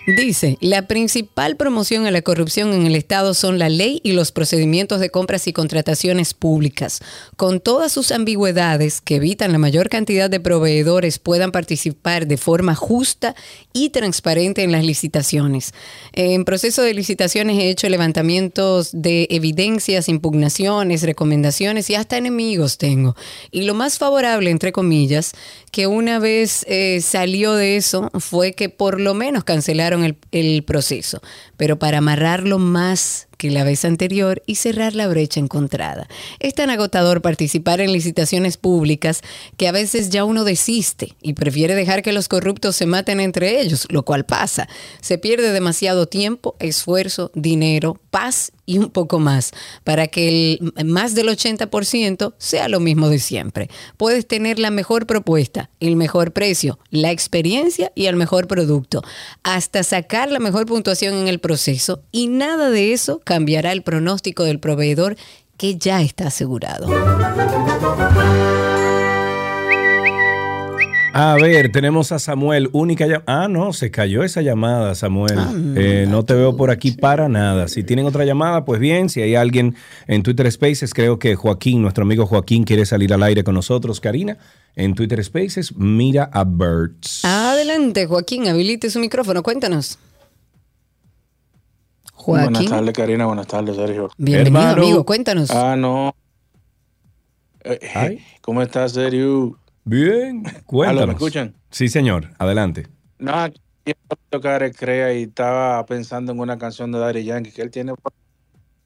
Dice, la principal promoción a la corrupción en el Estado son la ley y los procedimientos de compras y contrataciones públicas, con todas sus ambigüedades que evitan la mayor cantidad de proveedores puedan participar de forma justa y transparente en las licitaciones. En proceso de licitaciones he hecho levantamientos de evidencias, impugnaciones, recomendaciones y hasta enemigos tengo. Y lo más favorable, entre comillas, que una vez eh, salió de eso fue que por lo menos cancelaron el, el proceso, pero para amarrarlo más que la vez anterior y cerrar la brecha encontrada. Es tan agotador participar en licitaciones públicas que a veces ya uno desiste y prefiere dejar que los corruptos se maten entre ellos, lo cual pasa. Se pierde demasiado tiempo, esfuerzo, dinero, paz y un poco más para que el más del 80% sea lo mismo de siempre. Puedes tener la mejor propuesta, el mejor precio, la experiencia y el mejor producto, hasta sacar la mejor puntuación en el proceso y nada de eso cambiará el pronóstico del proveedor que ya está asegurado. A ver, tenemos a Samuel, única llamada. Ah, no, se cayó esa llamada, Samuel. Eh, no te veo por aquí para nada. Si tienen otra llamada, pues bien. Si hay alguien en Twitter Spaces, creo que Joaquín, nuestro amigo Joaquín, quiere salir al aire con nosotros. Karina, en Twitter Spaces, mira a Birds. Adelante, Joaquín, habilite su micrófono, cuéntanos. Buenas tardes, Karina. Buenas tardes, Sergio. Bienvenido, amigo, cuéntanos. Ah, no. Eh, ¿Cómo estás, Sergio? Bien, [laughs] Aló, cuéntanos. ¿Me escuchan? Sí, señor, adelante. No, aquí tocar Crea y estaba pensando en una canción de Daddy Yankee que él tiene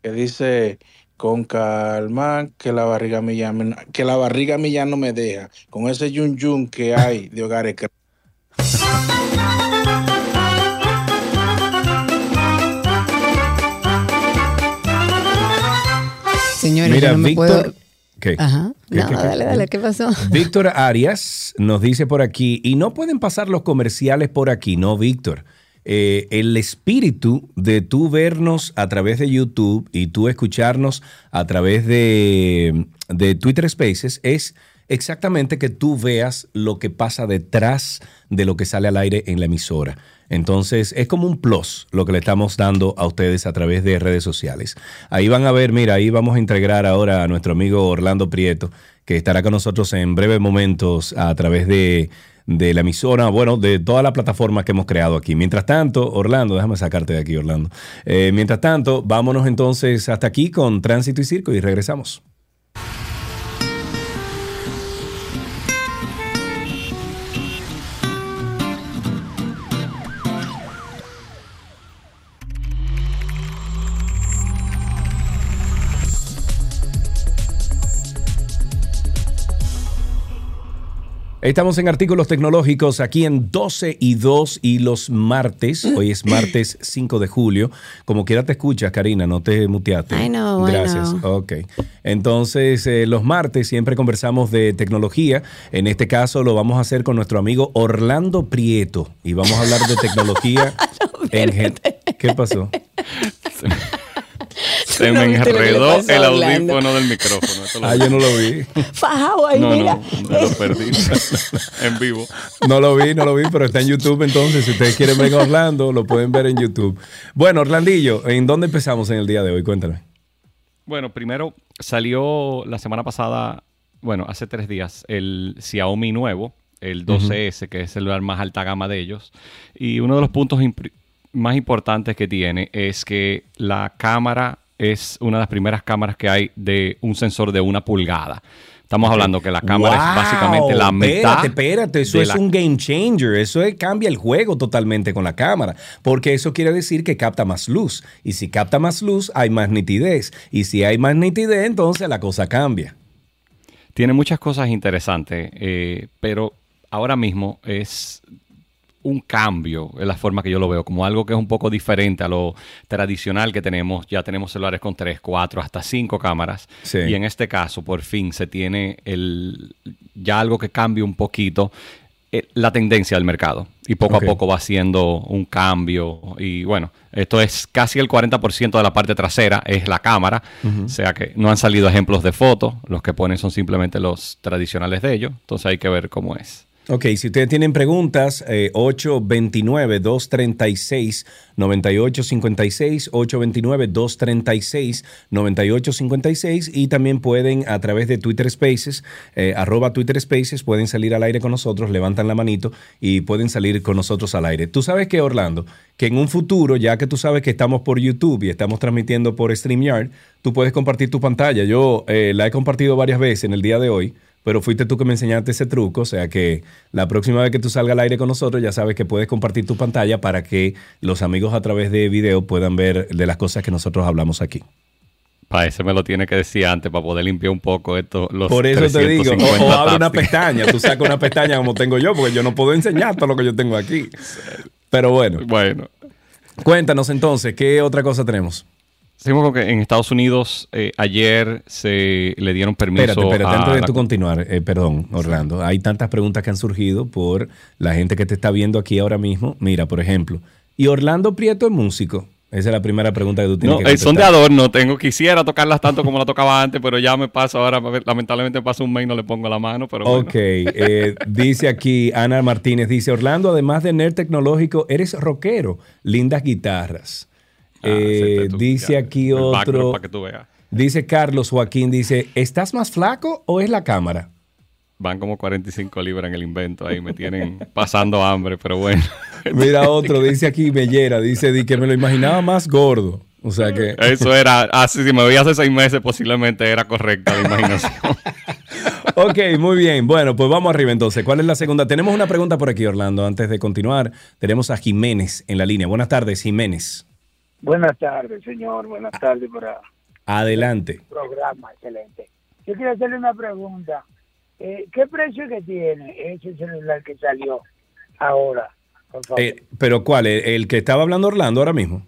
que dice con calma que la barriga me- que la barriga mía ya no me deja con ese yun yun que hay de hogares Crea. Señores, Mira, yo no me Víctor. puedo... ¿Qué? Ajá. ¿Qué, No, qué, qué? dale, dale, ¿qué pasó? Víctor Arias nos dice por aquí, y no pueden pasar los comerciales por aquí, no, Víctor. Eh, el espíritu de tú vernos a través de YouTube y tú escucharnos a través de, de Twitter Spaces es exactamente que tú veas lo que pasa detrás de lo que sale al aire en la emisora. Entonces es como un plus lo que le estamos dando a ustedes a través de redes sociales. Ahí van a ver, mira, ahí vamos a integrar ahora a nuestro amigo Orlando Prieto, que estará con nosotros en breves momentos a través de, la emisora, bueno, de todas las plataformas que hemos creado aquí. Mientras tanto, Orlando, déjame sacarte de aquí, Orlando. Eh, mientras tanto, vámonos entonces hasta aquí con Tránsito y Circo y regresamos. Estamos en artículos tecnológicos aquí en 12 y 2 y los martes. Hoy es martes 5 de julio. Como quiera te escuchas, Karina, no te muteaste. I know, I Gracias. know. Ok. Entonces, eh, los martes siempre conversamos de tecnología. En este caso lo vamos a hacer con nuestro amigo Orlando Prieto. Y vamos a hablar de tecnología [laughs] en gen- ¿Qué pasó? [laughs] Se me enredó el audífono del micrófono. Esto lo- Ah, yo no lo vi. Fajado ahí, No, mira. no, lo perdí [laughs] en vivo. No lo vi, no lo vi, pero está en YouTube entonces. Si ustedes quieren ver a Orlando, lo pueden ver en YouTube. Bueno, Orlandillo, ¿en dónde empezamos en el día de hoy? Cuéntame. Bueno, primero salió la semana pasada, bueno, hace tres días, el Xiaomi nuevo, el 12S, que es el celular más alta gama de ellos. Y uno de los puntos más importantes que tiene es que la cámara es una de las primeras cámaras que hay de un sensor de una pulgada. Estamos hablando que la cámara es básicamente la mitad. Espérate, espérate, eso es la- un game changer. Eso es- cambia el juego totalmente con la cámara. Porque eso quiere decir que capta más luz. Y si capta más luz, hay más nitidez. Y si hay más nitidez, entonces la cosa cambia. Tiene muchas cosas interesantes, eh, pero ahora mismo es un cambio en la forma que yo lo veo, como algo que es un poco diferente a lo tradicional que tenemos. Ya tenemos celulares con 3, 4, hasta 5 cámaras. Sí. Y en este caso, por fin, se tiene el, ya algo que cambia un poquito eh, la tendencia del mercado. Y poco a poco va haciendo un cambio. Y bueno, esto es casi el 40% de la parte trasera, es la cámara. O sea que no han salido ejemplos de fotos. Los que ponen son simplemente los tradicionales de ellos. Entonces hay que ver cómo es. Ok, si ustedes tienen preguntas, eh, 829-236-9856, 829-236-9856 y también pueden a través de Twitter Spaces, eh, arroba Twitter Spaces, pueden salir al aire con nosotros, levantan la manito y pueden salir con nosotros al aire. Tú sabes que, Orlando, que en un futuro, ya que tú sabes que estamos por YouTube y estamos transmitiendo por StreamYard, tú puedes compartir tu pantalla. Yo eh, la he compartido varias veces en el día de hoy. Pero fuiste tú que me enseñaste ese truco, o sea que la próxima vez que tú salgas al aire con nosotros ya sabes que puedes compartir tu pantalla para que los amigos a través de video puedan ver de las cosas que nosotros hablamos aquí. Para eso me lo tiene que decir antes, para poder limpiar un poco esto. Los Por eso te digo, o, 350 o abre una pestaña, tú sacas una pestaña como tengo yo, porque yo no puedo enseñar todo lo que yo tengo aquí. Pero bueno. Bueno. Cuéntanos entonces, ¿qué otra cosa tenemos? Seguimos con que en Estados Unidos eh, ayer se le dieron permiso Espérate, espérate, antes de la- tú continuar, eh, perdón, Orlando, hay tantas preguntas que han surgido por la gente que te está viendo aquí ahora mismo. Mira, por ejemplo, ¿y Orlando Prieto es músico? Esa es la primera pregunta que tú tienes No, que eh, son de adorno. Tengo, quisiera tocarlas tanto como la tocaba antes, pero ya me paso ahora. Lamentablemente me paso un mes y no le pongo la mano. Pero bueno. Ok, eh, dice aquí Ana Martínez, dice Orlando, además de nerd tecnológico, eres rockero, lindas guitarras. Eh, dice aquí otro, para que tú veas. dice Carlos Joaquín, dice, ¿estás más flaco o es la cámara? Van como 45 libras en el invento ahí. Me tienen [laughs] pasando hambre, pero bueno. [laughs] Mira otro, dice aquí Mellera, dice di que me lo imaginaba más gordo. O sea que... [laughs] Eso era, así si me veía hace seis meses, posiblemente era correcta la imaginación. Ok, muy bien. Bueno, pues vamos arriba entonces. ¿Cuál es la segunda? Tenemos una pregunta por aquí, Orlando. Antes de continuar, tenemos a Jiménez en la línea. Buenas tardes, Jiménez. Buenas tardes, señor. Buenas tardes para Adelante. el programa. Excelente. Yo quiero hacerle una pregunta. Eh, ¿Qué precio que tiene ese celular que salió ahora? Por favor. Eh, ¿Pero cuál? ¿El, el que estaba hablando Orlando ahora mismo?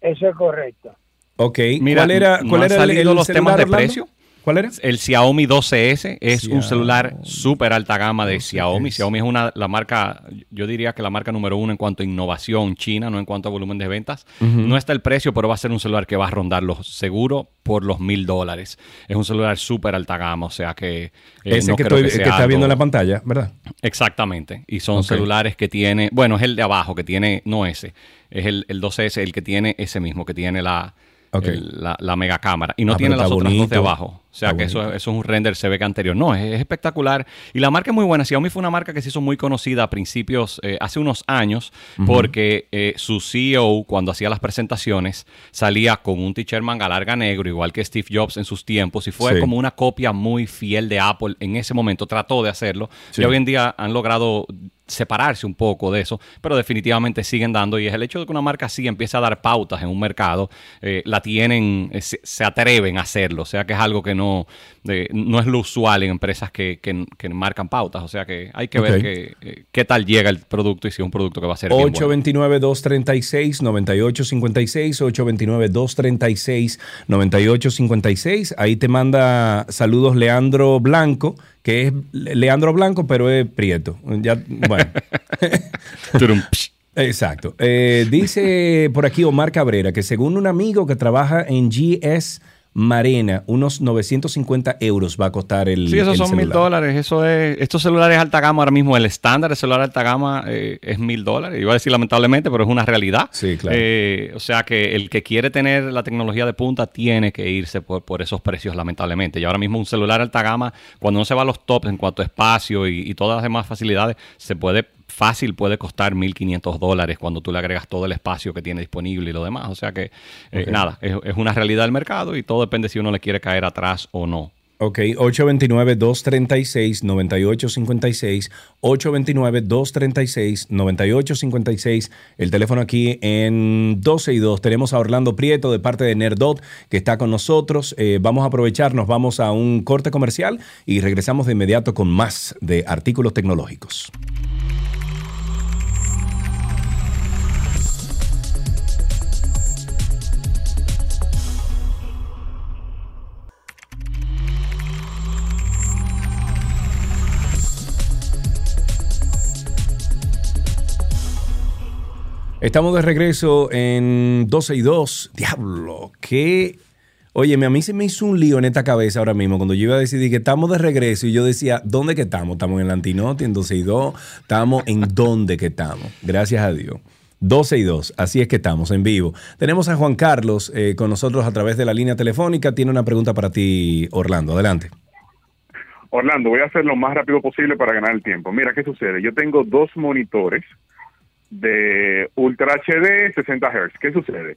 Eso es correcto. Ok. Mira, ¿Cuál era, no cuál han era el, salido el los celular, temas de Orlando? precio. ¿Cuál era? El Xiaomi 12S es un celular súper alta gama de Xiaomi. Xiaomi es una la marca, yo diría que la marca número uno en cuanto a innovación china, no en cuanto a volumen de ventas. No está el precio, pero va a ser un celular que va a rondar los seguro por los mil dólares. Es un celular súper alta gama, o sea que eh, Ese no que, creo estoy- que sea que está viendo en la pantalla, ¿verdad? Exactamente. Y son celulares que tiene, bueno, es el de abajo que tiene, no ese, es el, el 12S el que tiene ese mismo, que tiene la, Ok. el- la, la mega cámara. Y no Ah, tiene las otras dos de abajo. O sea, que eso, eso es un render se ve que anterior. No, es, es espectacular. Y la marca es muy buena. Xiaomi fue una marca que se hizo muy conocida a principios, eh, hace unos años, Ujú. porque eh, su CEO, cuando hacía las presentaciones, salía con un t-shirt manga larga negro, igual que Steve Jobs en sus tiempos, y fue Sí. como una copia muy fiel de Apple en ese momento. Trató de hacerlo. Sí. Y hoy en día han logrado separarse un poco de eso, pero definitivamente siguen dando y es el hecho de que una marca así empiece a dar pautas en un mercado, eh, la tienen, eh, se, se atreven a hacerlo, o sea que es algo que no, no es lo usual en empresas que, que- que marcan pautas, o sea que hay que ver que, eh, qué tal llega el producto y si es un producto que va a ser bien bueno. 829-236-9856, 829-236-9856. Ahí te manda saludos Leandro Blanco, que es Leandro Blanco, pero es Prieto. Ya, bueno. [laughs] Exacto. Eh, dice por aquí Omar Cabrera que según un amigo que trabaja en GS Marena, unos 950 euros va a costar el Sí, esos el son mil dólares. Eso es, estos celulares alta gama ahora mismo, el estándar de celular alta gama eh, es mil dólares. Iba a decir lamentablemente, pero es una realidad. Sí, claro. Eh, o sea que el que quiere tener la tecnología de punta tiene que irse por, por esos precios, lamentablemente. Y ahora mismo un celular alta gama, cuando no se va a los tops en cuanto a espacio y, y todas las demás facilidades, se puede fácil puede costar 1.500 dólares cuando tú le agregas todo el espacio que tiene disponible y lo demás. O sea que, eh, nada, es, es una realidad del mercado y todo depende si uno le quiere caer atrás o no. Ok, 829-236-9856, 829-236-9856, el teléfono aquí en 12 y 2. Tenemos a Orlando Prieto de parte de Nerdot que está con nosotros. Eh, vamos a aprovecharnos, vamos a un corte comercial y regresamos de inmediato con más de artículos tecnológicos. Estamos de regreso en 12 y 2. Diablo, qué. Oye, a mí se me hizo un lío en esta cabeza ahora mismo cuando yo iba a decidir que estamos de regreso y yo decía, ¿dónde que estamos? Estamos en el Antinote, en 12 y 2. Estamos en dónde que estamos. Gracias a Dios. 12 y 2, así es que estamos en vivo. Tenemos a Juan Carlos eh, con nosotros a través de la línea telefónica. Tiene una pregunta para ti, Orlando. Adelante. Orlando, voy a hacer lo más rápido posible para ganar el tiempo. Mira, ¿qué sucede? Yo tengo dos monitores de Ultra HD 60 Hz. ¿Qué sucede?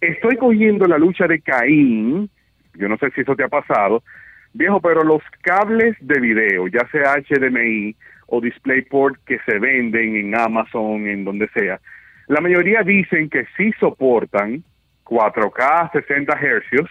Estoy cogiendo la lucha de Caín, yo no sé si eso te ha pasado, viejo, pero los cables de video, ya sea HDMI o DisplayPort que se venden en Amazon, en donde sea, la mayoría dicen que sí soportan 4K 60 Hz,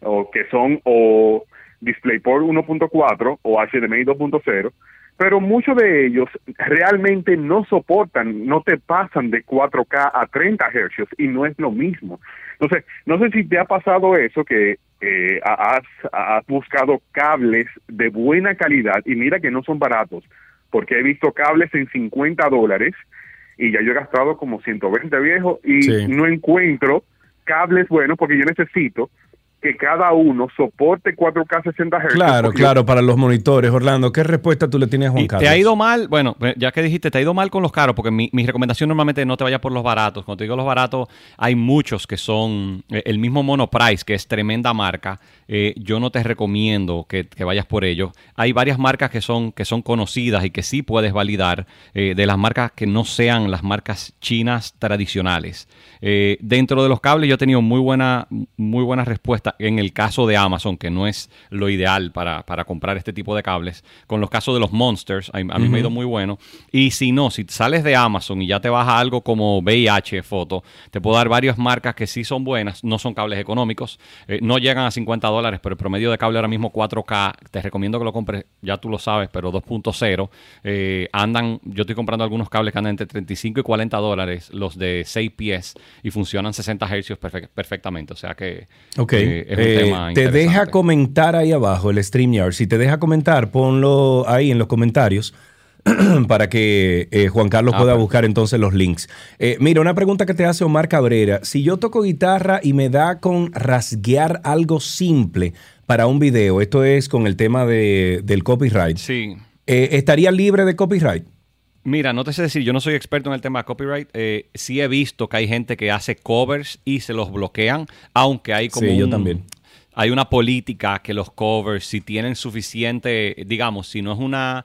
o que son o DisplayPort 1.4 o HDMI 2.0, pero muchos de ellos realmente no soportan, no te pasan de 4K a 30 Hz y no es lo mismo. Entonces, no sé si te ha pasado eso, que eh, has, has buscado cables de buena calidad y mira que no son baratos, porque he visto cables en 50 dólares y ya yo he gastado como 120 viejos y Sí. no encuentro cables buenos porque yo necesito que cada uno soporte 4K 60 Hz. Claro, claro, para los monitores. Orlando, ¿qué respuesta tú le tienes a Juan Y Carlos? ¿Te ha ido mal? Bueno, ya que dijiste, te ha ido mal con los caros, porque mi, mi recomendación normalmente no te vayas por los baratos. Cuando te digo los baratos, hay muchos que son eh, el mismo Monoprice, que es tremenda marca. Eh, yo no te recomiendo que, que vayas por ellos. Hay varias marcas que son, que son conocidas y que sí puedes validar eh, de las marcas que no sean las marcas chinas tradicionales. Eh, dentro de los cables yo he tenido muy buena, muy buena respuesta en el caso de Amazon, que no es lo ideal para, para comprar este tipo de cables. Con los casos de los Monsters, a, a mí me ha ido muy bueno. Y si no, si sales de Amazon y ya te vas a algo como VIH Foto, te puedo dar varias marcas que sí son buenas, no son cables económicos, eh, no llegan a 50 dólares, pero el promedio de cable ahora mismo 4K, te recomiendo que lo compres, ya tú lo sabes, pero 2.0, eh, andan, yo estoy comprando algunos cables que andan entre 35 y 40 dólares, los de 6 pies, y funcionan 60 Hz perfec- perfectamente, o sea que Ok. eh, es un Eh, tema te deja comentar ahí abajo el StreamYard. Si te deja comentar, ponlo ahí en los comentarios [clears throat] para que eh, Juan Carlos Ah, pueda perfecto. buscar entonces los links. Eh, mira, una pregunta que te hace Omar Cabrera. Si yo toco guitarra y me da con rasguear algo simple para un video, esto es con el tema de, del copyright, Sí. ¿estaría libre de copyright? Mira, no te sé decir, yo no soy experto en el tema de copyright. eh, sí he visto que hay gente que hace covers y se los bloquean, aunque hay como Sí, yo también. hay una política que los covers, si tienen suficiente, digamos, si no es una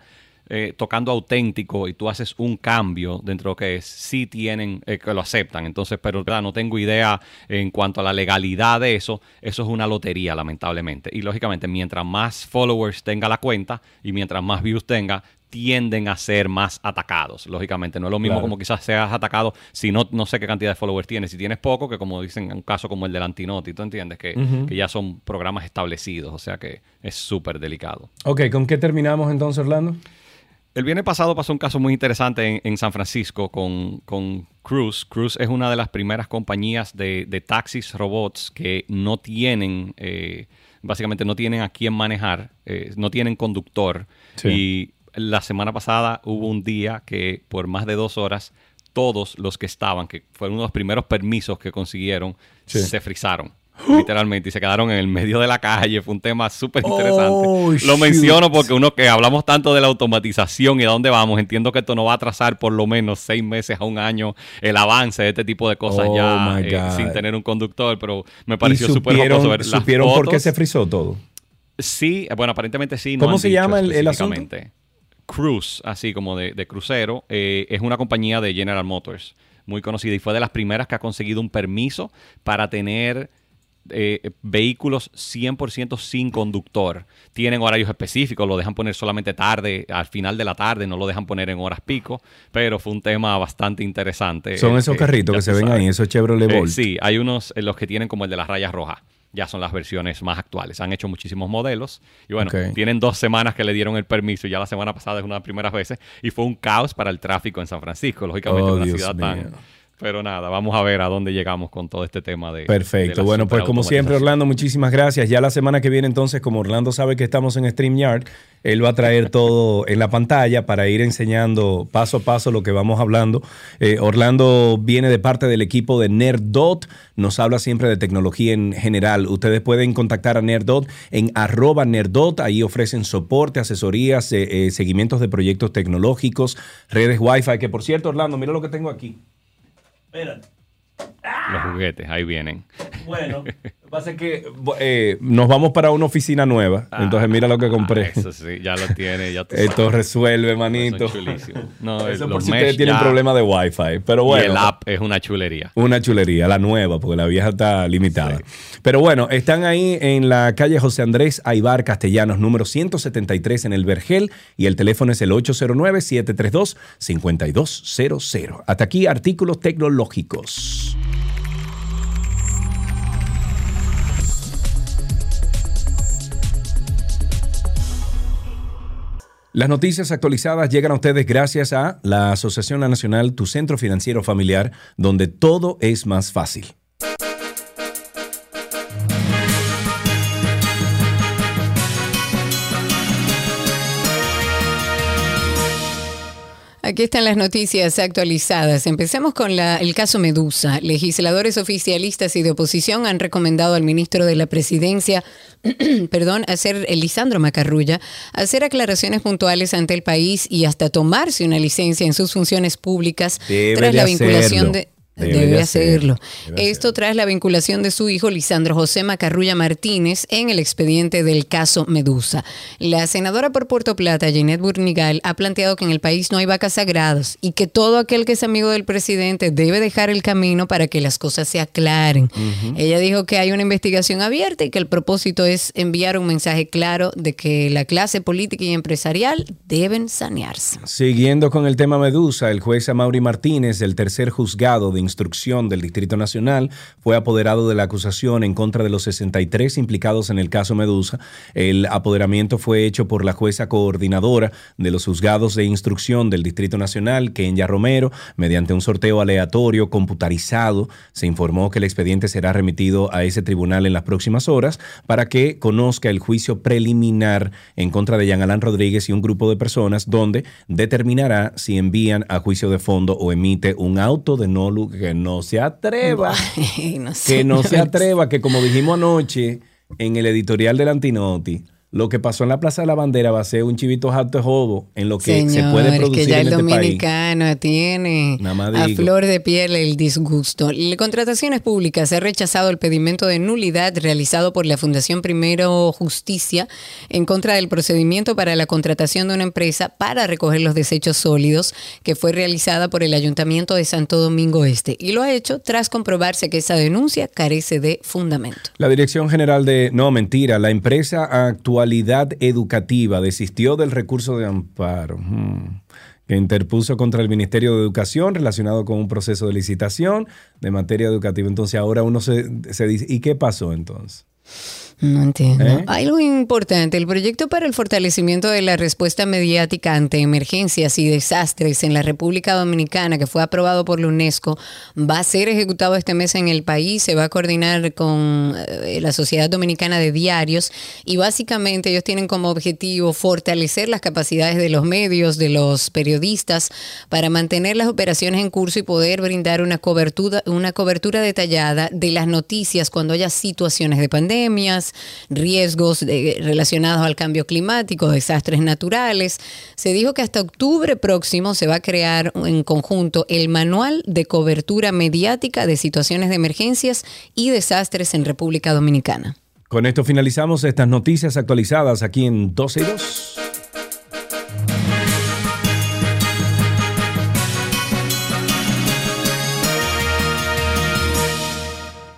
eh, tocando auténtico y tú haces un cambio dentro de lo que es, sí tienen, eh, que lo aceptan. Entonces, pero claro, no tengo idea en cuanto a la legalidad de eso. Eso es una lotería, lamentablemente. Y lógicamente, mientras más followers tenga la cuenta y mientras más views tenga, tienden a ser más atacados. Lógicamente, no es lo mismo Claro. como quizás seas atacado si no, no sé qué cantidad de followers tienes. Si tienes poco, que como dicen en un caso como el del Antinoti, tú entiendes que, que ya son programas establecidos. O sea que es súper delicado. Ok, ¿con qué terminamos entonces, Orlando? El viernes pasado pasó un caso muy interesante en, en San Francisco con, con Cruise. Cruise es una de las primeras compañías de, de taxis robots que no tienen, eh, básicamente no tienen a quién manejar, eh, no tienen conductor. Sí. La semana pasada hubo un día que por más de dos horas todos los que estaban, que fueron uno de los primeros permisos que consiguieron, Sí. se frizaron. Literalmente, y se quedaron en el medio de la calle. Fue un tema súper interesante. Oh, Lo shoot. menciono porque uno que hablamos tanto de la automatización y a dónde vamos, entiendo que esto no va a atrasar por lo menos seis meses a un año el avance de este tipo de cosas Oh, ya eh, sin tener un conductor, pero me pareció ¿Y súper jocoso ver las supieron por qué fotos. se frizó todo? Sí, bueno, aparentemente sí. no ¿Cómo se llama el- el asunto? Cruise, así como de, de crucero, eh, es una compañía de General Motors, muy conocida y fue de las primeras que ha conseguido un permiso para tener eh, vehículos 100% sin conductor. Tienen horarios específicos, lo dejan poner solamente tarde, al final de la tarde, no lo dejan poner en horas pico, pero fue un tema bastante interesante. Son Eh, esos eh, carritos que se ven ahí, esos Chevrolet Bolt. sí, hay unos, los que tienen como el de las rayas rojas. Ya son las versiones más actuales. Han hecho muchísimos modelos. Y bueno, tienen dos semanas que le dieron el permiso. y Ya la semana pasada es una de las primeras veces. Y fue un caos para el tráfico en San Francisco. Lógicamente, Oh, una Dios ciudad mío. tan. Pero nada, vamos a ver a dónde llegamos con todo este tema de. Perfecto. Bueno, pues como siempre. Orlando, muchísimas gracias. Ya la semana que viene, entonces, como Orlando sabe que estamos en StreamYard, él va a traer [laughs] todo en la pantalla para ir enseñando paso a paso lo que vamos hablando. Eh, Orlando viene de parte del equipo de Nerdot, nos habla siempre de tecnología en general. Ustedes pueden contactar a Nerdot en arroba Nerdot, ahí ofrecen soporte, asesorías, eh, eh, seguimientos de proyectos tecnológicos, redes Wi-Fi, que por cierto, Orlando, mira lo que tengo aquí. Reden. Los juguetes, ahí vienen. Bueno, lo que pasa es que eh, nos vamos para una oficina nueva. entonces, mira lo que compré. Ah, Eso sí, ya lo tiene. Ya [laughs] Esto sabes. resuelve, manito. Son. No, Eso por si ustedes tienen problema de Wi-Fi. Pero Y bueno. el app es una chulería. Una chulería, la nueva, porque la vieja está limitada. Pero bueno, están ahí en la calle José Andrés Aibar Castellanos, número 173 en el Vergel, y el teléfono es el 809-732-5200. Hasta aquí, artículos tecnológicos. Las noticias actualizadas llegan a ustedes gracias a la Asociación Nacional Tu Centro Financiero Familiar, donde todo es más fácil. Aquí están las noticias actualizadas. Empecemos con la- el caso Medusa. Legisladores oficialistas y de oposición han recomendado al ministro de la Presidencia, [clears throat] perdón, hacer Lisandro Macarrulla, hacer aclaraciones puntuales ante el país y hasta tomarse una licencia en sus funciones públicas Debe tras la vinculación hacerlo. de Debe Debe, de hacerlo. Esto tras la vinculación de su hijo Lisandro José Macarrulla Martínez en el expediente del caso Medusa. La senadora por Puerto Plata, Jeanette Burnigal, ha planteado que en el país no hay vacas sagradas y que todo aquel que es amigo del presidente debe dejar el camino para que las cosas se aclaren. Ella dijo que hay una investigación abierta y que el propósito es enviar un mensaje claro de que la clase política y empresarial deben sanearse. Siguiendo con el tema Medusa, el juez Amaury Martínez, del tercer juzgado de instrucción del Distrito Nacional, fue apoderado de la acusación en contra de los 63 implicados en el caso Medusa. El apoderamiento fue hecho por la jueza coordinadora de los juzgados de instrucción del Distrito Nacional, Kenya Romero, mediante un sorteo aleatorio computarizado. Se informó que el expediente será remitido a ese tribunal en las próximas horas para que conozca el juicio preliminar en contra de Jean Alain Rodríguez y un grupo de personas donde determinará si envían a juicio de fondo o emite un auto de no que no se atreva. [laughs] Bueno, que no se atreva, que como dijimos anoche en el editorial del Antinotti, lo que pasó en la Plaza de la Bandera va a ser un chivito alto de jodo en lo que se puede producir que ya en el este país. dominicano tiene a flor de piel el disgusto. En contrataciones públicas se ha rechazado el pedimento de nulidad realizado por la Fundación Primero Justicia en contra del procedimiento para la contratación de una empresa para recoger los desechos sólidos que fue realizada por el Ayuntamiento de Santo Domingo Este y lo ha hecho tras comprobarse que esa denuncia carece de fundamento. La Dirección General de... No, mentira. La empresa Actualidad Educativa desistió del recurso de amparo hmm, que interpuso contra el Ministerio de Educación relacionado con un proceso de licitación de materia educativa. Entonces ahora uno se dice, ¿y qué pasó entonces? No entiendo. ¿Eh? Algo importante, el proyecto para el fortalecimiento de la respuesta mediática ante emergencias y desastres en la República Dominicana, que fue aprobado por la UNESCO, va a ser ejecutado este mes en el país, se va a coordinar con eh, la Sociedad Dominicana de Diarios y básicamente ellos tienen como objetivo fortalecer las capacidades de los medios, de los periodistas, para mantener las operaciones en curso y poder brindar una cobertura, una cobertura detallada de las noticias cuando haya situaciones de pandemias, riesgos de- relacionados al cambio climático, desastres naturales. Se dijo que hasta octubre próximo se va a crear en conjunto el manual de cobertura mediática de situaciones de emergencias y desastres en República Dominicana. Con esto finalizamos estas noticias actualizadas aquí en 12 y 2.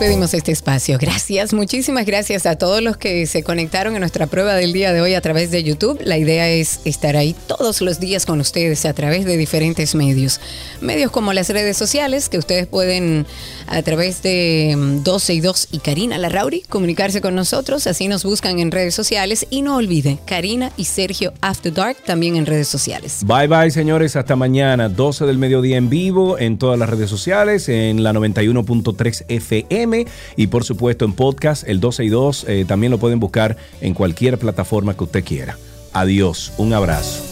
Despedimos este espacio. Gracias, muchísimas gracias a todos los que se conectaron en nuestra prueba del día de hoy a través de YouTube. La idea es estar ahí todos los días con ustedes a través de diferentes medios. Medios como las redes sociales, que ustedes pueden a través de mm, 12 y 2 y Karina Larrauri comunicarse con nosotros. Así nos buscan en redes sociales. Y no olvide, Karina y Sergio After Dark también en redes sociales. Bye bye, señores. Hasta mañana, 12 del mediodía en vivo, en todas las redes sociales, en la 91.3 Y por supuesto en podcast, el 12 y 2. eh, también lo pueden buscar en cualquier plataforma que usted quiera. Adiós, un abrazo.